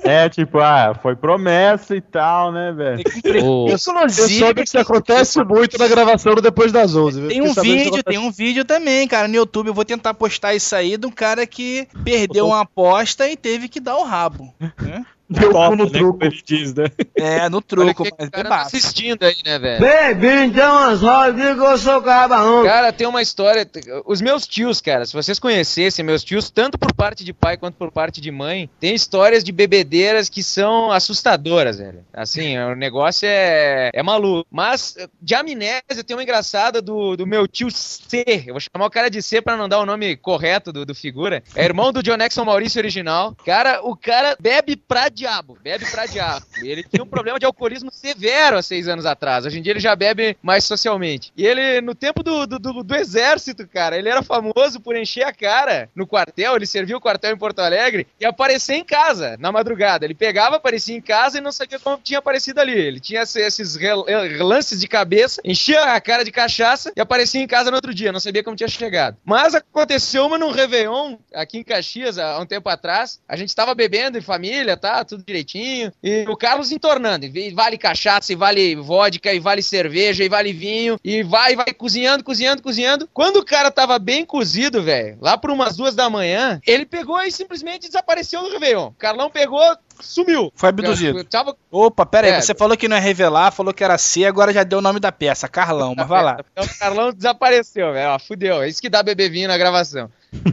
[SPEAKER 11] É, tipo, ah, foi promessa e tal, né, velho?
[SPEAKER 8] Ô,
[SPEAKER 7] Eu, eu soube que isso acontece muito na gravação do Depois das 11. viu?
[SPEAKER 2] Tem um vídeo, tem um vídeo também, cara, no YouTube. Eu vou tentar postar isso aí de um cara que perdeu uma aposta e teve que dar o rabo. né?
[SPEAKER 3] Deu cu no
[SPEAKER 5] né,
[SPEAKER 3] truco.
[SPEAKER 5] diz, né?
[SPEAKER 2] É, no truco, mas
[SPEAKER 6] o cara tá assistindo aí, né, velho?
[SPEAKER 10] Então as rodas, que eu sou cabarão.
[SPEAKER 6] Cara, tem uma história. Os meus tios, cara, se vocês conhecessem meus tios, tanto por parte de pai quanto por parte de mãe, tem histórias de bebedeiras que são assustadoras, velho. Assim, o negócio é, é maluco. Mas de amnésia tem uma engraçada do, do meu tio C. Eu vou chamar o cara de C pra não dar o nome correto do, do figura. É irmão do Jackson Maurício original. Cara, o cara bebe pra diabo. Bebe pra diabo. Ele tinha um problema de alcoolismo severo há seis anos atrás. Hoje em dia ele já bebe mais socialmente. E ele, no tempo do, do, do- do exército, cara, ele era famoso por encher a cara no quartel. Ele serviu o quartel em Porto Alegre e aparecer em casa na madrugada. Ele pegava, aparecia em casa e não sabia como tinha aparecido ali. Ele tinha esse- esses rel- lances de cabeça, enchia a cara de cachaça e aparecia em casa no outro dia. Não sabia como tinha chegado. Mas aconteceu uma num Réveillon, aqui em Caxias, há um tempo atrás. A gente tava bebendo em família, tá? Tudo direitinho. E o Carlos entornando. E vale cachaça, e vale vodka, e vale cerveja, e vale vinho. E vai, vai cozinhando, cozinhando, cozinhando. Quando o cara tava bem cozido, velho, lá por umas duas da manhã, ele pegou e simplesmente desapareceu no Réveillon. O Carlão pegou, sumiu.
[SPEAKER 2] Foi abduzido.
[SPEAKER 6] Tava
[SPEAKER 2] Opa, pera aí,
[SPEAKER 6] É.
[SPEAKER 2] você falou que não é revelar, falou que era C, agora já deu o nome da peça, Carlão, mas vai lá.
[SPEAKER 6] Então, o Carlão desapareceu, velho. Fudeu. É isso que dá bebê vinho na gravação.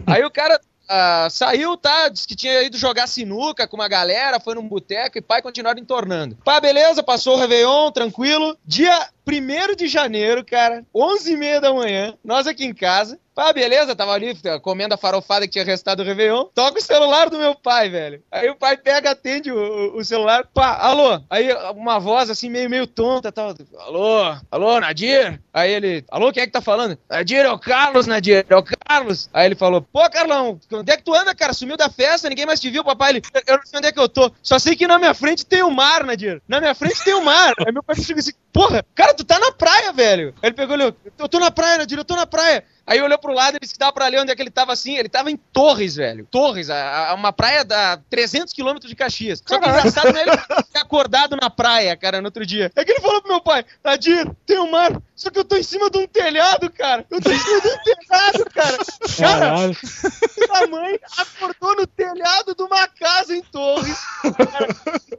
[SPEAKER 6] Aí o cara ah, saiu, tá? Disse que tinha ido jogar sinuca com uma galera, foi num boteco e pai continuaram entornando. Pá, beleza, passou o Réveillon, tranquilo. Dia 1 de janeiro, cara, 11h30 da manhã, nós aqui em casa. Pá, beleza, tava ali tá, comendo a farofada que tinha restado do Réveillon. Toca o celular do meu pai, velho. Aí o pai pega, atende o, o celular. Pá, alô. Aí uma voz assim, meio, meio tonta, tal. Alô, alô, Nadir? Aí ele, alô, quem é que tá falando? Nadir, é o Carlos, Nadir, é o Carlos. Aí ele falou, pô, Carlão, onde é que tu anda, cara? Sumiu da festa, ninguém mais te viu, papai. Ele, eu não sei onde é que eu tô. Só sei que na minha frente tem o mar, Nadir. Na minha frente tem o mar. Aí meu pai chegou assim, porra, cara, tu tá na praia, velho. Aí ele pegou e olhou, eu tô na praia, Nadir, eu tô na praia. Aí olhou pro lado e disse que dava pra ler onde é que ele tava assim. Ele tava em Torres, velho. Torres, a, a- uma praia da 300 quilômetros de Caxias. Só que o engraçado não é ele ter acordado na praia, cara, no outro dia. É que ele falou pro meu pai, Nadir, tem um mar, só que eu tô em cima de um telhado, cara. Eu tô em cima de um telhado, cara. Cara, a mãe acordou no telhado de uma casa em Torres. Cara,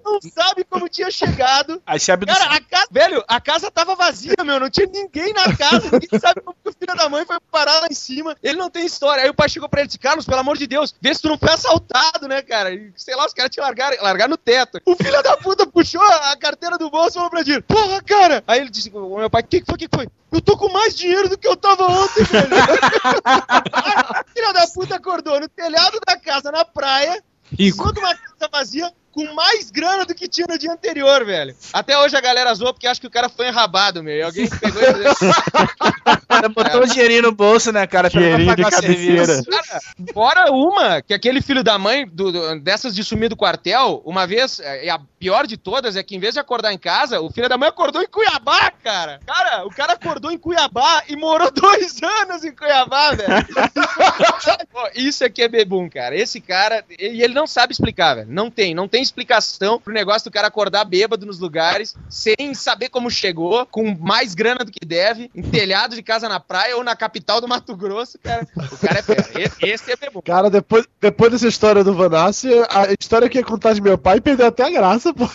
[SPEAKER 6] não sabe como tinha chegado.
[SPEAKER 2] Aí se abduziu.
[SPEAKER 6] Cara, a casa, velho, a casa tava vazia, meu. Não tinha ninguém na casa. Ninguém sabe como que o filho da mãe foi parar lá em cima. Ele não tem história. Aí o pai chegou pra ele e disse: Carlos, pelo amor de Deus, vê se tu não foi assaltado, né, cara? E, sei lá, os caras te largaram, largaram no teto. O filho da puta puxou a carteira do bolso e falou pra ele: Porra, cara! Aí ele disse: O meu pai, o que, que foi? Que foi? Eu tô com mais dinheiro do que eu tava ontem, velho. Filha da puta acordou no telhado da casa, na praia, de uma casa vazia, com mais grana do que tinha no dia anterior, velho. Até hoje a galera zoa porque acha que o cara foi enrabado, meu. E alguém pegou e...
[SPEAKER 2] O cara botou o dinheirinho no bolso, né, cara? pra
[SPEAKER 3] Dinheirinho de
[SPEAKER 2] pagar
[SPEAKER 3] cabeceira.
[SPEAKER 2] serviço.
[SPEAKER 6] Cara, fora uma, que aquele filho da mãe, do- do- dessas de sumir do quartel, uma vez, é, e a pior de todas é que em vez de acordar em casa, o filho da mãe acordou em Cuiabá, cara. Cara, o cara acordou em Cuiabá e morou dois anos em Cuiabá, velho. Isso aqui é bebum, cara. Esse cara, e ele não sabe explicar, velho. Não tem, não tem explicação pro negócio do cara acordar bêbado nos lugares, sem saber como chegou, com mais grana do que deve, em telhado de casa na praia ou na capital do Mato Grosso, cara. O cara é fera. Esse, é bebum.
[SPEAKER 7] Cara, depois, depois dessa história do Vanassi, a história que ia contar de meu pai perdeu até a graça, pô.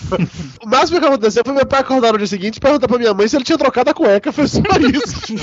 [SPEAKER 7] O máximo que aconteceu foi meu pai acordar no dia seguinte e perguntar pra minha mãe se ele tinha trocado a cueca. Foi só isso.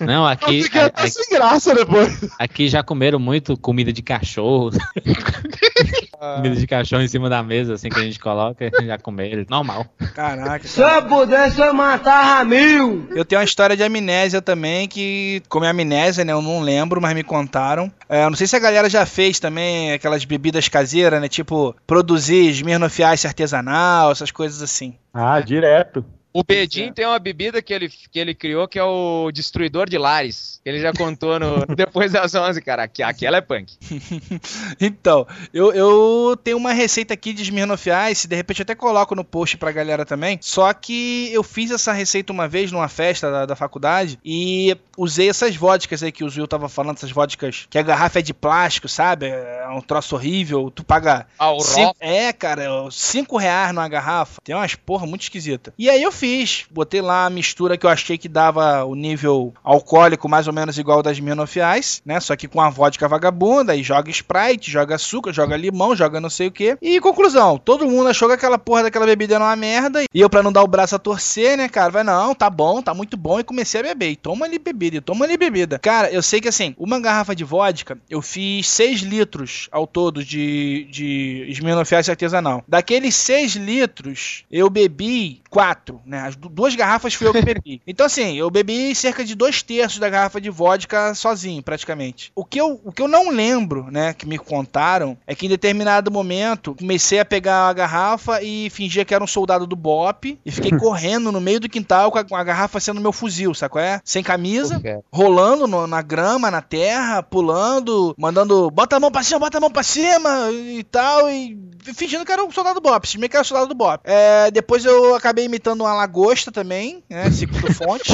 [SPEAKER 8] Não,
[SPEAKER 7] Eu
[SPEAKER 8] aqui,
[SPEAKER 7] fiquei
[SPEAKER 8] a-
[SPEAKER 7] até
[SPEAKER 8] a-
[SPEAKER 7] sem graça depois.
[SPEAKER 8] aqui já comeram muito comida de cachorro. comida de cachorro em cima da mesa, assim, que a gente coloca, já comeram. Normal.
[SPEAKER 2] Caraca.
[SPEAKER 10] Se eu pudesse, eu matava mil.
[SPEAKER 2] Eu tenho uma história de amnésia também, que, como é amnésia, né? Eu não lembro, mas me contaram. É, eu não sei se a galera já fez também aquelas bebidas caseiras, né? Tipo, produzir Smirnoff Ice artesanal, essas coisas assim.
[SPEAKER 11] Ah, direto.
[SPEAKER 6] O Bedin tem uma bebida que ele, que ele criou que é o Destruidor de Lares. Ele já contou no Depois das 11, cara. Aquela é punk.
[SPEAKER 2] Então, eu, eu tenho uma receita aqui de Smirnoff Ice, de repente eu até coloco no post pra galera também. Só que eu fiz essa receita uma vez numa festa da, da faculdade e usei essas vodkas aí que o Will tava falando, essas vodkas que a garrafa é de plástico, sabe? É um troço horrível. Tu paga.
[SPEAKER 6] Ah, o
[SPEAKER 2] cinco- é, cara, 5 reais numa garrafa. Tem umas porra muito esquisita. E aí eu fiz fiz. Botei lá a mistura que eu achei que dava o nível alcoólico mais ou menos igual das Minoff Ice, né? Só que com a vodka vagabunda, aí joga Sprite, joga açúcar, joga limão, joga não sei o que. E conclusão, todo mundo achou que aquela porra daquela bebida era uma merda. E eu, pra não dar o braço a torcer, né, cara, vai, não, tá bom, tá muito bom. E comecei a beber. E toma ali bebida, e toma ali bebida. Cara, eu sei que assim, uma garrafa de vodka, eu fiz 6 litros ao todo de, de Smirnoff artesanal. Daqueles 6 litros, eu bebi 4, né? As du- duas garrafas fui eu que bebi. Então, assim, eu bebi cerca de dois terços da garrafa de vodka sozinho, praticamente. O que eu, o que eu não lembro, né, que me contaram, é que em determinado momento comecei a pegar a garrafa e fingia que era um soldado do BOP e fiquei correndo no meio do quintal com a, com a garrafa sendo meu fuzil, sabe qual é? Sem camisa, rolando no- na grama, na terra, pulando, mandando bota a mão pra cima, bota a mão pra cima e tal, e fingindo que era um soldado do BOP, meio que era um soldado do BOP. É, depois eu acabei imitando uma lagosta também, né, segundo fonte.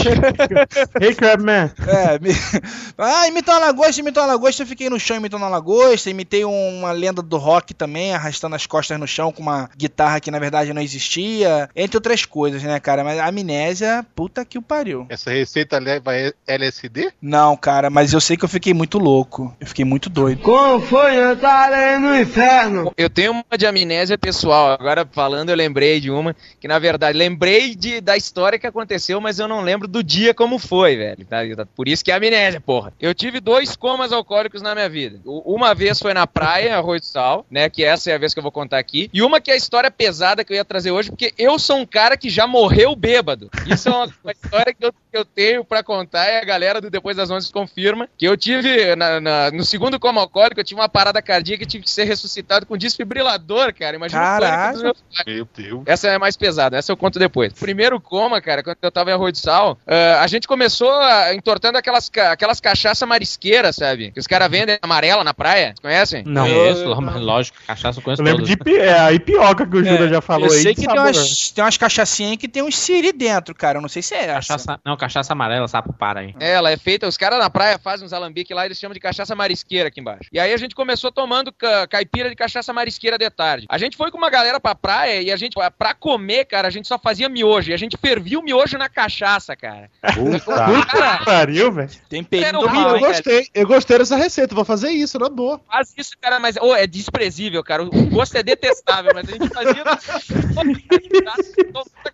[SPEAKER 3] Hey, Crabman.
[SPEAKER 2] É, me... ah, imitou uma lagosta, imitou uma lagosta, eu fiquei no chão imitando uma lagosta, imitei uma lenda do rock também, arrastando as costas no chão com uma guitarra que na verdade não existia, entre outras coisas, né, cara, mas a amnésia, puta que o pariu.
[SPEAKER 4] Essa receita leva LSD?
[SPEAKER 2] Não, cara, mas eu sei que eu fiquei muito louco, eu fiquei muito doido.
[SPEAKER 10] Como foi entrar aí no inferno?
[SPEAKER 6] Eu tenho uma de amnésia pessoal. Agora falando, eu lembrei de uma que, na verdade, lembrei de, da história que aconteceu, mas eu não lembro do dia como foi, velho. tá? Por isso que é amnésia, porra. Eu tive dois comas alcoólicos na minha vida. Uma vez foi na praia, em Arroio do Sal, né? Que essa é a vez que eu vou contar aqui. E uma que é a história pesada que eu ia trazer hoje, porque eu sou um cara que já morreu bêbado. Isso é uma, uma história que eu, que eu tenho pra contar e a galera do Depois das 11 confirma que eu tive, na- na- no segundo coma alcoólico, eu tive uma parada cardíaca e tive que ser ressuscitado com desfibrilador, cara. Imagina o pânico dos meus pais.
[SPEAKER 4] Meu Deus.
[SPEAKER 6] Essa é mais pesada, essa eu conto depois. Primeiro coma, cara, quando eu tava em Arroio de Sal, ah, a gente começou ah, entortando aquelas, ca- aquelas cachaça marisqueiras, sabe? Que os caras vendem amarela na praia. Vocês conhecem?
[SPEAKER 3] Não.
[SPEAKER 8] Conheço, lógico, cachaça eu conheço
[SPEAKER 3] Eu lembro
[SPEAKER 8] todas.
[SPEAKER 3] de é, a ipioca que o Judas já falou
[SPEAKER 2] eu
[SPEAKER 3] aí.
[SPEAKER 2] sei
[SPEAKER 3] de
[SPEAKER 2] que tem umas, tem umas cachaçinhas que tem uns siri dentro, cara, eu não sei se é essa.
[SPEAKER 8] Cachaça, não, cachaça amarela, sapo para aí.
[SPEAKER 6] É, ela é feita, os caras na praia fazem uns alambiques lá, eles chamam de cachaça marisqueira aqui embaixo. E aí a gente começou tomando ca- caipira de cachaça marisqueira de tarde. A gente foi com uma galera pra praia e a gente, pra comer, cara, a gente só fazia miojo. E a gente fervia o miojo na cachaça, cara.
[SPEAKER 11] Puta.
[SPEAKER 6] Cara,
[SPEAKER 3] Que pariu, velho.
[SPEAKER 2] Tem
[SPEAKER 6] Era
[SPEAKER 2] perigo.
[SPEAKER 6] horrível,
[SPEAKER 7] Eu gostei, eu gostei dessa receita, vou fazer isso, na boa.
[SPEAKER 6] Faz isso, cara, mas ô, é desprezível, cara. O gosto é detestável, mas a gente fazia.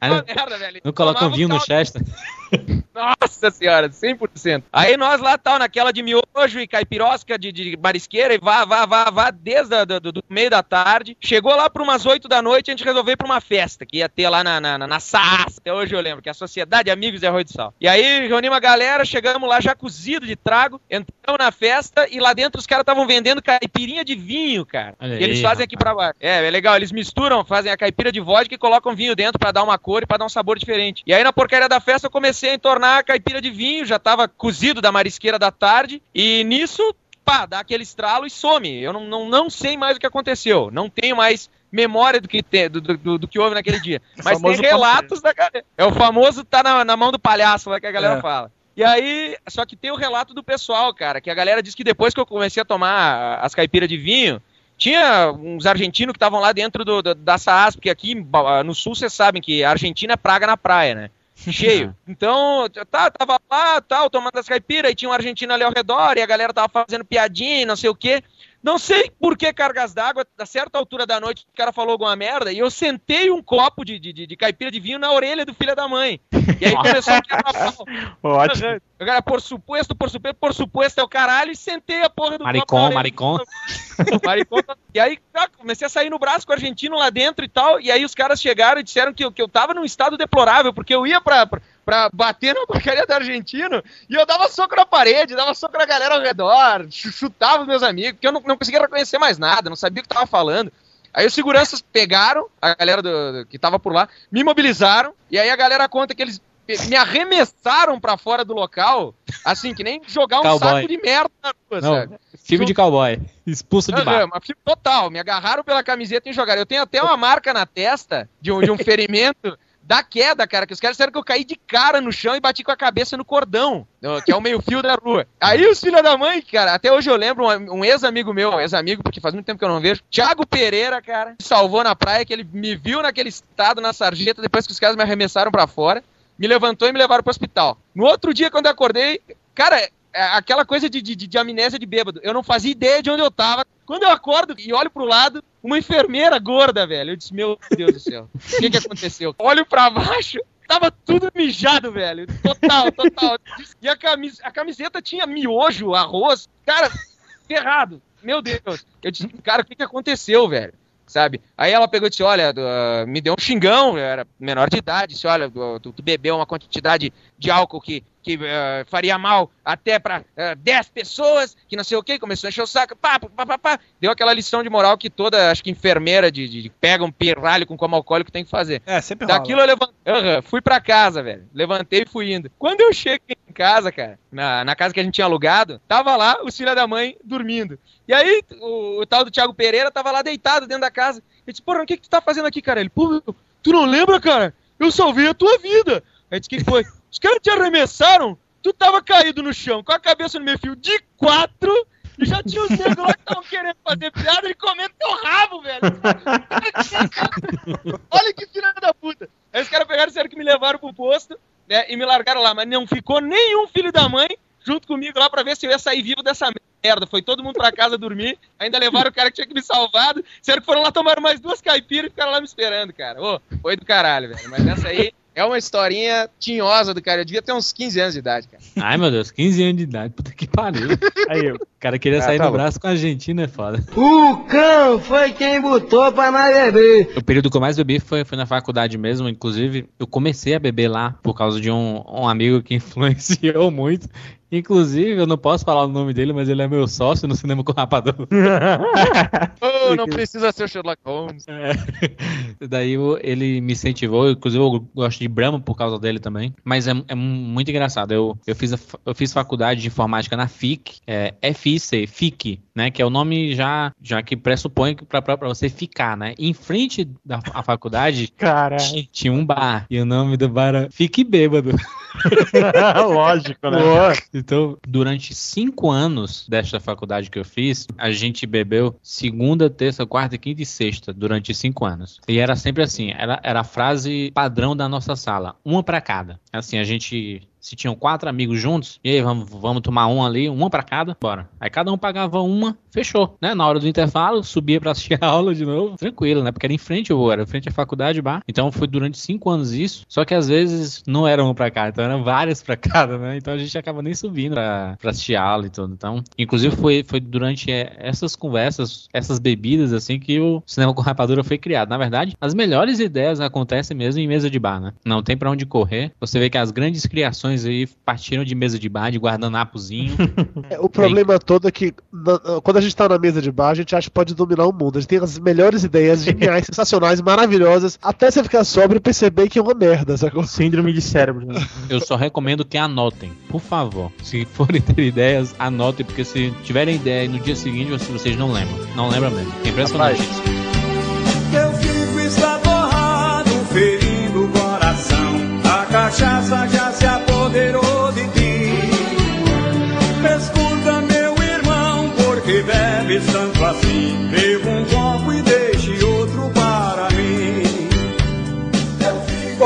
[SPEAKER 8] Aí não-
[SPEAKER 6] merda, velho.
[SPEAKER 8] Não coloca um vinho no. Chester.
[SPEAKER 6] Nossa senhora, 100%. Aí nós lá tal, naquela de miojo e caipirosca de, de marisqueira e vá, vá, vá, vá, desde a, do, do meio da tarde. Chegou lá por umas 8 da noite, a gente resolveu ir pra uma festa que ia ter lá na, na, na, na SAS, até hoje eu lembro, que é a Sociedade Amigos de Arroio do Sal. E aí reunimos a galera, chegamos lá já cozido de trago, entramos na festa e lá dentro os caras estavam vendendo caipirinha de vinho, cara. E eles
[SPEAKER 8] aí,
[SPEAKER 6] fazem aqui pra baixo. É, é legal, eles misturam, fazem a caipira de vodka e colocam vinho dentro pra dar uma cor e pra dar um sabor diferente. E aí na porcaria da festa eu comecei a entornar a caipira de vinho, já tava cozido da marisqueira da tarde, e nisso, pá, dá aquele estralo e some. Eu não, não, não sei mais o que aconteceu, não tenho mais memória do que, do, do, do que houve naquele dia. Mas tem relatos da galera. É o famoso tá na, na mão do palhaço lá que a galera
[SPEAKER 2] É.
[SPEAKER 6] fala. E aí, só que tem o relato do pessoal, cara, que a galera diz que depois que eu comecei a tomar as caipiras de vinho, tinha uns argentinos que estavam lá dentro do, do- da SAAS, porque aqui no sul vocês sabem que a Argentina é praga na praia, né? Cheio. Então, tá, tava lá, tal, tomando as caipiras, e tinha um argentino ali ao redor, e a galera tava fazendo piadinha, e não sei o quê. Não sei por que cargas d'água, a certa altura da noite, o cara falou alguma merda, e eu sentei um copo de, de, de- caipira de vinho na orelha do filho da mãe. E aí começou a quebrar pau.
[SPEAKER 3] Ótimo.
[SPEAKER 6] O cara, por suposto, por suposto, por suposto é o caralho, e sentei a porra do copo na
[SPEAKER 8] Maricon,
[SPEAKER 6] E aí, tá, comecei a sair no braço com o argentino lá dentro e tal. E aí os caras chegaram e disseram que que eu tava num estado deplorável, porque eu ia pra, pra, pra bater na porcaria do argentino e eu dava soco na parede, dava soco na galera ao redor, chu- chutava os meus amigos, porque eu não, não conseguia reconhecer mais nada, não sabia o que tava falando. Aí os seguranças pegaram a galera do, do- que tava por lá, me mobilizaram, e aí a galera conta que eles me arremessaram pra fora do local, assim, que nem jogar um
[SPEAKER 8] Cowboy.
[SPEAKER 6] saco de merda na rua, sabe?
[SPEAKER 8] Não, filme de cowboy. Expulso de bar.
[SPEAKER 6] total, me agarraram pela camiseta e jogaram. Eu tenho até uma marca na testa de um, de um ferimento da queda, cara, que os caras disseram que eu caí de cara no chão e bati com a cabeça no cordão, que é o meio-fio da rua. Aí os filhos da mãe, cara, até hoje eu lembro, um, um ex-amigo meu, um ex-amigo, porque faz muito tempo que eu não vejo, Thiago Pereira, cara, me salvou na praia, que ele me viu naquele estado na sarjeta depois que os caras me arremessaram pra fora, me levantou e me levaram pro hospital. No outro dia, quando eu acordei, cara, é aquela coisa de, de, de- de amnésia de bêbado. Eu não fazia ideia de onde eu tava. Quando eu acordo e olho pro lado, uma enfermeira gorda, velho. Eu disse, meu Deus do céu, o que que aconteceu? Olho pra baixo, tava tudo mijado, velho. Total, total. E a, camis a camiseta tinha miojo, arroz. Cara, ferrado. Meu Deus. Eu disse, cara, o que que aconteceu, velho? Sabe? Aí ela pegou e disse: Olha, ah, me deu um xingão, eu era menor de idade. Disse: Olha, tu, tu bebeu uma quantidade de álcool que, que ah, faria mal até pra ah, 10 pessoas, que não sei o que. Começou a encher o saco, pá, pá, pá, pá. Deu aquela lição de moral que toda, acho que enfermeira de, de, de pega um pirralho com coma alcoólico tem que fazer.
[SPEAKER 2] É, sempre rola.
[SPEAKER 6] Daquilo eu levantei, fui pra casa, velho. Levantei e fui indo. Quando eu cheguei em casa, cara, na, na casa que a gente tinha alugado, tava lá os filhos da mãe dormindo. E aí o, o tal do Thiago Pereira tava lá deitado dentro da casa. Eu disse, porra, o que que tu tá fazendo aqui, cara? Ele, pô, tu não lembra, cara? Eu salvei a tua vida. Aí disse, o que foi? Os caras te arremessaram, tu tava caído no chão, com a cabeça no meio fio de quatro, e já tinha os negros lá que estavam querendo fazer piada e comendo teu rabo, velho. Olha que filha da puta. Aí os caras pegaram disseram que me levaram pro posto, né, e me largaram lá, mas não ficou nenhum filho da mãe junto comigo lá pra ver se eu ia sair vivo dessa merda. Foi todo mundo pra casa dormir, ainda levaram o cara que tinha que me salvado, disseram que foram lá, tomaram mais duas caipiras e ficaram lá me esperando, cara. Ô, foi do caralho, velho. Mas essa aí é uma historinha tinhosa do cara. Eu devia ter uns 15 anos de idade, cara.
[SPEAKER 8] Ai, meu Deus, 15 anos de idade, puta que pariu.
[SPEAKER 3] Aí,
[SPEAKER 8] O cara queria
[SPEAKER 6] Ah,
[SPEAKER 8] sair
[SPEAKER 6] tá
[SPEAKER 8] no braço com a Argentina, é foda.
[SPEAKER 10] O cão foi quem botou pra nós beber.
[SPEAKER 8] O período que eu mais bebi foi, foi na faculdade mesmo. Inclusive, eu comecei a beber lá por causa de um, um amigo que influenciou muito. Inclusive, eu não posso falar o nome dele, mas ele é meu sócio no cinema com o Rapador.
[SPEAKER 6] Ô, não precisa ser o Sherlock Holmes.
[SPEAKER 8] É. Daí ele me incentivou, inclusive eu gosto de Brahma por causa dele também. Mas é, é muito engraçado. Eu, eu, fiz eu fiz faculdade de informática na FIC, é, FIC, FIC, né? Que é o nome já, já que pressupõe pra você ficar, né? Em frente da faculdade
[SPEAKER 3] Cara,
[SPEAKER 8] tinha- um bar. E o nome do bar era Fique Bêbado.
[SPEAKER 11] lógico, né?
[SPEAKER 8] Então, durante cinco anos desta faculdade que eu fiz, a gente bebeu segunda, terça, quarta, quinta e sexta durante cinco anos. E era sempre assim, era, era a frase padrão da nossa sala, uma pra cada. Assim, a gente se tinham quatro amigos juntos, e aí, vamos, vamos tomar um ali, uma pra cada, bora. Aí cada um pagava uma, fechou, né? Na hora do intervalo, subia pra assistir a aula de novo, tranquilo, né? Porque era em frente ao era em frente à faculdade, bar. Então foi durante cinco anos isso, só que às vezes não era um pra cada, então eram várias pra cada, né? Então a gente acaba nem subindo pra, pra assistir a aula e tudo. Então, inclusive foi, foi durante é, essas conversas, essas bebidas, assim, que o cinema com rapadura foi criado. Na verdade, as melhores ideias acontecem mesmo em mesa de bar, né? Não tem pra onde correr. Você vê que as grandes criações aí partiram de mesa de bar, de guardanapozinho.
[SPEAKER 7] É, o problema todo é que quando a gente tá na mesa de bar, a gente acha que pode dominar o mundo. A gente tem as melhores ideias, geniais, sensacionais, maravilhosas, até você ficar sóbrio e perceber que é uma merda, sacou?
[SPEAKER 3] síndrome de cérebro. né?
[SPEAKER 8] Eu só recomendo que anotem, por favor. Se forem ter ideias, anotem, porque se tiverem ideia e no dia seguinte vocês- vocês não lembram. Não lembram mesmo. É impressionante isso.
[SPEAKER 12] Eu fico estaborrado, ferindo o coração. A cachaça já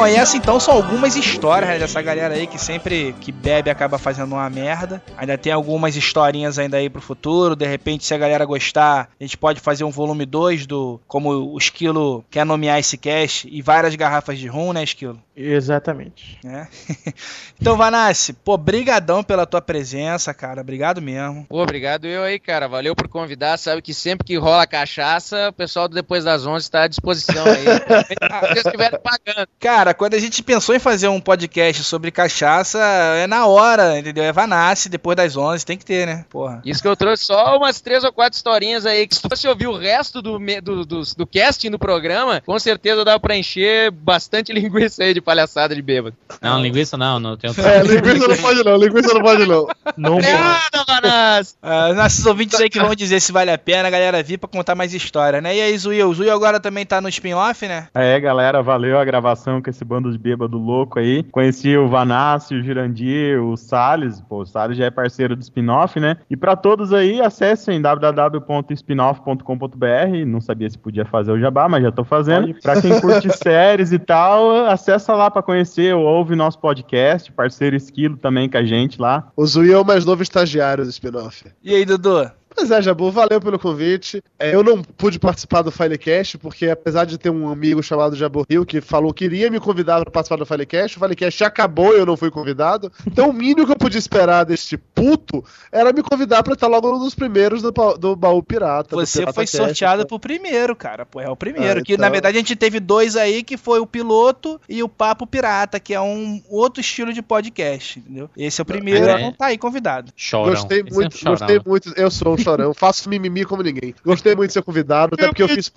[SPEAKER 12] E
[SPEAKER 2] essa então são algumas histórias né, dessa galera aí que sempre que bebe acaba fazendo uma merda. Ainda tem algumas historinhas ainda aí pro futuro. De repente, se a galera gostar, a gente pode fazer um volume 2 do como o Esquilo quer nomear esse cast e várias garrafas de rum, né, Esquilo?
[SPEAKER 3] Exatamente.
[SPEAKER 2] É. então, Vanassi, pô, brigadão pela tua presença, cara. Obrigado mesmo.
[SPEAKER 6] Pô, obrigado eu aí, cara. Valeu por convidar. Sabe que sempre que rola cachaça, o pessoal do Depois das 11 está à disposição aí. Se vocês estiverem pagando.
[SPEAKER 2] Cara, quando a gente pensou em fazer um podcast sobre cachaça, é na hora, entendeu? É Vanassi, depois das 11, tem que ter, né? Porra.
[SPEAKER 6] Isso que eu trouxe só umas três ou quatro historinhas aí. Que se você ouvir o resto do, do, do, do casting do programa, com certeza dá pra encher bastante linguiça aí de palhaçada de bêbado.
[SPEAKER 8] Não, linguiça não, não tem outro.
[SPEAKER 7] É, linguiça não pode não, linguiça não pode não.
[SPEAKER 3] Não
[SPEAKER 6] Nada, Vanassi!
[SPEAKER 2] Ah, nossos ouvintes aí que vão dizer se vale a pena, a galera vir pra contar mais história, né? E aí, Zuil? O Zuil agora também tá no spin-off, né?
[SPEAKER 11] É, galera, valeu a gravação com com esse bando de bêbado louco aí. Conheci o Vanassi, o Jurandir, o Salles. Pô, o Salles já é parceiro do spin-off, né? E pra todos aí, acessem www.spinoff.com.br. Não sabia se podia fazer o jabá, mas já tô fazendo. Pra quem curte séries e tal, acessa lá pra conhecer, ouve nosso podcast, parceiro Esquilo também com a gente lá.
[SPEAKER 7] O Zui é o mais novo estagiário do spin-off.
[SPEAKER 2] E aí, Dudu?
[SPEAKER 7] Pois é, Jabu, valeu pelo convite. É, eu não pude participar do Filecast, porque apesar de ter um amigo chamado Jabu Rio que falou que iria me convidar para participar do Filecast, o Filecast acabou e eu não fui convidado. Então o mínimo que eu podia esperar deste puto era me convidar para estar logo um dos primeiros do, do baú pirata. do
[SPEAKER 2] Você
[SPEAKER 7] Pirata
[SPEAKER 2] foi
[SPEAKER 7] Cast,
[SPEAKER 2] sorteado
[SPEAKER 7] tá?
[SPEAKER 2] pro primeiro, cara. Pô, é o primeiro.
[SPEAKER 7] Ah,
[SPEAKER 2] que
[SPEAKER 7] então-
[SPEAKER 2] na verdade a gente teve dois aí, que foi o piloto e o Papo Pirata, que é um outro estilo de podcast, entendeu? Esse é o primeiro,
[SPEAKER 8] é.
[SPEAKER 2] então tá aí convidado.
[SPEAKER 8] Chorão.
[SPEAKER 7] Gostei
[SPEAKER 8] Esse é um
[SPEAKER 7] muito,
[SPEAKER 8] chorão.
[SPEAKER 7] gostei muito. Eu sou um chorão, faço mimimi como ninguém. Gostei muito de ser convidado, até porque eu fiz.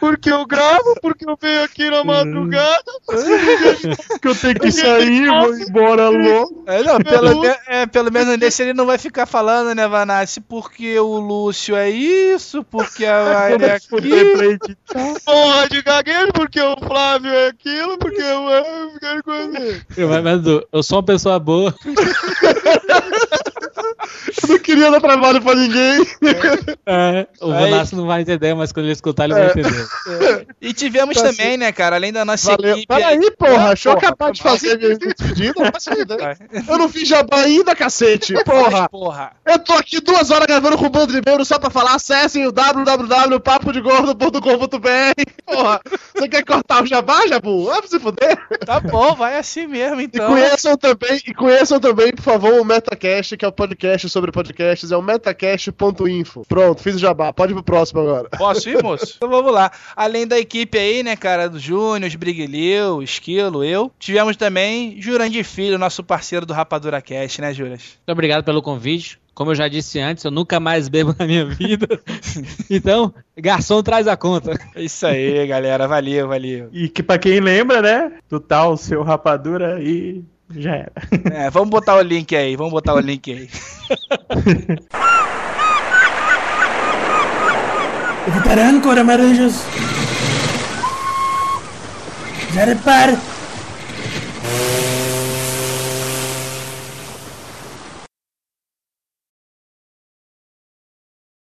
[SPEAKER 6] porque eu gravo, porque eu venho aqui na madrugada.
[SPEAKER 3] Que eu tenho que sair, vou embora louco.
[SPEAKER 2] É, não, pelo, me- é, pelo menos nesse ele não vai ficar falando, né, Vanassi? Porque o Lúcio é isso, porque a Mayra é aquilo.
[SPEAKER 6] Porra de gagueiro, porque o Flávio é aquilo, porque eu, eu quero coisa.
[SPEAKER 8] Eu, mas, eu sou uma pessoa boa.
[SPEAKER 7] Eu não queria dar trabalho pra ninguém.
[SPEAKER 8] É, o
[SPEAKER 2] Aí-
[SPEAKER 8] Vanassi não vai entender, mas quando ele escutar, ele vai entender.
[SPEAKER 2] E tivemos
[SPEAKER 7] Tá
[SPEAKER 2] também, né, cara, além da nossa
[SPEAKER 7] Valeu.
[SPEAKER 2] equipe.
[SPEAKER 7] Peraí, porra, deixa eu
[SPEAKER 2] Porra,
[SPEAKER 7] acabar de fazer minha despedida. Eu não fiz jabá ainda, cacete. Porra.
[SPEAKER 2] Porra.
[SPEAKER 7] Eu tô aqui duas horas gravando com o Bando de Beiro só pra falar. Acessem o www.papodegordo.com.br. Porra, você quer cortar o jabá, Jabu? Vai pra se fuder.
[SPEAKER 2] Tá bom, vai assim mesmo,
[SPEAKER 7] E
[SPEAKER 2] então.
[SPEAKER 7] conheçam também, e conheçam também, por favor, o Metacast, que é o podcast sobre podcasts, é o metacast.info. Pronto, fiz o jabá. Pode ir pro próximo agora.
[SPEAKER 2] Posso ir, moço? Então vamos lá. Além da equipe aí, né, cara, do Júnior, Brigueleu, Esquilo, eu, tivemos também Jurandir Filho, nosso parceiro do Rapadura Cast, né, Juras?
[SPEAKER 8] Muito obrigado pelo convite. Como eu já disse antes, eu nunca mais bebo na minha vida. Então, garçom traz a conta.
[SPEAKER 2] Isso aí, galera. Valeu, valeu.
[SPEAKER 3] E que pra quem lembra, né? Do tal seu rapadura e já era.
[SPEAKER 2] É, vamos botar o link aí, vamos botar o link aí.
[SPEAKER 13] Veteran com amarelos. Já repare.